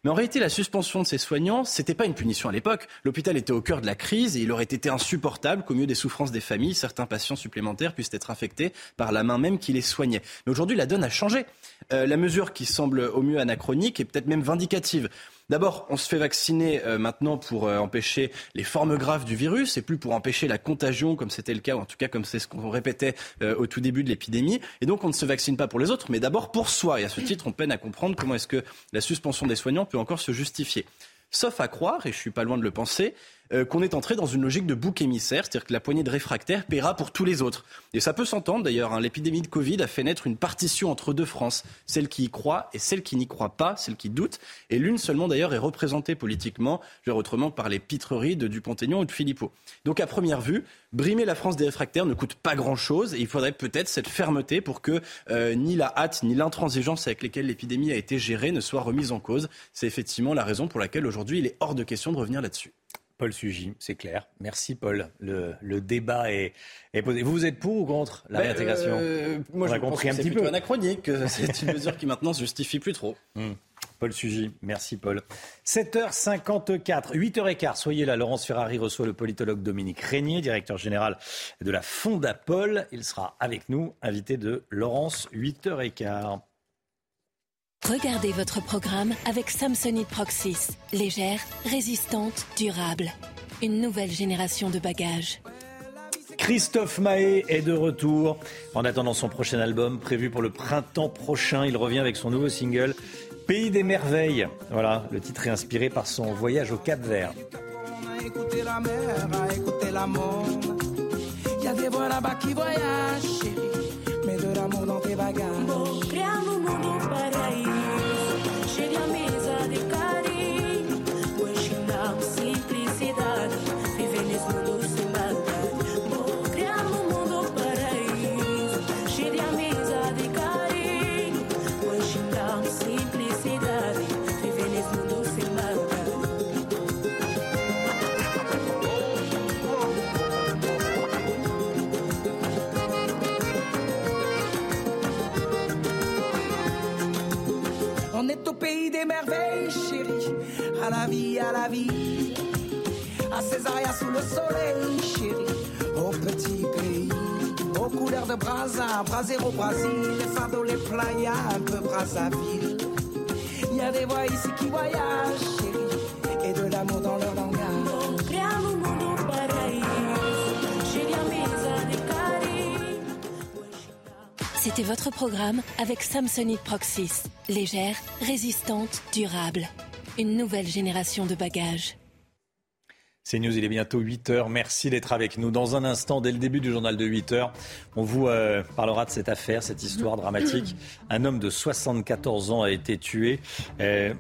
Mais en réalité, la suspension de ces soignants, c'était pas une punition à l'époque. L'hôpital était au cœur de la crise et il aurait été insupportable qu'au mieux des souffrances des familles, certains patients supplémentaires puissent être infectés par la main même qui les soignait. Mais aujourd'hui, la donne a changé. Euh, la mesure qui semble au mieux anachronique est peut-être même vindicative. D'abord, on se fait vacciner euh, maintenant pour euh, empêcher les formes graves du virus et plus pour empêcher la contagion, comme c'était le cas, ou en tout cas comme c'est ce qu'on répétait au tout début de l'épidémie. Et donc, on ne se vaccine pas pour les autres, mais d'abord pour soi. Et à ce titre, on peine à comprendre comment est-ce que la suspension des soignants peut encore se justifier. Sauf à croire, et je suis pas loin de le penser, euh, qu'on est entré dans une logique de bouc émissaire, c'est-à-dire que la poignée de réfractaires paiera pour tous les autres. Et ça peut s'entendre d'ailleurs. Hein. L'épidémie de Covid a fait naître une partition entre deux France, celle qui y croit et celle qui n'y croit pas, celle qui doute. Et l'une seulement d'ailleurs est représentée politiquement, je autrement par les pitreries de Dupont-Aignan ou de Philippot. Donc à première vue, brimer la France des réfractaires ne coûte pas grand-chose et il faudrait peut-être cette fermeté pour que euh, ni la hâte ni l'intransigeance avec lesquelles l'épidémie a été gérée ne soient remises en cause. C'est effectivement la raison pour laquelle aujourd'hui il est hors de question de revenir là-dessus. Paul Sugy, c'est clair. Merci Paul. Le, débat est, posé. Vous, vous êtes pour ou contre la ben, réintégration euh, Moi, je compris un petit peu. anachronique. C'est une mesure qui maintenant se justifie plus trop. Hmm. Paul Sugy, merci Paul. 7h54, 8h15, soyez là. Laurence Ferrari reçoit le politologue Dominique Régnier, directeur général de la Fondapol. Il sera avec nous, invité de Laurence, 8h15. Regardez votre programme avec Samsonite Proxys. Légère, résistante, durable. Une nouvelle génération de bagages. Christophe Mahé est de retour. En attendant son prochain album, prévu pour le printemps prochain, il revient avec son nouveau single Pays des merveilles. Voilà, le titre est inspiré par son voyage au Cap Vert. Il y a des voix là-bas qui voyagent, mais de l'amour dans tes bagages. Des merveilles, chérie. À la vie, à la vie. À Césaria sous le soleil, chérie. Au petit pays. Aux couleurs de Brasa, Brasero, Brésil. Les fardeaux, les playas, un peu Brazzaville. Il y a des voix ici qui voyagent, chérie. C'était votre programme avec Samsonite Proxys. Légère, résistante, durable. Une nouvelle génération de bagages. C'est News, il est bientôt 8 heures. Merci d'être avec nous. Dans un instant, dès le début du journal de 8 heures, on vous euh, parlera de cette affaire, cette histoire dramatique. Un homme de 74 ans a été tué. Euh,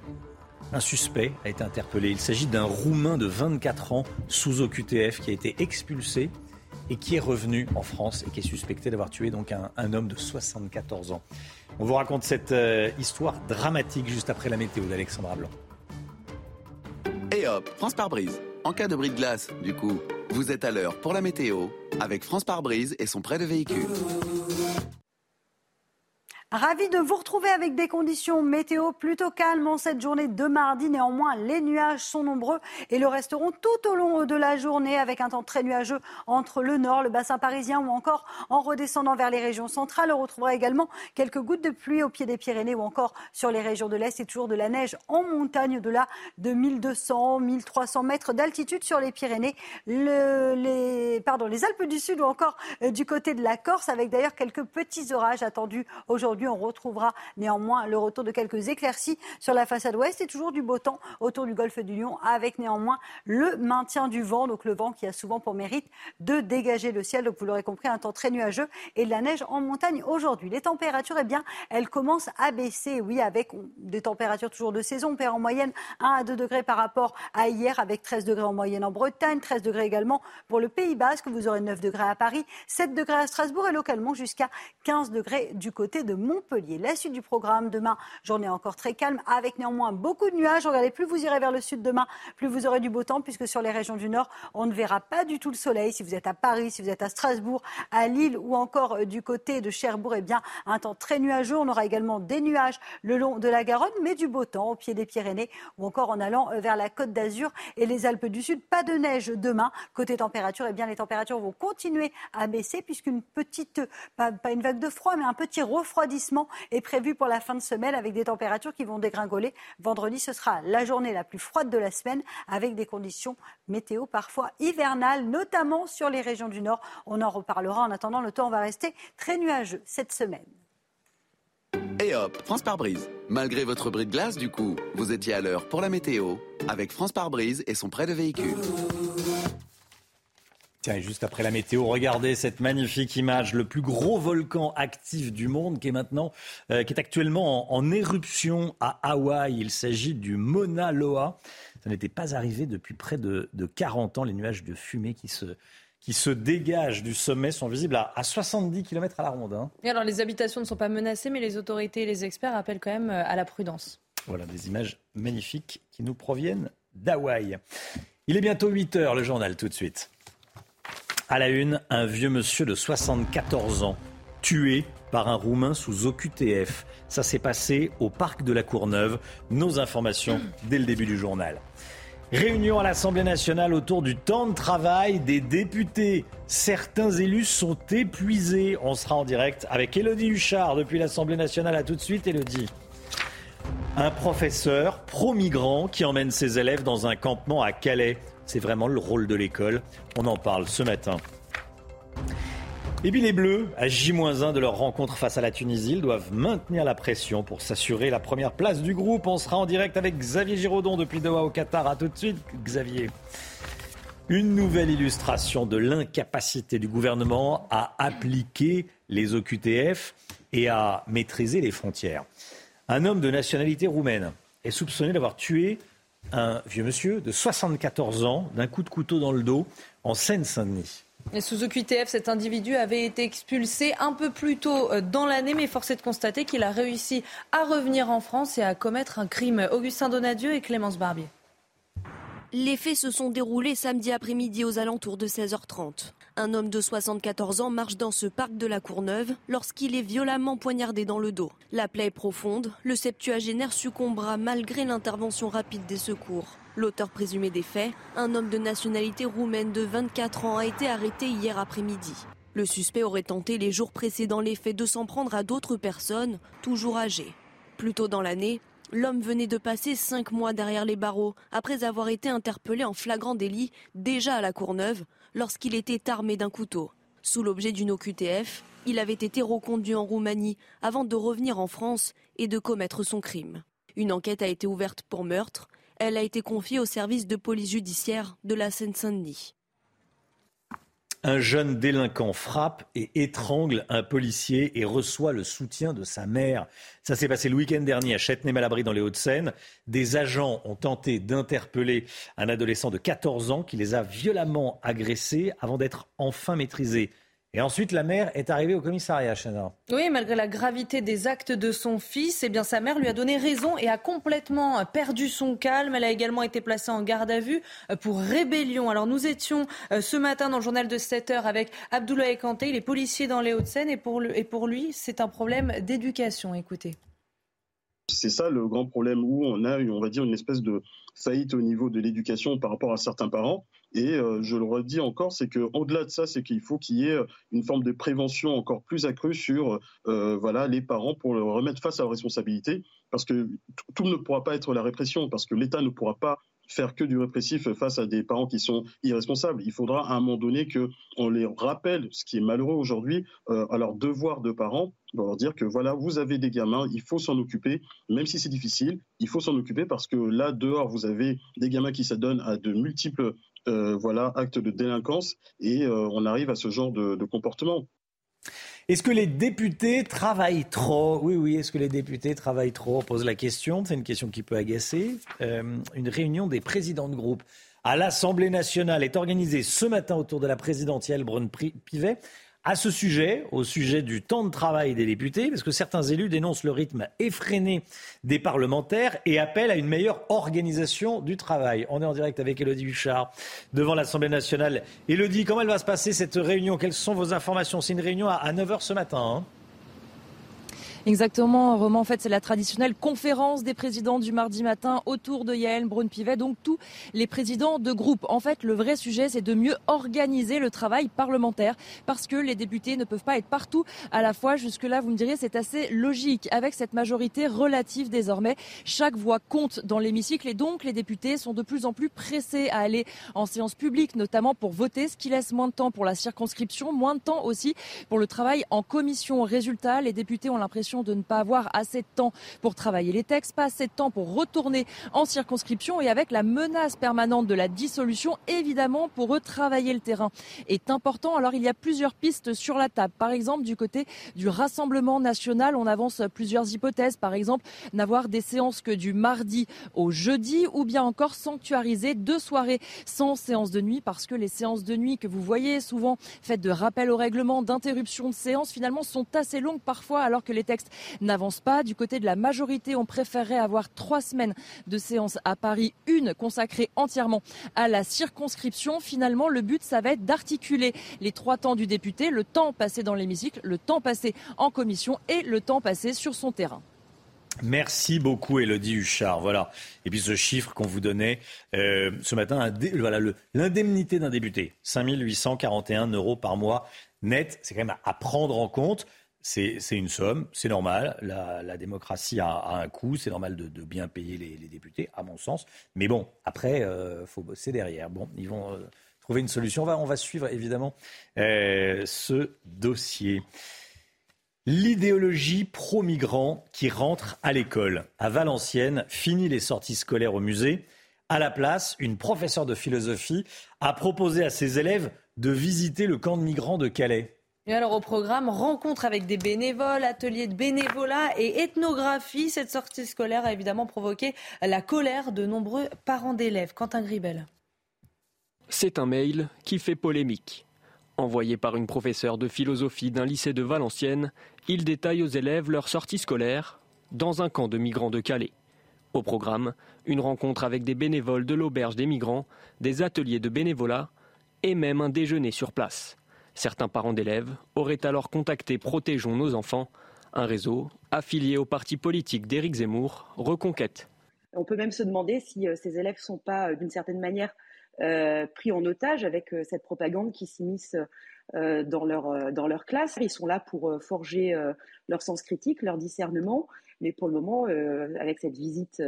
un suspect a été interpellé. Il s'agit d'un Roumain de 24 ans sous OQTF qui a été expulsé et qui est revenu en France et qui est suspecté d'avoir tué donc un, homme de 74 ans. On vous raconte cette euh, histoire dramatique juste après la météo d'Alexandra Blanc. Et hop, France par brise. En cas de bris de glace, du coup, vous êtes à l'heure pour la météo avec France par brise et son prêt de véhicule. Ravi de vous retrouver avec des conditions météo plutôt calmes en cette journée de mardi. Néanmoins, les nuages sont nombreux et le resteront tout au long de la journée avec un temps très nuageux entre le nord, le bassin parisien ou encore en redescendant vers les régions centrales. On retrouvera également quelques gouttes de pluie au pied des Pyrénées ou encore sur les régions de l'Est et toujours de la neige en montagne au-delà de 1200, 1300 mètres d'altitude sur les Pyrénées, les, pardon, les Alpes du Sud ou encore euh, du côté de la Corse avec d'ailleurs quelques petits orages attendus aujourd'hui on retrouvera néanmoins le retour de quelques éclaircies sur la façade ouest et toujours du beau temps autour du golfe du Lion avec néanmoins le maintien du vent. Donc le vent qui a souvent pour mérite de dégager le ciel. Donc vous l'aurez compris, un temps très nuageux et de la neige en montagne aujourd'hui. Les températures, eh bien, elles commencent à baisser. Oui, avec des températures toujours de saison. On perd en moyenne 1 à 2 degrés par rapport à hier avec 13 degrés en moyenne en Bretagne, 13 degrés également pour le Pays Basque. Vous aurez 9 degrés à Paris, 7 degrés à Strasbourg et localement jusqu'à 15 degrés du côté de Montpellier. La suite du programme demain, journée encore très calme avec néanmoins beaucoup de nuages. Regardez, plus vous irez vers le sud demain, plus vous aurez du beau temps puisque sur les régions du nord, on ne verra pas du tout le soleil. Si vous êtes à Paris, si vous êtes à Strasbourg, à Lille ou encore euh, du côté de Cherbourg, eh bien, un temps très nuageux. On aura également des nuages le long de la Garonne, mais du beau temps au pied des Pyrénées ou encore en allant euh, vers la Côte d'Azur et les Alpes du Sud. Pas de neige demain. Côté température, eh bien, les températures vont continuer à baisser puisqu'une petite, pas, pas une vague de froid, mais un petit refroidissement est prévu pour la fin de semaine avec des températures qui vont dégringoler. Vendredi, ce sera la journée la plus froide de la semaine avec des conditions météo parfois hivernales, notamment sur les régions du Nord. On en reparlera. En attendant, le temps va rester très nuageux cette semaine. Et hop, France par brise. Malgré votre bris de glace, du coup, vous étiez à l'heure pour la météo avec France par brise et son prêt de véhicule. Tiens, juste après la météo, regardez cette magnifique image, le plus gros volcan actif du monde qui est maintenant, euh, qui est actuellement en, éruption à Hawaï. Il s'agit du Mauna Loa. Ça n'était pas arrivé depuis près de, 40 ans. Les nuages de fumée qui se, qui se dégagent du sommet sont visibles à, 70 km à la ronde. Hein. alors, les habitations ne sont pas menacées, mais les autorités et les experts appellent quand même euh, à la prudence. Voilà des images magnifiques qui nous proviennent d'Hawaï. Il est bientôt 8 heures, le journal tout de suite. À la une, un vieux monsieur de 74 ans tué par un Roumain sous OQTF. Ça s'est passé au parc de la Courneuve. Nos informations dès le début du journal. Réunion à l'Assemblée nationale autour du temps de travail des députés. Certains élus sont épuisés. On sera en direct avec Elodie Huchard depuis l'Assemblée nationale. À tout de suite, Elodie. Un professeur pro-migrant qui emmène ses élèves dans un campement à Calais. C'est vraiment le rôle de l'école. On en parle ce matin. Et puis les Bleus, à J-1 de leur rencontre face à la Tunisie, doivent maintenir la pression pour s'assurer la première place du groupe. On sera en direct avec Xavier Giraudon depuis Doha au Qatar. A tout de suite, Xavier. Une nouvelle illustration de l'incapacité du gouvernement à appliquer les OQTF et à maîtriser les frontières. Un homme de nationalité roumaine est soupçonné d'avoir tué un vieux monsieur de 74 ans d'un coup de couteau dans le dos en Seine-Saint-Denis. Et sous OQTF, cet individu avait été expulsé un peu plus tôt euh, dans l'année, mais force est de constater qu'il a réussi à revenir en France et à commettre un crime. Augustin Donadieu et Clémence Barbier. Les faits se sont déroulés samedi après-midi aux alentours de 16h30. Un homme de 74 ans marche dans ce parc de la Courneuve lorsqu'il est violemment poignardé dans le dos. La plaie est profonde, le septuagénaire succombera malgré l'intervention rapide des secours. L'auteur présumé des faits, un homme de nationalité roumaine de 24 ans, a été arrêté hier après-midi. Le suspect aurait tenté les jours précédents les faits de s'en prendre à d'autres personnes, toujours âgées. Plus tôt dans l'année, l'homme venait de passer cinq mois derrière les barreaux après avoir été interpellé en flagrant délit déjà à la Courneuve lorsqu'il était armé d'un couteau. Sous l'objet d'une OQTF, il avait été reconduit en Roumanie avant de revenir en France et de commettre son crime. Une enquête a été ouverte pour meurtre. Elle a été confiée au service de police judiciaire de la Seine-Saint-Denis. Un jeune délinquant frappe et étrangle un policier et reçoit le soutien de sa mère. Ça s'est passé le week-end dernier à Châtenay-Malabry dans les Hauts-de-Seine. Des agents ont tenté d'interpeller un adolescent de 14 ans qui les a violemment agressés avant d'être enfin maîtrisés. Et ensuite, la mère est arrivée au commissariat, Chana. Oui, malgré la gravité des actes de son fils, eh bien, sa mère lui a donné raison et a complètement perdu son calme. Elle a également été placée en garde à vue pour rébellion. Alors, nous étions euh, ce matin dans le journal de 7 heures avec Abdoulaye Kanté, il est policier dans les Hauts-de-Seine, et pour, et pour lui, c'est un problème d'éducation. Écoutez. C'est ça le grand problème où on a, on va dire, une espèce de faillite au niveau de l'éducation par rapport à certains parents. Et euh, je le redis encore, c'est qu'au-delà de ça, c'est qu'il faut qu'il y ait une forme de prévention encore plus accrue sur euh, voilà, les parents pour le remettre face à leurs responsabilités, parce que tout ne pourra pas être la répression, parce que l'État ne pourra pas faire que du répressif face à des parents qui sont irresponsables. Il faudra à un moment donné qu'on les rappelle, ce qui est malheureux aujourd'hui, euh, à leur devoir de parents, de leur dire que voilà, vous avez des gamins, il faut s'en occuper, même si c'est difficile, il faut s'en occuper parce que là, dehors, vous avez des gamins qui s'adonnent à de multiples euh, voilà, actes de délinquance et euh, on arrive à ce genre de, comportement. Est-ce que les députés travaillent trop? Oui, oui, est-ce que les députés travaillent trop? On pose la question, c'est une question qui peut agacer. Euh, une réunion des présidents de groupe à l'Assemblée nationale est organisée ce matin autour de la présidentielle Brune-Pivet à ce sujet, au sujet du temps de travail des députés, parce que certains élus dénoncent le rythme effréné des parlementaires et appellent à une meilleure organisation du travail. On est en direct avec Elodie Huchard devant l'Assemblée nationale. Elodie, comment elle va se passer cette réunion? Quelles sont vos informations? C'est une réunion à 9h ce matin. Hein. Exactement, Roman. En fait, c'est la traditionnelle conférence des présidents du mardi matin autour de Yael Braun-Pivet. Donc, tous les présidents de groupe. En fait, le vrai sujet, c'est de mieux organiser le travail parlementaire parce que les députés ne peuvent pas être partout à la fois. Jusque-là, vous me direz, c'est assez logique. Avec cette majorité relative désormais, chaque voix compte dans l'hémicycle et donc les députés sont de plus en plus pressés à aller en séance publique, notamment pour voter, ce qui laisse moins de temps pour la circonscription, moins de temps aussi pour le travail en commission. Résultat, les députés ont l'impression de ne pas avoir assez de temps pour travailler les textes, pas assez de temps pour retourner en circonscription et avec la menace permanente de la dissolution, évidemment, pour eux, travailler le terrain est important. Alors, il y a plusieurs pistes sur la table. Par exemple, du côté du Rassemblement national, on avance plusieurs hypothèses. Par exemple, n'avoir des séances que du mardi au jeudi ou bien encore sanctuariser deux soirées sans séance de nuit parce que les séances de nuit que vous voyez souvent faites de rappel au règlement, d'interruption de séance, finalement, sont assez longues parfois alors que les textes n'avance pas. Du côté de la majorité, on préférerait avoir trois semaines de séance à Paris, une consacrée entièrement à la circonscription. Finalement, le but, ça va être d'articuler les trois temps du député, le temps passé dans l'hémicycle, le temps passé en commission et le temps passé sur son terrain. Merci beaucoup, Elodie Huchard. Voilà. Et puis ce chiffre qu'on vous donnait euh, ce matin, voilà, l'indemnité d'un député, 5 841 euros par mois net. C'est quand même à prendre en compte c'est une somme, c'est normal. La, démocratie a, un coût, c'est normal de, bien payer les, députés, à mon sens. Mais bon, après, euh, faut bosser derrière. Bon, ils vont euh, trouver une solution. On va, on va suivre évidemment euh, ce dossier. L'idéologie pro-migrant qui rentre à l'école. À Valenciennes, fini les sorties scolaires au musée. À la place, une professeure de philosophie a proposé à ses élèves de visiter le camp de migrants de Calais. Alors au programme, rencontre avec des bénévoles, ateliers de bénévolat et ethnographie. Cette sortie scolaire a évidemment provoqué la colère de nombreux parents d'élèves. Quentin Gribel. C'est un mail qui fait polémique. Envoyé par une professeure de philosophie d'un lycée de Valenciennes, il détaille aux élèves leur sortie scolaire dans un camp de migrants de Calais. Au programme, une rencontre avec des bénévoles de l'auberge des migrants, des ateliers de bénévolat et même un déjeuner sur place. Certains parents d'élèves auraient alors contacté Protégeons nos enfants, un réseau affilié au parti politique d'Éric Zemmour, Reconquête. On peut même se demander si euh, ces élèves ne sont pas, euh, d'une certaine manière, euh, pris en otage avec cette propagande qui s'immisce dans, leur, dans leur classe. Ils sont là pour forger leur sens critique, leur discernement, mais pour le moment, avec cette visite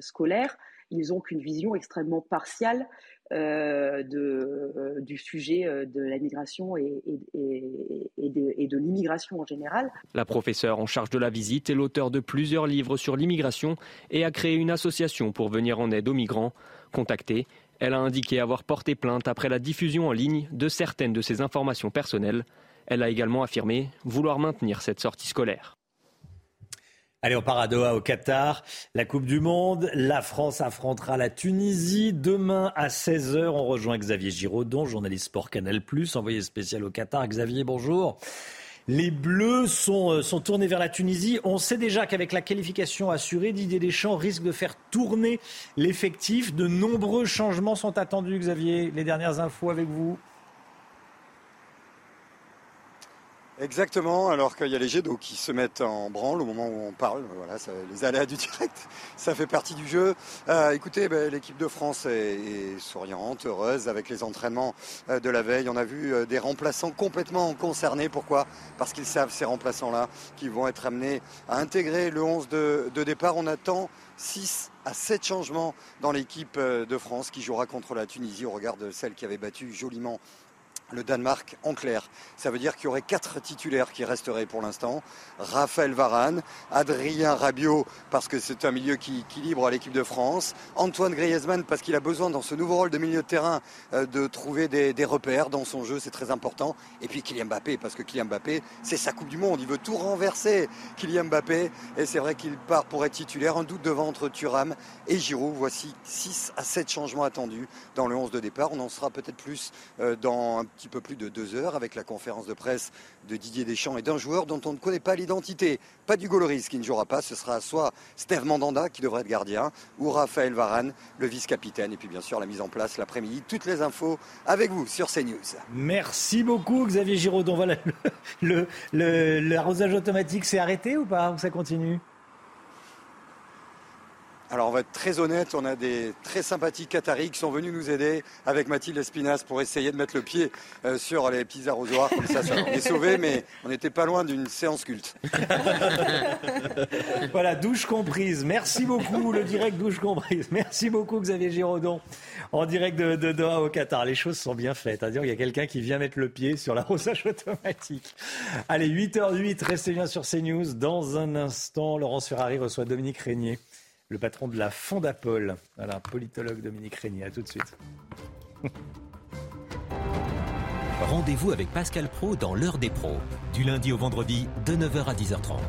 scolaire, ils n'ont qu'une vision extrêmement partiale euh, euh, du sujet euh, de la migration et, de, de l'immigration en général. La professeure en charge de la visite est l'auteur de plusieurs livres sur l'immigration et a créé une association pour venir en aide aux migrants. Contactée, elle a indiqué avoir porté plainte après la diffusion en ligne de certaines de ses informations personnelles. Elle a également affirmé vouloir maintenir cette sortie scolaire. Allez, on part à Doha au Qatar. La Coupe du Monde. La France affrontera la Tunisie demain à 16h. On rejoint Xavier Giraudon, journaliste sport Canal+, envoyé spécial au Qatar. Xavier, bonjour. Les Bleus sont, euh, sont tournés vers la Tunisie. On sait déjà qu'avec la qualification assurée, Didier Deschamps risque de faire tourner l'effectif. De nombreux changements sont attendus, Xavier. Les dernières infos avec vous. Exactement, alors qu'il y a les jets d'eau qui se mettent en branle au moment où on parle. Voilà, les aléas du direct, ça fait partie du jeu. Euh, écoutez, ben, l'équipe de France est, souriante, heureuse avec les entraînements euh, de la veille. On a vu euh, des remplaçants complètement concernés. Pourquoi? Parce qu'ils savent, ces remplaçants-là, qu'ils vont être amenés à intégrer le 11 de, de départ. On attend 6 à 7 changements dans l'équipe de France qui jouera contre la Tunisie au regard de celle qui avait battu joliment le Danemark en clair. Ça veut dire qu'il y aurait quatre titulaires qui resteraient pour l'instant. Raphaël Varane, Adrien Rabiot, parce que c'est un milieu qui équilibre à l'équipe de France. Antoine Griezmann, parce qu'il a besoin dans ce nouveau rôle de milieu de terrain euh, de trouver des, repères dans son jeu, c'est très important. Et puis Kylian Mbappé, parce que Kylian Mbappé, c'est sa Coupe du Monde. Il veut tout renverser, Kylian Mbappé. Et c'est vrai qu'il part pour être titulaire. Un doute devant entre Thuram et Giroud. Voici 6 à 7 changements attendus dans le 11 de départ. On en sera peut-être plus euh, dans un petit peu plus de deux heures avec la conférence de presse de Didier Deschamps et d'un joueur dont on ne connaît pas l'identité. Pas du Goloris qui ne jouera pas, ce sera soit Steve Mandanda qui devrait être gardien ou Raphaël Varane, le vice-capitaine. Et puis bien sûr la mise en place l'après-midi. Toutes les infos avec vous sur CNews. Merci beaucoup Xavier Giraudon. Voilà, l'arrosage automatique s'est arrêté ou pas Ou ça continue? Alors on va être très honnête, on a des très sympathiques Qataris qui sont venus nous aider avec Mathilde Espinas pour essayer de mettre le pied euh, sur les petits arrosoirs. Comme ça, ça on est sauvés, mais on n'était pas loin d'une séance culte. voilà, douche comprise. Merci beaucoup, le direct douche comprise. Merci beaucoup Xavier Giraudon en direct de, Doha au Qatar. Les choses sont bien faites. À dire il y a quelqu'un qui vient mettre le pied sur l'arrosage automatique. Allez, 8h08, restez bien sur CNews. Dans un instant, Laurence Ferrari reçoit Dominique Régnier le patron de la Fondapol. Voilà, politologue Dominique Régnier. À tout de suite. Rendez-vous avec Pascal Pro dans l'heure des pros, du lundi au vendredi de 9h à 10h30.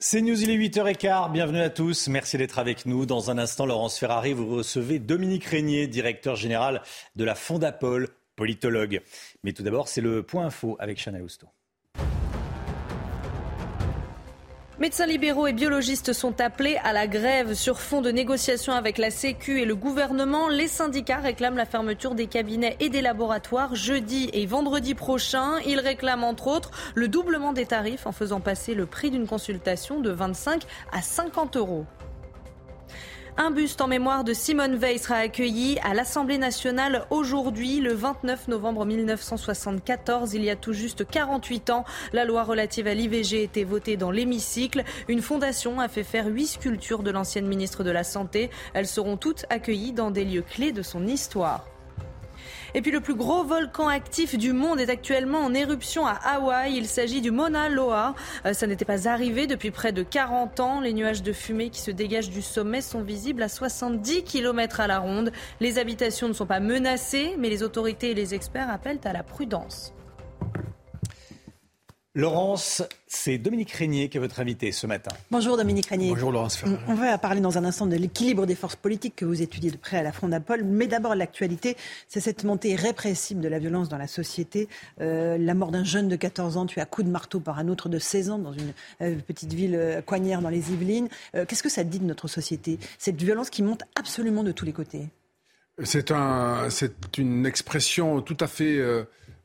C'est News, il est 8h15. Bienvenue à tous. Merci d'être avec nous. Dans un instant, Laurence Ferrari, vous recevez Dominique Régnier, directeur général de la Fondapol, politologue. Mais tout d'abord, c'est le point info avec Chana Housteau. Médecins libéraux et biologistes sont appelés à la grève sur fond de négociations avec la Sécu et le gouvernement. Les syndicats réclament la fermeture des cabinets et des laboratoires jeudi et vendredi prochain. Ils réclament entre autres le doublement des tarifs en faisant passer le prix d'une consultation de 25 à 50 euros. Un buste en mémoire de Simone Veil sera accueilli à l'Assemblée nationale aujourd'hui, le 29 novembre 1974. Il y a tout juste 48 ans, la loi relative à l'IVG était votée dans l'hémicycle. Une fondation a fait faire huit sculptures de l'ancienne ministre de la Santé. Elles seront toutes accueillies dans des lieux clés de son histoire. Et puis le plus gros volcan actif du monde est actuellement en éruption à Hawaï. Il s'agit du Mauna Loa. Euh, ça n'était pas arrivé depuis près de 40 ans. Les nuages de fumée qui se dégagent du sommet sont visibles à 70 km à la ronde. Les habitations ne sont pas menacées, mais les autorités et les experts appellent à la prudence. Laurence, c'est Dominique Régnier qui est votre invité ce matin. Bonjour Dominique Régnier. Bonjour Laurence On va parler dans un instant de l'équilibre des forces politiques que vous étudiez de près à la Fondapol. Mais d'abord, l'actualité, c'est cette montée répressive de la violence dans la société. Euh, la mort d'un jeune de 14 ans tué à coups de marteau par un autre de 16 ans dans une euh, petite ville euh, coignière dans les Yvelines. Qu'est-ce que ça dit de notre société Cette violence qui monte absolument de tous les côtés? C'est un, une expression tout à fait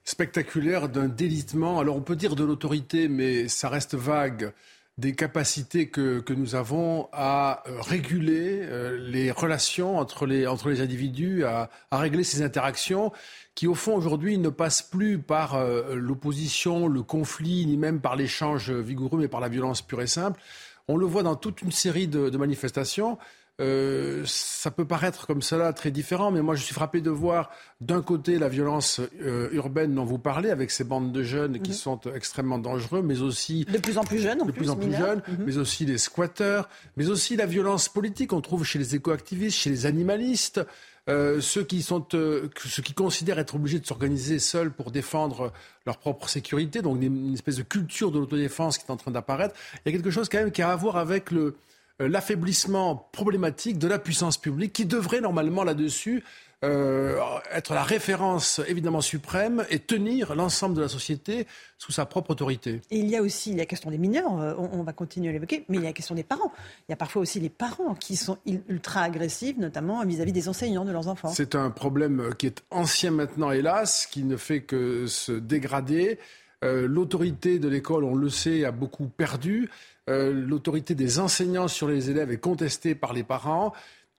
spectaculaire d'un délitement. Alors on peut dire de l'autorité, mais ça reste vague des capacités que, que nous avons à euh, réguler euh, les relations entre les, entre les individus, à, à régler ces interactions qui, au fond, aujourd'hui, ne passent plus par euh, l'opposition, le conflit, ni même par l'échange vigoureux, mais par la violence pure et simple. On le voit dans toute une série de, de manifestations. Euh, ça peut paraître comme cela très différent, mais moi je suis frappé de voir d'un côté la violence euh, urbaine dont vous parlez, avec ces bandes de jeunes qui mhm. sont extrêmement dangereux, mais aussi de plus en plus jeunes, de plus, en plus jeunes, mhm. mais aussi les squatteurs, mais aussi la violence politique qu'on trouve chez les écoactivistes, chez les animalistes. Euh, ceux qui sont, ceux qui considèrent être obligés de s'organiser seuls pour défendre leur propre sécurité, donc une espèce de culture de l'autodéfense qui est en train d'apparaître. Il y a quelque chose quand même qui a à voir avec le, euh, l'affaiblissement problématique de la puissance publique qui devrait normalement là-dessus euh, être la référence évidemment suprême et tenir l'ensemble de la société sous sa propre autorité. Et il y a aussi la question des mineurs, euh, on, va continuer à l'évoquer, mais il y a la question des parents. Il y a parfois aussi les parents qui sont ultra agressifs, notamment vis-à-vis des enseignants de leurs enfants. C'est un problème qui est ancien maintenant, hélas, qui ne fait que se dégrader. L'autorité de l'école, on le sait, a beaucoup perdu. Euh, l'autorité des enseignants sur les élèves est contestée par les parents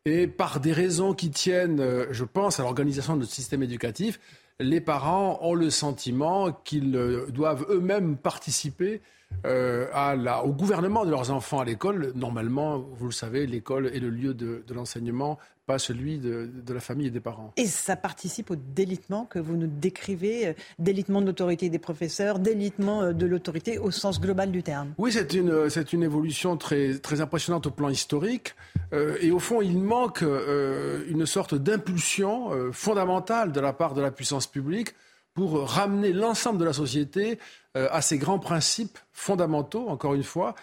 et par des raisons qui tiennent, euh, je pense, à l'organisation de notre système éducatif, les parents ont le sentiment qu'ils euh, doivent eux-mêmes participer au gouvernement de leurs enfants à l'école. Normalement, vous le savez, l'école est le lieu de l'enseignement pas celui de, la famille et des parents. Et ça participe au délitement que vous nous décrivez, euh, délitement de l'autorité des professeurs, délitement euh, de l'autorité au sens global du terme. Oui, c'est une, euh, c'est une évolution très, très impressionnante au plan historique. et au fond, il manque une sorte d'impulsion fondamentale de la part de la puissance publique pour ramener l'ensemble de la société à ces grands principes fondamentaux, encore une fois,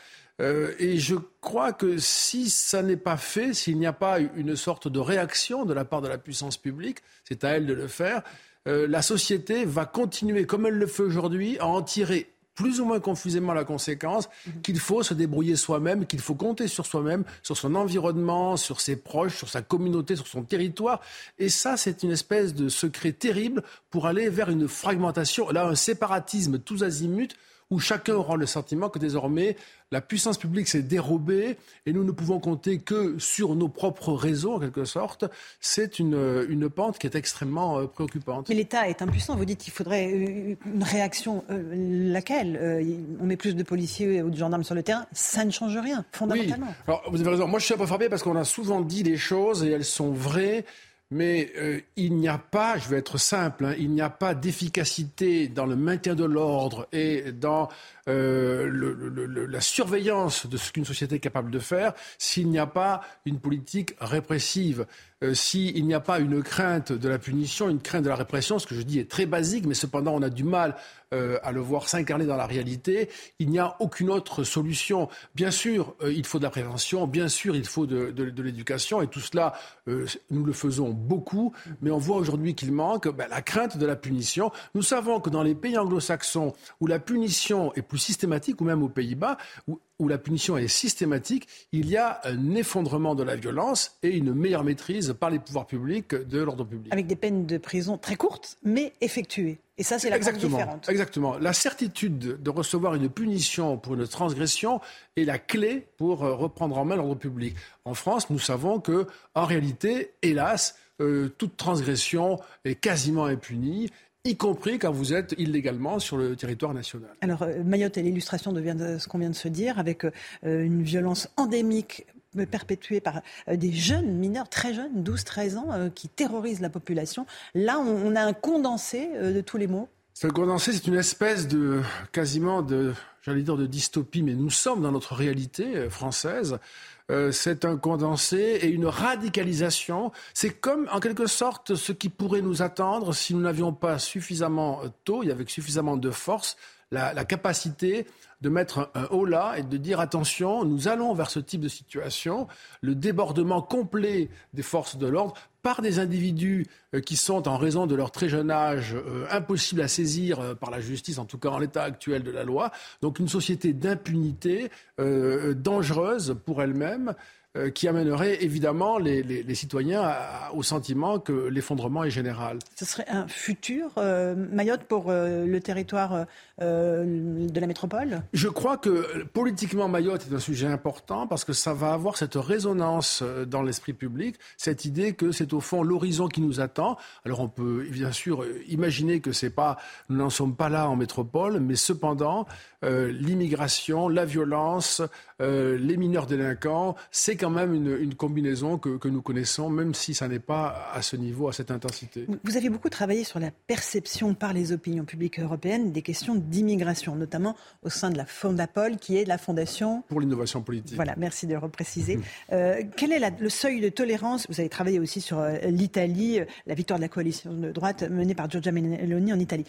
euh, et je crois que si ça n'est pas fait, s'il n'y a pas une sorte de réaction de la part de la puissance publique, c'est à elle de le faire, euh, la société va continuer, comme elle le fait aujourd'hui, à en tirer plus ou moins confusément la conséquence mhm. qu'il faut se débrouiller soi-même, qu'il faut compter sur soi-même, sur son environnement, sur ses proches, sur sa communauté, sur son territoire. Et ça, c'est une espèce de secret terrible pour aller vers une fragmentation, là, un séparatisme tous azimuts où chacun aura le sentiment que désormais la puissance publique s'est dérobée et nous ne pouvons compter que sur nos propres réseaux, en quelque sorte. C'est une, une pente qui est extrêmement euh, préoccupante. Mais l'État est impuissant. Vous dites qu'il faudrait euh, une réaction. Euh, laquelle On met plus de policiers ou de gendarmes sur le terrain. Ça ne change rien, fondamentalement. Oui. Alors, vous avez raison. Moi, je suis un peu frappé parce qu'on a souvent dit des choses et elles sont vraies. Mais euh, il n'y a pas, je vais être simple, hein, il n'y a pas d'efficacité dans le maintien de l'ordre et dans euh, la surveillance de ce qu'une société est capable de faire s'il n'y a pas une politique répressive, euh, s'il n'y a pas une crainte de la punition, une crainte de la répression. Ce que je dis est très basique, mais cependant on a du mal euh, à le voir s'incarner dans la réalité. Il n'y a aucune autre solution. Bien sûr, il faut de la prévention, bien sûr, il faut de, l'éducation, et tout cela, nous le faisons beaucoup, mais on voit aujourd'hui qu'il manque ben, la crainte de la punition. Nous savons que dans les pays anglo-saxons, où la punition est plus systématique, ou même aux Pays-Bas, où, la punition est systématique, il y a un effondrement de la violence et une meilleure maîtrise par les pouvoirs publics de l'ordre public. Avec des peines de prison très courtes, mais effectuées. Et ça, c'est la exactement, différence. Exactement. La certitude de recevoir une punition pour une transgression est la clé pour euh, reprendre en main l'ordre public. En France, nous savons que, en réalité, hélas, euh, toute transgression est quasiment impunie y compris quand vous êtes illégalement sur le territoire national. Alors, euh, Mayotte est l'illustration de ce qu'on vient de se dire, avec euh, une violence endémique perpétuée par euh, des jeunes mineurs, très jeunes, 12-13 ans, qui terrorisent la population. Là, on a un condensé de tous les mots. Ce condensé, c'est une espèce de, quasiment de, j'allais dire de dystopie, mais nous sommes dans notre réalité française. Euh, c'est un condensé et une radicalisation. C'est comme, en quelque sorte, ce qui pourrait nous attendre si nous n'avions pas suffisamment tôt et avec suffisamment de force la, capacité de mettre un, haut là et de dire attention, nous allons vers ce type de situation. Le débordement complet des forces de l'ordre par des individus euh, qui sont, en raison de leur très jeune âge, euh, impossibles à saisir euh, par la justice, en tout cas en l'état actuel de la loi. Donc une société d'impunité dangereuse pour elle-même. Euh, qui amènerait évidemment les, citoyens au sentiment que l'effondrement est général. Ce serait un futur euh, Mayotte pour euh, le territoire de la métropole? Je crois que politiquement Mayotte est un sujet important parce que ça va avoir cette résonance dans l'esprit public, cette idée que c'est au fond l'horizon qui nous attend. Alors on peut bien sûr imaginer que c'est pas, nous n'en sommes pas là en métropole, mais cependant l'immigration, la violence, les mineurs délinquants, c'est quand même une, combinaison que, nous connaissons, même si ça n'est pas à ce niveau, à cette intensité. Vous avez beaucoup travaillé sur la perception par les opinions publiques européennes des questions d'immigration, notamment au sein de la Fondapol, qui est la Fondation... Pour l'innovation politique. Voilà, merci de le repréciser. Mmh. Euh, quel est le seuil de tolérance? Vous avez travaillé aussi sur euh, l'Italie, euh, la victoire de la coalition de droite menée par Giorgia Meloni en Italie.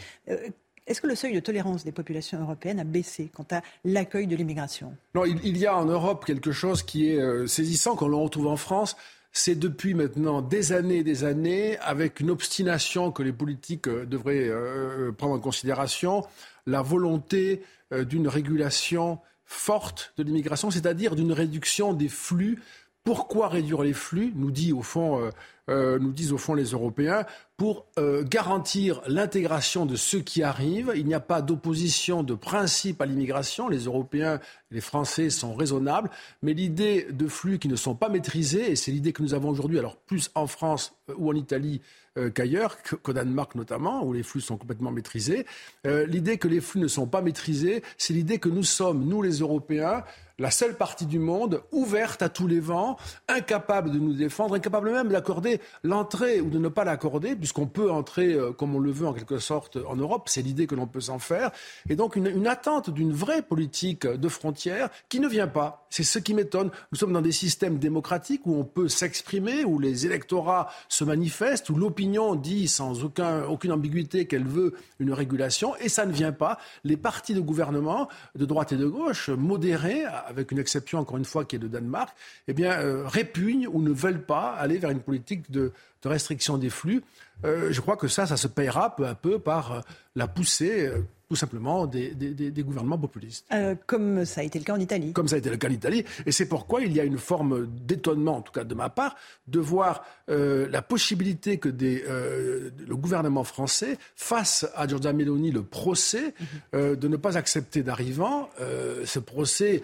Est-ce que le seuil de tolérance des populations européennes a baissé quant à l'accueil de l'immigration? Non, il, y a en Europe quelque chose qui est euh, saisissant, qu'on le retrouve en France. C'est depuis maintenant des années et des années, avec une obstination que les politiques euh, devraient euh, prendre en considération, la volonté d'une régulation forte de l'immigration, c'est-à-dire d'une réduction des flux. Pourquoi réduire les flux? Nous, dit au fond, nous disent au fond les Européens pour euh, garantir l'intégration de ceux qui arrivent. Il n'y a pas d'opposition de principe à l'immigration. Les Européens les Français sont raisonnables. Mais l'idée de flux qui ne sont pas maîtrisés, et c'est l'idée que nous avons aujourd'hui, alors plus en France euh, ou en Italie euh, qu'ailleurs, qu'au Danemark notamment, où les flux sont complètement maîtrisés, l'idée que les flux ne sont pas maîtrisés, c'est l'idée que nous sommes, nous les Européens, la seule partie du monde ouverte à tous les vents, incapable de nous défendre, incapable même d'accorder l'entrée ou de ne pas l'accorder, puisqu'on peut entrer euh, comme on le veut en quelque sorte en Europe, c'est l'idée que l'on peut s'en faire, et donc une, attente d'une vraie politique de frontières qui ne vient pas. C'est ce qui m'étonne. Nous sommes dans des systèmes démocratiques où on peut s'exprimer, où les électorats se manifestent, où l'opinion dit sans aucun, aucune ambiguïté qu'elle veut une régulation, et ça ne vient pas. Les partis de gouvernement, de droite et de gauche, modérés, avec une exception encore une fois qui est le Danemark, eh bien, euh, répugnent ou ne veulent pas aller vers une politique de, restriction des flux. Euh, je crois que ça, ça se payera peu à peu par euh, la poussée tout simplement des, gouvernements populistes. comme ça a été le cas en Italie. Comme ça a été le cas en Italie. Et c'est pourquoi il y a une forme d'étonnement, en tout cas de ma part, de voir la possibilité que le gouvernement français fasse à Giorgia Meloni le procès mhm. de ne pas accepter d'arrivants. ce procès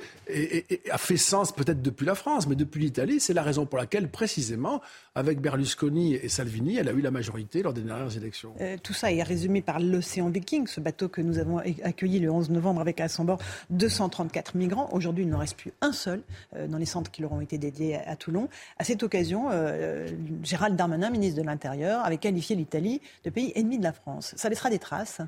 a fait sens peut-être depuis la France, mais depuis l'Italie. C'est la raison pour laquelle, précisément, avec Berlusconi et Salvini, elle a eu la majorité lors des dernières élections. Euh, tout ça est résumé par l'Océan Viking, ce bateau que nous avons accueilli le 11 novembre avec à son bord 234 migrants. Aujourd'hui, il n'en reste plus un seul euh, dans les centres qui leur ont été dédiés à, Toulon. À cette occasion, euh, Gérald Darmanin, ministre de l'Intérieur, avait qualifié l'Italie de pays ennemi de la France. Ça laissera des traces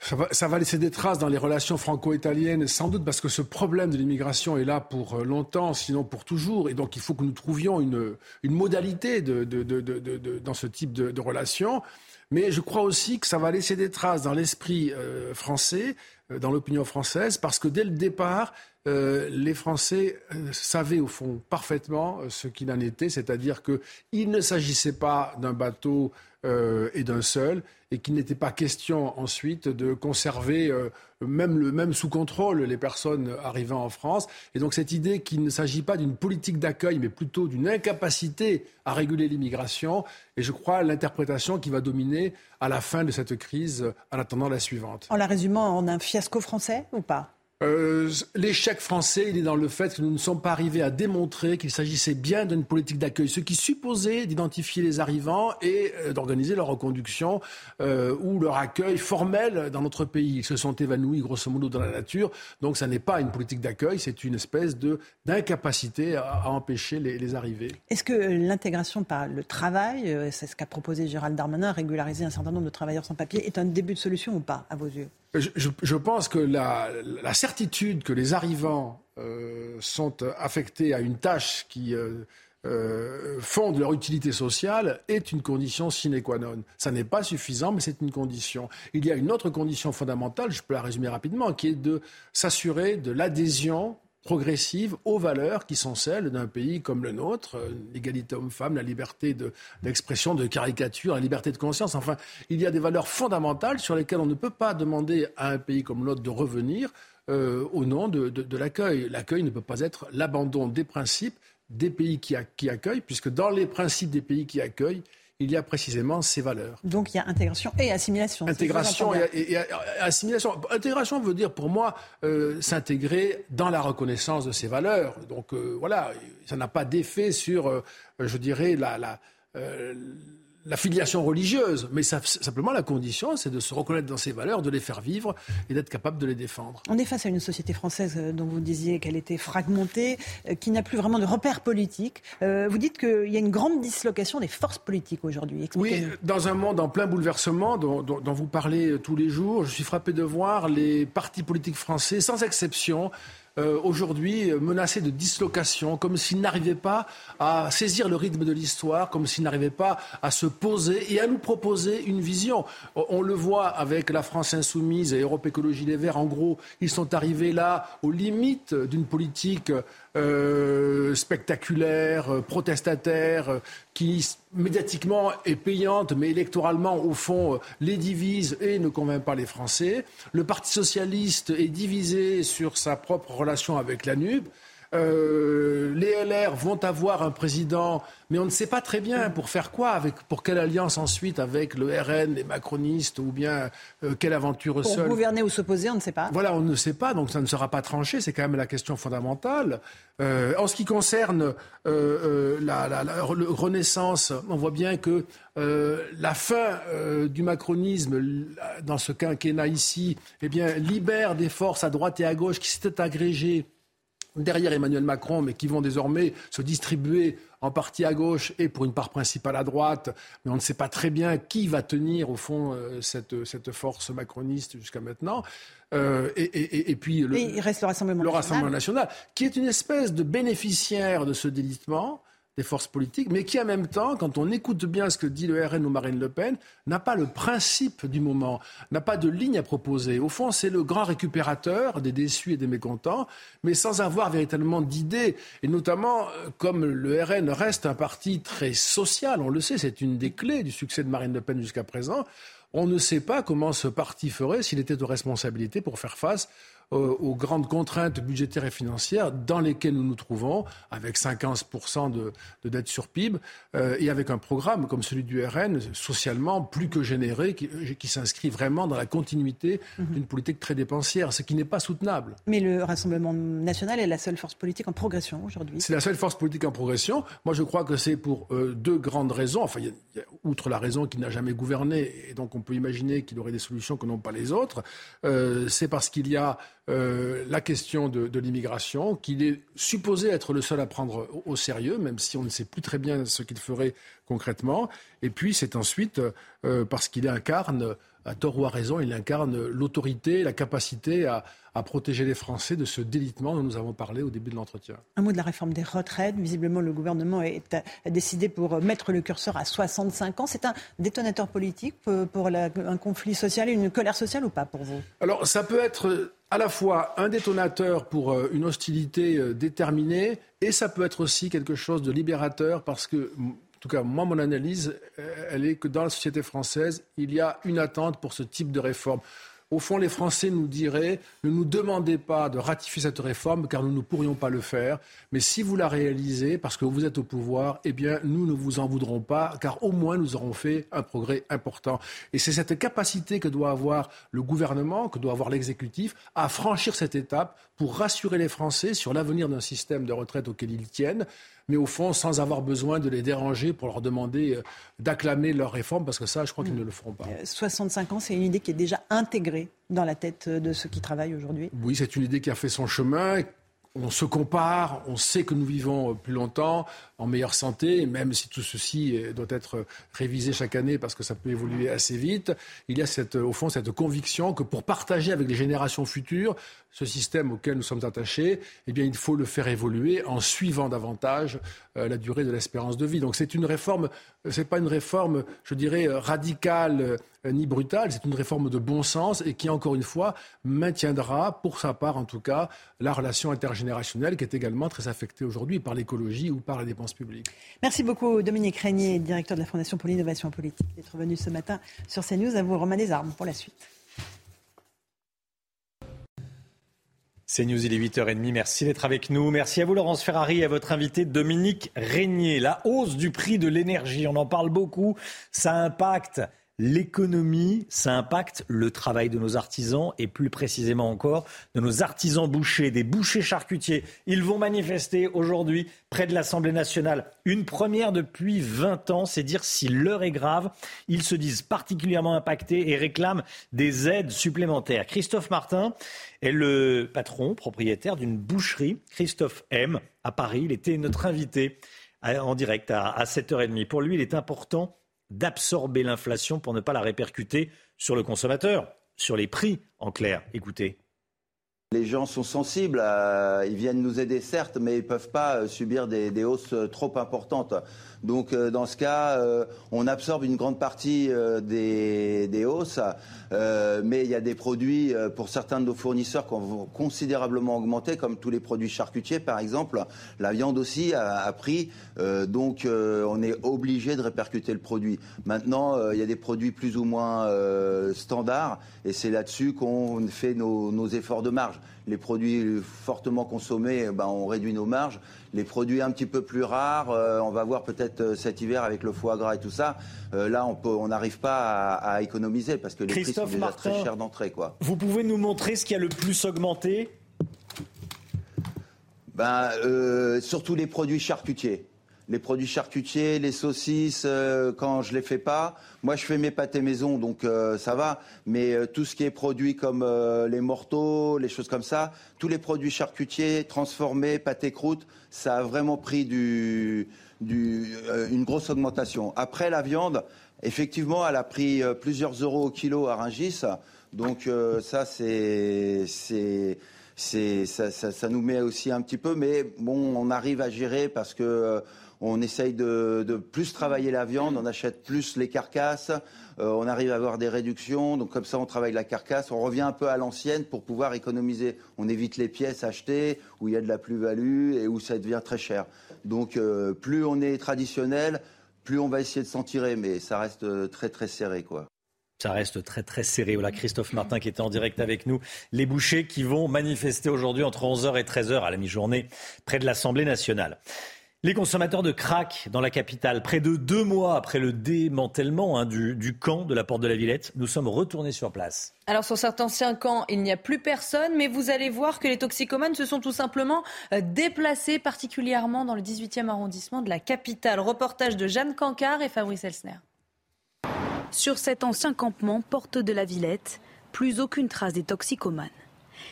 ça va, laisser des traces dans les relations franco-italiennes, sans doute parce que ce problème de l'immigration est là pour euh, longtemps, sinon pour toujours. Et donc il faut que nous trouvions une, modalité dans ce type de, relations. Mais je crois aussi que ça va laisser des traces dans l'esprit euh, français, euh, dans l'opinion française, parce que dès le départ, les Français savaient au fond parfaitement ce qu'il en était, c'est-à-dire qu'il ne s'agissait pas d'un bateau et d'un seul, et qu'il n'était pas question ensuite de conserver euh, même, le, même sous contrôle les personnes arrivant en France. Et donc cette idée qu'il ne s'agit pas d'une politique d'accueil, mais plutôt d'une incapacité à réguler l'immigration, et je crois l'interprétation qui va dominer à la fin de cette crise en attendant la suivante. En la résumant en un fiasco français ou pas? Euh, l'échec français, il est dans le fait que nous ne sommes pas arrivés à démontrer qu'il s'agissait bien d'une politique d'accueil, ce qui supposait d'identifier les arrivants et euh, d'organiser leur reconduction euh, ou leur accueil formel dans notre pays. Ils se sont évanouis grosso modo dans la nature, donc ça n'est pas une politique d'accueil, c'est une espèce d'incapacité à, empêcher les, les arrivées. Est-ce que l'intégration par le travail, c'est ce qu'a proposé Gérald Darmanin, régulariser un certain nombre de travailleurs sans papier, est un début de solution ou pas, à vos yeux? Je, pense que la, certitude que les arrivants euh, sont affectés à une tâche qui euh, euh, fonde leur utilité sociale est une condition sine qua non. Ça n'est pas suffisant, mais c'est une condition. Il y a une autre condition fondamentale, je peux la résumer rapidement, qui est de s'assurer de l'adhésion progressive aux valeurs qui sont celles d'un pays comme le nôtre, euh, l'égalité homme-femme, la liberté d'expression, de, caricature, la liberté de conscience. Enfin, il y a des valeurs fondamentales sur lesquelles on ne peut pas demander à un pays comme l'autre de revenir au nom de, l'accueil. L'accueil ne peut pas être l'abandon des principes des pays qui, accueillent, puisque dans les principes des pays qui accueillent, il y a précisément ces valeurs. Donc il y a intégration et assimilation. Intégration et, assimilation. Intégration veut dire pour moi euh, s'intégrer dans la reconnaissance de ces valeurs. Donc euh, voilà, ça n'a pas d'effet sur, euh, je dirais, la, la la filiation religieuse, mais simplement la condition, c'est de se reconnaître dans ses valeurs, de les faire vivre et d'être capable de les défendre. On est face à une société française euh, dont vous disiez qu'elle était fragmentée, euh, qui n'a plus vraiment de repères politiques. Euh, vous dites qu'il y a une grande dislocation des forces politiques aujourd'hui. Oui, dans un monde en plein bouleversement dont, dont, vous parlez tous les jours, je suis frappé de voir les partis politiques français, sans exception, euh, aujourd'hui euh, menacés de dislocation, comme s'ils n'arrivaient pas à saisir le rythme de l'histoire, comme s'ils n'arrivaient pas à se poser et à nous proposer une vision. On le voit avec la France insoumise et Europe Écologie Les Verts. En gros, ils sont arrivés là aux limites d'une politique euh, spectaculaire, protestataire, qui médiatiquement est payante, mais électoralement, au fond, les divise et ne convainc pas les Français. Le Parti socialiste est divisé sur sa propre relation avec la NUP. Euh, les LR vont avoir un président, mais on ne sait pas très bien pour faire quoi, avec, pour quelle alliance ensuite avec le RN, les macronistes, ou bien euh, quelle aventure seule. Pour gouverner ou s'opposer, on ne sait pas. Voilà, on ne sait pas, donc ça ne sera pas tranché, c'est quand même la question fondamentale. Euh, en ce qui concerne la, Renaissance, on voit bien que la fin du macronisme dans ce quinquennat ici, eh bien, libère des forces à droite et à gauche qui s'étaient agrégées derrière Emmanuel Macron, mais qui vont désormais se distribuer en partie à gauche et pour une part principale à droite. Mais on ne sait pas très bien qui va tenir, au fond, euh, cette, force macroniste jusqu'à maintenant. Euh, et, puis le, il reste le Rassemblement, le Rassemblement national, qui est une espèce de bénéficiaire de ce délitement des forces politiques, mais qui en même temps, quand on écoute bien ce que dit le RN ou Marine Le Pen, n'a pas le principe du moment, n'a pas de ligne à proposer. Au fond, c'est le grand récupérateur des déçus et des mécontents, mais sans avoir véritablement d'idées. Et notamment, euh, comme le RN reste un parti très social, on le sait, c'est une des clés du succès de Marine Le Pen jusqu'à présent, on ne sait pas comment ce parti ferait s'il était de responsabilité pour faire face aux grandes contraintes budgétaires et financières dans lesquelles nous nous trouvons, avec 50% de, de, dette sur PIB, euh, et avec un programme comme celui du RN, socialement plus que généré, qui, qui s'inscrit vraiment dans la continuité mhm. d'une politique très dépensière, ce qui n'est pas soutenable. Mais le Rassemblement national est la seule force politique en progression aujourd'hui. C'est la seule force politique en progression. Moi, je crois que c'est pour euh, deux grandes raisons. Enfin, outre la raison qu'il n'a jamais gouverné, et donc on peut imaginer qu'il aurait des solutions que n'ont pas les autres, c'est parce qu'il y a euh, la question de, l'immigration, qu'il est supposé être le seul à prendre au, sérieux, même si on ne sait plus très bien ce qu'il ferait concrètement. Et puis c'est ensuite euh, parce qu'il incarne, à tort ou à raison, il incarne l'autorité, la capacité à, protéger les Français de ce délitement dont nous avons parlé au début de l'entretien. Un mot de la réforme des retraites. Visiblement, le gouvernement est, a décidé pour mettre le curseur à 65 ans. C'est un détonateur politique pour, un conflit social et une colère sociale ou pas pour vous? Alors, ça peut être à la fois un détonateur pour euh, une hostilité euh, déterminée et ça peut être aussi quelque chose de libérateur parce que, en tout cas, moi, mon analyse, euh, elle est que dans la société française, il y a une attente pour ce type de réforme. Au fond, les Français nous diraient ne nous demandez pas de ratifier cette réforme car nous ne pourrions pas le faire. Mais si vous la réalisez parce que vous êtes au pouvoir, eh bien, nous ne vous en voudrons pas car au moins nous aurons fait un progrès important. Et c'est cette capacité que doit avoir le gouvernement, que doit avoir l'exécutif à franchir cette étape pour rassurer les Français sur l'avenir d'un système de retraite auquel ils tiennent mais au fond, sans avoir besoin de les déranger pour leur demander euh, d'acclamer leur réforme, parce que ça, je crois qu'ils ne le feront pas. 65 euh, ans, c'est une idée qui est déjà intégrée dans la tête de ceux qui travaillent aujourd'hui Oui, c'est une idée qui a fait son chemin, on se compare, on sait que nous vivons plus longtemps, en meilleure santé, même si tout ceci doit être révisé chaque année parce que ça peut évoluer assez vite. Il y a cette, au fond cette conviction que pour partager avec les générations futures ce système auquel nous sommes attachés, eh bien, il faut le faire évoluer en suivant davantage euh, la durée de l'espérance de vie. Donc c'est une réforme, c'est pas une réforme, je dirais, radicale euh, ni brutale, c'est une réforme de bon sens et qui, encore une fois, maintiendra, pour sa part en tout cas, la relation intergénérationnelle qui est également très affectée aujourd'hui par l'écologie ou par la dépense publique. Merci beaucoup Dominique Régnier, directeur de la Fondation pour l'innovation politique, d'être venu ce matin sur CNews. À vous, Romain Desarmes, pour la suite. C'est News, il est 8h30. Merci d'être avec nous. Merci à vous, Laurence Ferrari, et à votre invité Dominique Régnier. La hausse du prix de l'énergie, on en parle beaucoup. Ça impacte l'économie, ça impacte le travail de nos artisans et plus précisément encore de nos artisans bouchers, des bouchers charcutiers. Ils vont manifester aujourd'hui près de l'Assemblée nationale. Une première depuis 20 ans, c'est dire si l'heure est grave. Ils se disent particulièrement impactés et réclament des aides supplémentaires. Christophe Martin est le patron, propriétaire d'une boucherie, Christophe M, à Paris. Il était notre invité en direct à 7h30. Pour lui, il est important d'absorber l'inflation pour ne pas la répercuter sur le consommateur, sur les prix en clair. Écoutez. Les gens sont sensibles, ils viennent nous aider certes, mais ils ne peuvent pas euh, subir des, hausses euh, trop importantes. Donc euh, dans ce cas, on absorbe une grande partie des, hausses, mais il y a des produits pour certains de nos fournisseurs qui ont considérablement augmenté, comme tous les produits charcutiers par exemple. La viande aussi a, pris, donc on est obligé de répercuter le produit. Maintenant, il y a des produits plus ou moins standards, et c'est là-dessus qu'on fait nos efforts de marge. Les produits fortement consommés, ben, on réduit nos marges. Les produits un petit peu plus rares, euh, on va voir peut-être euh, cet hiver avec le foie gras et tout ça. Euh, là, on n'arrive pas à, économiser parce que les prix sont déjà très chers d'entrée. Vous pouvez nous montrer ce qui a le plus augmenté? Ben, Surtout les produits charcutiers les produits charcutiers, les saucisses, euh, quand je les fais pas. Moi, je fais mes pâtés maison, donc euh, ça va. Mais euh, tout ce qui est produit comme les morteaux, les choses comme ça, tous les produits charcutiers transformés, pâtés croûte, ça a vraiment pris du, une grosse augmentation. Après, la viande, effectivement, elle a pris plusieurs euros au kilo à Rungis. Donc ça, c'est ça, ça, nous met aussi un petit peu, mais bon, on arrive à gérer parce que on essaye de, plus travailler la viande, on achète plus les carcasses, euh, on arrive à avoir des réductions, donc comme ça on travaille la carcasse, on revient un peu à l'ancienne pour pouvoir économiser. On évite les pièces achetées où il y a de la plus-value et où ça devient très cher. Donc euh, plus on est traditionnel, plus on va essayer de s'en tirer, mais ça reste euh, très très serré quoi. Ça reste très très serré. Voilà Christophe Martin qui était en direct avec nous. Les bouchers qui vont manifester aujourd'hui entre 11h et 13h à la mi-journée près de l'Assemblée nationale. Les consommateurs de crack dans la capitale, près de deux mois après le démantèlement hein, du, camp de la Porte de la Villette, nous sommes retournés sur place. Alors sur cet ancien camp, il n'y a plus personne, mais vous allez voir que les toxicomanes se sont tout simplement euh, déplacés, particulièrement dans le 18e arrondissement de la capitale. Reportage de Jeanne Cancard et Fabrice Elsner. Sur cet ancien campement, Porte de la Villette, plus aucune trace des toxicomanes.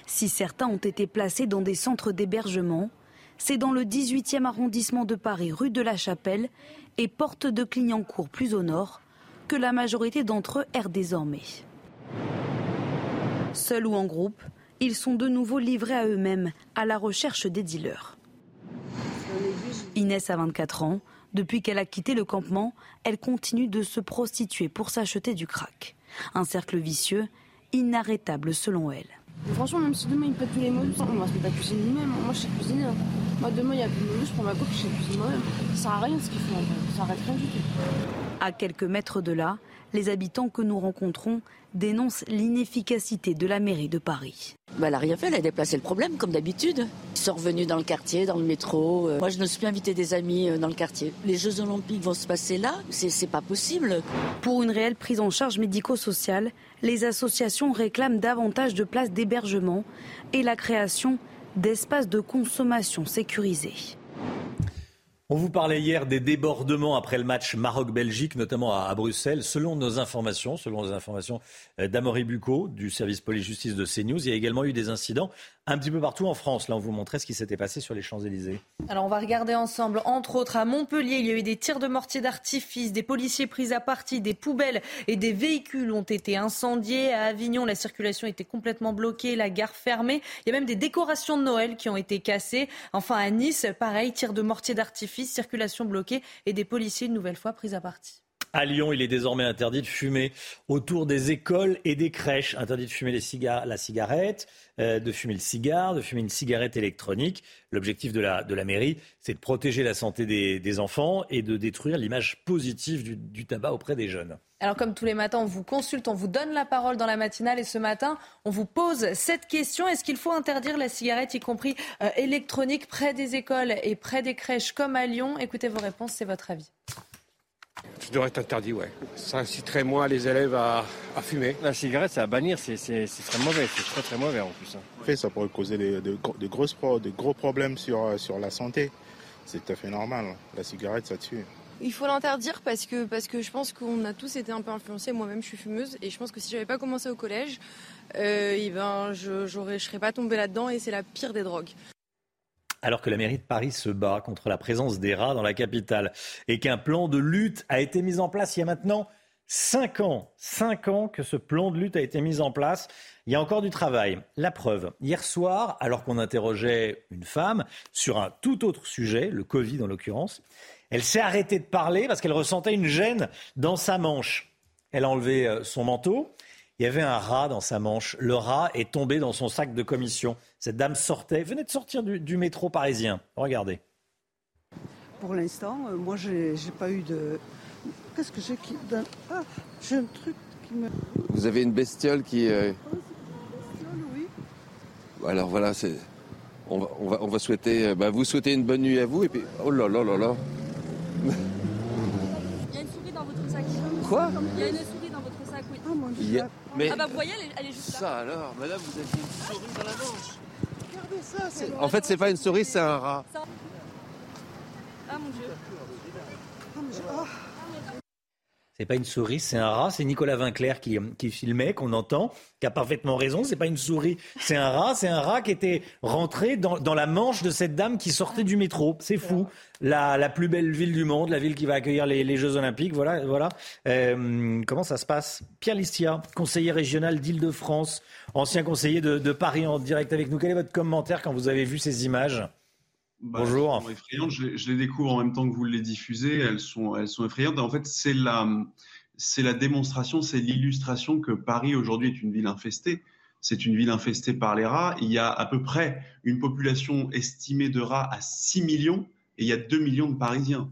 Si certains ont été placés dans des centres d'hébergement, c'est dans le 18e arrondissement de Paris, rue de la Chapelle et porte de Clignancourt plus au nord, que la majorité d'entre eux errent désormais. Seuls ou en groupe, ils sont de nouveau livrés à eux-mêmes, à la recherche des dealers. Inès a 24 ans. Depuis qu'elle a quitté le campement, elle continue de se prostituer pour s'acheter du crack. Un cercle vicieux, inarrêtable selon elle. Franchement, même si demain il pète tous les modules, on va se mettre à cuisiner nous-mêmes. Moi, je sais cuisiner. Hein. Moi, demain, il y a plus de modules, je prends ma coupe, je sais cuisiner moi-même. Ça sert à rien ce qu'ils font. Ça arrête rien du tout. À quelques mètres de là, les habitants que nous rencontrons dénoncent l'inefficacité de la mairie de Paris. Bah, elle n'a rien fait, elle a déplacé le problème comme d'habitude. Ils sont revenus dans le quartier, dans le métro. Euh, moi, je ne suis plus invité des amis euh, dans le quartier. Les Jeux Olympiques vont se passer là, c'est pas possible. Pour une réelle prise en charge médico-sociale, les associations réclament davantage de places d'hébergement et la création d'espaces de consommation sécurisés. On vous parlait hier des débordements après le match Maroc-Belgique, notamment à, Bruxelles. Selon nos informations, selon les informations euh, d'Amory Bucco du service police-justice de CNews, il y a également eu des incidents un petit peu partout en France. Là, on vous montrait ce qui s'était passé sur les Champs-Élysées. Alors, on va regarder ensemble. Entre autres, à Montpellier, il y a eu des tirs de mortier d'artifice, des policiers pris à partie, des poubelles et des véhicules ont été incendiés. À Avignon, la circulation était complètement bloquée, la gare fermée. Il y a même des décorations de Noël qui ont été cassées. Enfin, à Nice, pareil, tirs de mortier d'artifice, circulation bloquée et des policiers une nouvelle fois pris à partie. À Lyon, il est désormais interdit de fumer autour des écoles et des crèches. Interdit de fumer la cigarette, euh, de fumer le cigare, de fumer une cigarette électronique. L'objectif de la, de la mairie, c'est de protéger la santé des, enfants et de détruire l'image positive du, du tabac auprès des jeunes. Alors comme tous les matins, on vous consulte, on vous donne la parole dans la matinale et ce matin, on vous pose cette question. Est-ce qu'il faut interdire la cigarette, y compris euh, électronique, près des écoles et près des crèches comme à Lyon? Écoutez vos réponses, c'est votre avis. Ça devrait être interdit, ouais. Ça inciterait moins les élèves à, fumer. La cigarette, c'est à bannir, c'est très mauvais, c'est très très mauvais en plus. Hein. En fait, ça pourrait causer de, de, grosses, de gros problèmes sur, euh, sur la santé. C'est tout à fait normal. La cigarette, ça tue. Il faut l'interdire parce que, parce que je pense qu'on a tous été un peu influencés. Moi-même, je suis fumeuse et je pense que si j'avais pas commencé au collège, euh, eh ben, je ne serais pas tombée là-dedans et c'est la pire des drogues. Alors que la mairie de Paris se bat contre la présence des rats dans la capitale et qu'un plan de lutte a été mis en place il y a maintenant cinq ans, cinq ans que ce plan de lutte a été mis en place. Il y a encore du travail. La preuve, hier soir, alors qu'on interrogeait une femme sur un tout autre sujet, le Covid en l'occurrence, elle s'est arrêtée de parler parce qu'elle ressentait une gêne dans sa manche. Elle a enlevé euh, son manteau. Il y avait un rat dans sa manche. Le rat est tombé dans son sac de commission. Cette dame sortait, venait de sortir du, métro parisien. Regardez. Pour l'instant, euh, moi, j'ai pas eu de. Qu'est-ce que j'ai qui. Ah, j'ai un truc qui me. Vous avez une bestiole qui. Euh, oh, c'est une bestiole, oui. Alors voilà, c'est. On va, on, va, on va, souhaiter. Bah, vous souhaiter une bonne nuit à vous et puis. Oh là là là là. Il y a une souris dans votre sac. Quoi? Il y a une souris dans votre sac, oui. Ah, mon Dieu. Mais... Ah bah vous voyez, elle est, juste là. Ça alors, madame, vous avez une souris dans la manche. Regardez ça. En fait, c'est pas une souris, c'est un rat. Ah mon Dieu. Ah, mon Dieu. Oh. C'est pas une souris, c'est un rat. C'est Nicolas Vinclair qui, qui filmait, qu'on entend, qui a parfaitement raison. C'est pas une souris, c'est un rat. C'est un rat qui était rentré dans, dans, la manche de cette dame qui sortait du métro. C'est fou. La, la, plus belle ville du monde, la ville qui va accueillir les, les Jeux Olympiques. Voilà, voilà. Euh, comment ça se passe? Pierre Listia, conseiller régional d'Île-de-France, ancien conseiller de, de Paris en direct avec nous. Quel est votre commentaire quand vous avez vu ces images? Bah, Bonjour. Elles sont effrayantes. Je, je, les découvre en même temps que vous les diffusez. Elles sont, elles sont effrayantes. En fait, c'est la, c'est la démonstration, c'est l'illustration que Paris aujourd'hui est une ville infestée. C'est une ville infestée par les rats. Il y a à peu près une population estimée de rats à 6 millions et il y a 2 millions de Parisiens.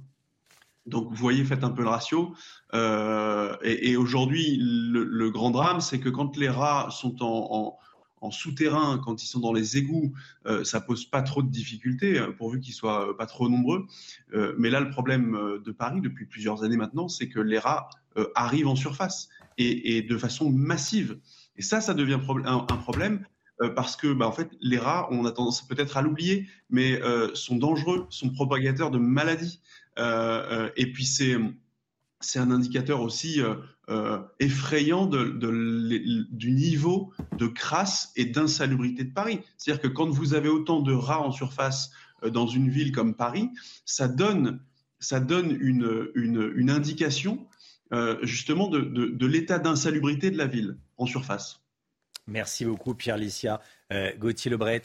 Donc vous voyez, faites un peu le ratio. Euh, et, et aujourd'hui, le, le, grand drame, c'est que quand les rats sont en, en en souterrain, quand ils sont dans les égouts, euh, ça pose pas trop de difficultés, euh, pourvu qu'ils soient euh, pas trop nombreux. Euh, mais là, le problème de Paris depuis plusieurs années maintenant, c'est que les rats arrivent en surface et, de façon massive. Et ça, ça devient un, un problème parce que, bah, en fait, les rats, on a tendance peut-être à l'oublier, mais sont dangereux, sont propagateurs de maladies. et puis c'est c'est un indicateur aussi euh, effrayant du niveau de crasse et d'insalubrité de Paris. C'est-à-dire que quand vous avez autant de rats en surface euh, dans une ville comme Paris, ça donne, ça donne une, une, indication euh, justement de, de l'état d'insalubrité de la ville en surface. Merci beaucoup Pierre Licia. Euh, Gauthier Lebret,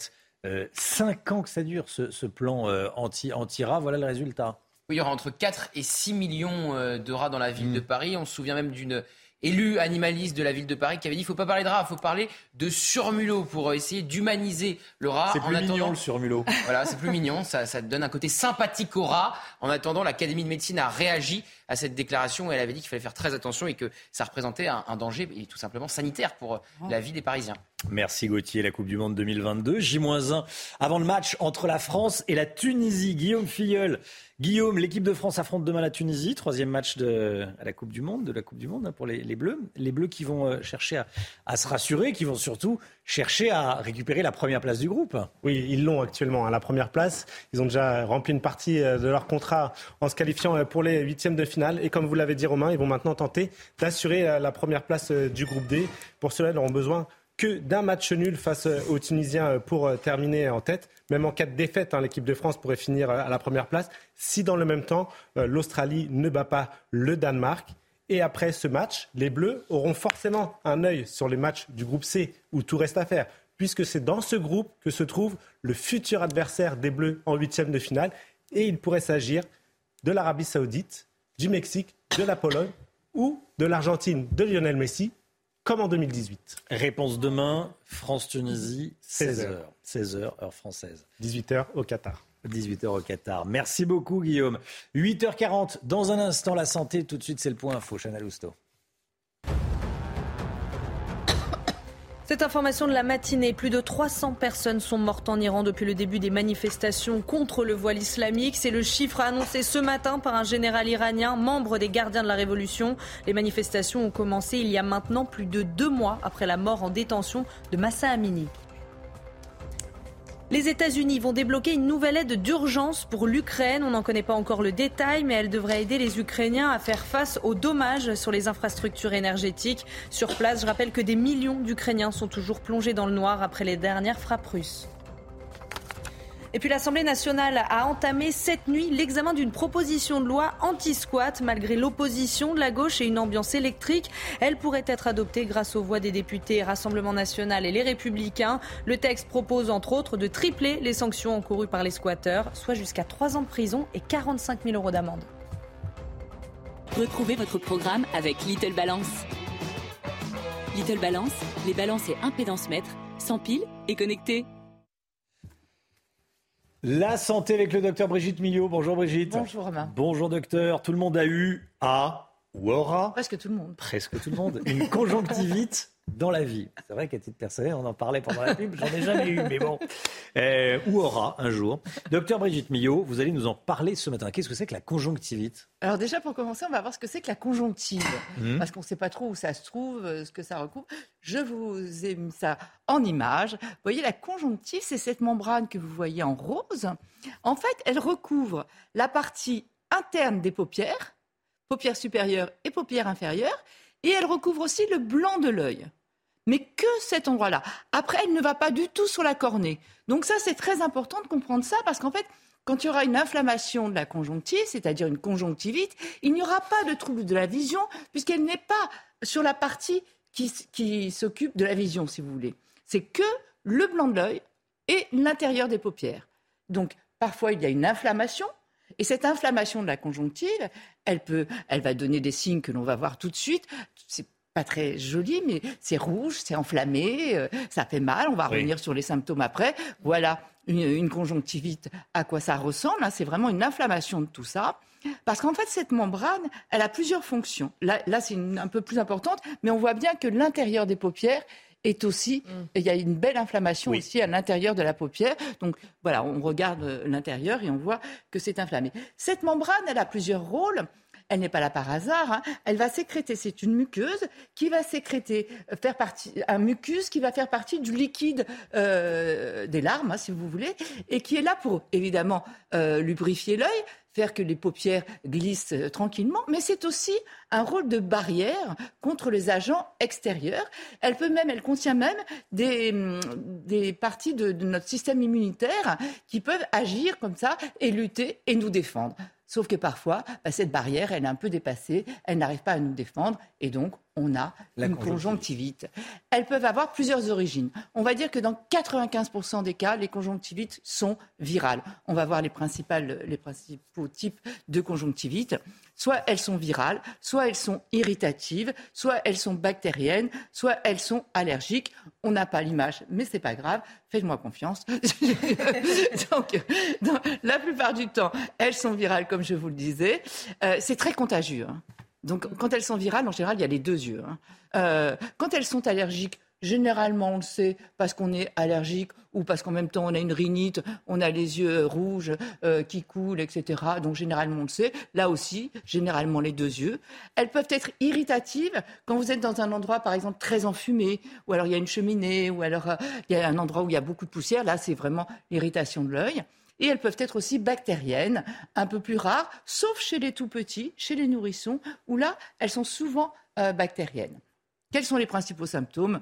cinq ans que ça dure ce, plan anti-rat, anti voilà le résultat il y aura entre 4 et 6 millions euh, de rats dans la ville mmh. de Paris. On se souvient même d'une élue animaliste de la ville de Paris qui avait dit il ne faut pas parler de rats, il faut parler de surmulot pour euh, essayer d'humaniser le rat. C'est plus attendant... mignon le surmulot. Voilà, c'est plus mignon, ça, ça donne un côté sympathique au rat. En attendant, l'Académie de médecine a réagi à cette déclaration où elle avait dit qu'il fallait faire très attention et que ça représentait un, un danger et tout simplement sanitaire pour euh, oh. la vie des Parisiens. Merci Gauthier, la Coupe du Monde 2022. J-1 avant le match entre la France et la Tunisie. Guillaume Filleul. Guillaume, l'équipe de France affronte demain la Tunisie, troisième match de, à la Coupe du Monde, de la Coupe du Monde hein, pour les, Bleus. Les Bleus qui vont euh, chercher à, à, se rassurer, qui vont surtout chercher à récupérer la première place du groupe. Oui, ils l'ont actuellement, à hein, la première place. Ils ont déjà rempli une partie euh, de leur contrat en se qualifiant euh, pour les huitièmes de finale. Et comme vous l'avez dit Romain, ils vont maintenant tenter d'assurer la première place du groupe D. Pour cela, ils auront besoin que d'un match nul face aux Tunisiens pour terminer en tête. Même en cas de défaite, hein, l'équipe de France pourrait finir à la première place si dans le même temps l'Australie ne bat pas le Danemark. Et après ce match, les Bleus auront forcément un œil sur les matchs du groupe C où tout reste à faire, puisque c'est dans ce groupe que se trouve le futur adversaire des Bleus en huitième de finale. Et il pourrait s'agir de l'Arabie Saoudite, du Mexique, de la Pologne ou de l'Argentine de Lionel Messi, comme en 2018 Réponse demain, France-Tunisie, 16h. 16h, heure française. 18h au Qatar. 18h au Qatar. Merci beaucoup, Guillaume. 8h40, dans un instant, la santé. Tout de suite, c'est le point info. Chana Lousteau. Cette information de la matinée, plus de 300 personnes sont mortes en Iran depuis le début des manifestations contre le voile islamique. C'est le chiffre annoncé ce matin par un général iranien, membre des gardiens de la révolution. Les manifestations ont commencé il y a maintenant plus de deux mois après la mort en détention de Massa Amini. Les États-Unis vont débloquer une nouvelle aide d'urgence pour l'Ukraine. On n'en connaît pas encore le détail, mais elle devrait aider les Ukrainiens à faire face aux dommages sur les infrastructures énergétiques. Sur place, je rappelle que des millions d'Ukrainiens sont toujours plongés dans le noir après les dernières frappes russes. Et puis l'Assemblée nationale a entamé cette nuit l'examen d'une proposition de loi anti-squat. Malgré l'opposition de la gauche et une ambiance électrique, elle pourrait être adoptée grâce aux voix des députés Rassemblement national et les Républicains. Le texte propose entre autres de tripler les sanctions encourues par les squatteurs, soit jusqu'à 3 ans de prison et 45 000 euros d'amende. Retrouvez votre programme avec Little Balance. Little Balance, les balances et impédance mètres, sans pile et connectés. La santé avec le docteur Brigitte Millot. Bonjour Brigitte. Bonjour Romain. Bonjour docteur. Tout le monde a eu, a ou aura. Presque tout le monde. Presque tout le monde. Une conjonctivite dans la vie. C'est vrai qu'à titre personnel, on en parlait pendant la pub, j'en ai jamais eu, mais bon. Euh, ou aura un jour. Docteur Brigitte Millot, vous allez nous en parler ce matin. Qu'est-ce que c'est que la conjonctivite? Alors déjà, pour commencer, on va voir ce que c'est que la conjonctive. Mmh. Parce qu'on ne sait pas trop où ça se trouve, euh, ce que ça recouvre. Je vous ai mis ça en image. Vous voyez, la conjonctive, c'est cette membrane que vous voyez en rose. En fait, elle recouvre la partie interne des paupières, paupières supérieures et paupières inférieures, et elle recouvre aussi le blanc de l'œil. Mais que cet endroit-là. Après, elle ne va pas du tout sur la cornée. Donc ça, c'est très important de comprendre ça, parce qu'en fait, quand il y aura une inflammation de la conjonctive, c'est-à-dire une conjonctivite, il n'y aura pas de trouble de la vision, puisqu'elle n'est pas sur la partie qui, qui s'occupe de la vision, si vous voulez. C'est que le blanc de l'œil et l'intérieur des paupières. Donc, parfois, il y a une inflammation, et cette inflammation de la conjonctive, elle peut, elle va donner des signes que l'on va voir tout de suite. C'est pas très joli, mais c'est rouge, c'est enflammé, euh, ça fait mal. On va Oui. revenir sur les symptômes après. Voilà une, une conjonctivite, à quoi ça ressemble. hein. C'est vraiment une inflammation de tout ça. Parce qu'en fait, cette membrane, elle a plusieurs fonctions. Là, là c'est un peu plus importante, mais on voit bien que l'intérieur des paupières est aussi, il y a une belle inflammation aussi à l'intérieur de la paupière. Donc voilà, on regarde euh, l'intérieur et on voit que c'est inflammé. Cette membrane, elle a plusieurs rôles. Elle n'est pas là par hasard. hein. Elle va sécréter, c'est une muqueuse qui va sécréter, euh, faire partie, un mucus qui va faire partie du liquide euh, des larmes, hein, si vous voulez, et qui est là pour évidemment euh, lubrifier l'œil, faire que les paupières glissent tranquillement, mais c'est aussi un rôle de barrière contre les agents extérieurs. Elle peut même, elle contient même des, hum, des parties de notre système immunitaire qui peuvent agir comme ça et lutter et nous défendre. Sauf que parfois, bah, cette barrière, elle est un peu dépassée, elle n'arrive pas à nous défendre, et donc on a La une conjonctivite. Elles peuvent avoir plusieurs origines. On va dire que dans 95% des cas, les conjonctivites sont virales. On va voir les, principales, les principaux types de conjonctivite. Soit elles sont virales, soit elles sont irritatives, soit elles sont bactériennes, soit elles sont allergiques. On n'a pas l'image, mais c'est pas grave. Faites-moi confiance. Donc, dans la plupart du temps, elles sont virales, comme je vous le disais. Euh, c'est très contagieux. hein. Donc, quand elles sont virales, en général, il y a les deux yeux. hein. Euh, quand elles sont allergiques, généralement, on le sait parce qu'on est allergique ou parce qu'en même temps, on a une rhinite, on a les yeux rouges euh, qui coulent, etc. Donc, généralement, on le sait. Là aussi, généralement, les deux yeux. Elles peuvent être irritatives quand vous êtes dans un endroit, par exemple, très enfumé, ou alors il y a une cheminée, ou alors euh, il y a un endroit où il y a beaucoup de poussière. Là, c'est vraiment l'irritation de l'œil. Et elles peuvent être aussi bactériennes, un peu plus rares, sauf chez les tout petits, chez les nourrissons, où là, elles sont souvent euh, bactériennes. Quels sont les principaux symptômes?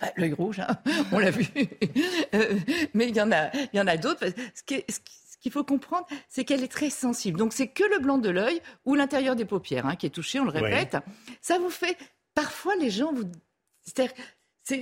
Bah, L'œil rouge, hein, on l'a vu. Euh, mais il y en a, il y en a d'autres. Ce qui est- ce qui- ce qu'il faut comprendre, c'est qu'elle est très sensible. Donc, c'est que le blanc de l'œil ou l'intérieur des paupières hein, qui est touché, on le Ouais. répète. Ça vous fait. Parfois, les gens vous.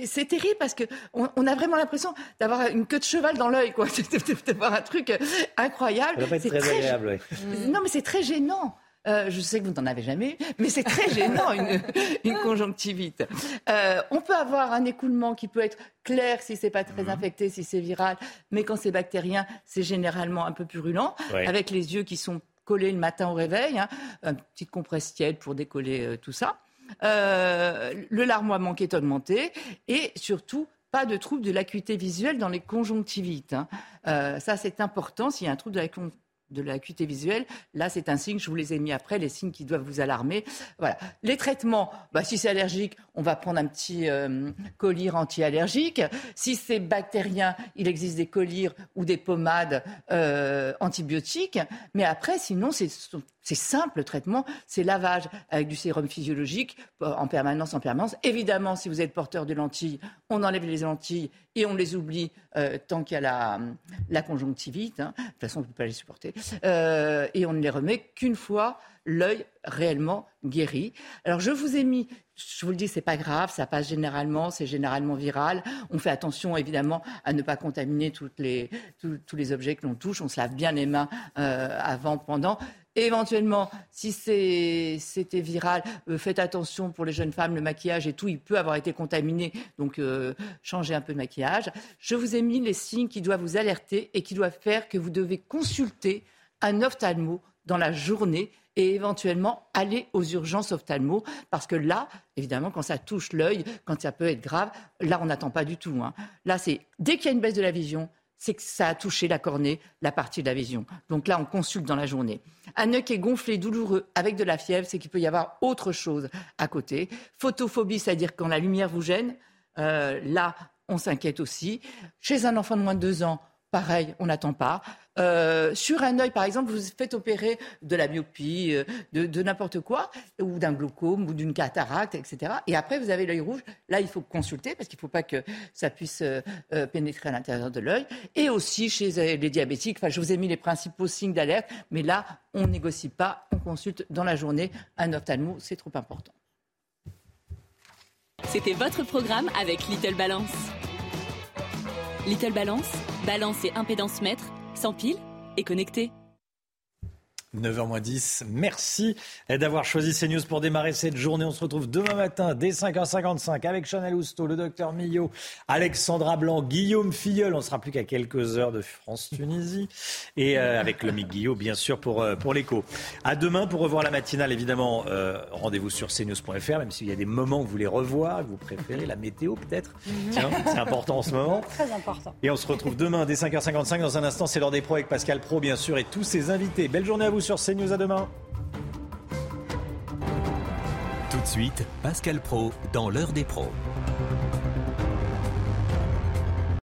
C'est terrible parce que on, on a vraiment l'impression d'avoir une queue de cheval dans l'œil, quoi. D'avoir un truc euh, incroyable. C'est très agréable, ouais. Non, mais c'est très gênant. Euh, je sais que vous n'en avez jamais eu, mais c'est très gênant une, une conjonctivite. Euh, on peut avoir un écoulement qui peut être clair si c'est pas très Mhm. infecté, si c'est viral, mais quand c'est bactérien, c'est généralement un peu purulent, Ouais. avec les yeux qui sont collés le matin au réveil, hein, une petite compresse tiède pour décoller euh, tout ça. Euh, le larmoiement qui est augmenté et surtout pas de trouble de l'acuité visuelle dans les conjonctivites. hein. Euh, ça, c'est important. S'il y a un trouble de l'acuité visuelle, là, c'est un signe, je vous les ai mis après, les signes qui doivent vous alarmer. Voilà. Les traitements, bah, si c'est allergique, on va prendre un petit euh, collyre anti-allergique. Si c'est bactérien, il existe des collyres ou des pommades euh, antibiotiques. Mais après, sinon, c'est simple le traitement, c'est lavage avec du sérum physiologique euh, en permanence, en permanence. Évidemment, si vous êtes porteur de lentilles, on enlève les lentilles et on les oublie euh, tant qu'il y a la, la conjonctivite. hein. De toute façon, on ne peut pas les supporter. Et on ne les remet qu'une fois l'œil réellement guéri. Alors, je vous ai mis, je vous le dis, c'est pas grave, ça passe généralement, c'est généralement viral. On fait attention, évidemment, à ne pas contaminer les, tous- les objets que l'on touche. On se lave bien les mains euh, avant, pendant. Éventuellement, si c'était viral, euh, faites attention pour les jeunes femmes, le maquillage et tout, il peut avoir été contaminé, donc euh, changez un peu de maquillage. Je vous ai mis les signes qui doivent vous alerter et qui doivent faire que vous devez consulter un ophtalmo dans la journée et éventuellement aller aux urgences ophtalmo parce que là, évidemment, quand ça touche l'œil, quand ça peut être grave, là, on n'attend pas du tout. hein. Là, c'est dès qu'il y a une baisse de la vision, c'est que ça a touché la cornée, la partie de la vision. Donc là, on consulte dans la journée. Un œil qui est gonflé, douloureux, avec de la fièvre, c'est qu'il peut y avoir autre chose à côté. Photophobie, c'est-à-dire quand la lumière vous gêne, euh, là, on s'inquiète aussi. Chez un enfant de moins de deux ans, pareil, on n'attend pas. Euh, sur un œil, par exemple, vous faites opérer de la myopie, euh, de, n'importe quoi, ou d'un glaucome, ou d'une cataracte, etc. Et après, vous avez l'œil rouge. Là, il faut consulter parce qu'il ne faut pas que ça puisse euh, pénétrer à l'intérieur de l'œil. Et aussi chez les diabétiques, enfin, je vous ai mis les principaux signes d'alerte, mais là, on négocie pas, on consulte dans la journée un ophtalmo, c'est trop important. C'était votre programme avec Little Balance. Little Balance, balance et impédance mètre, sans pile et connecté. 9h10, merci d'avoir choisi CNews pour démarrer cette journée. On se retrouve demain matin dès 5h55 avec Chanel Housteau, le docteur Millot, Alexandra Blanc, Guillaume Filleul. On ne sera plus qu'à quelques heures de France-Tunisie. Et euh, avec le Mick Guillot, bien sûr, pour, euh, pour l'écho. À demain pour revoir la matinale, évidemment. euh, Rendez-vous sur cnews.fr, même s'il y a des moments que vous voulez revoir, que vous préférez, la météo peut-être. Tiens, c'est important en ce moment. Très important. Et on se retrouve demain dès 5h55. Dans un instant, c'est l'heure des pros avec Pascal Pro, bien sûr, et tous ses invités. Belle journée à sur CNews. À demain. Tout de suite, Pascal Pro dans l'heure des pros.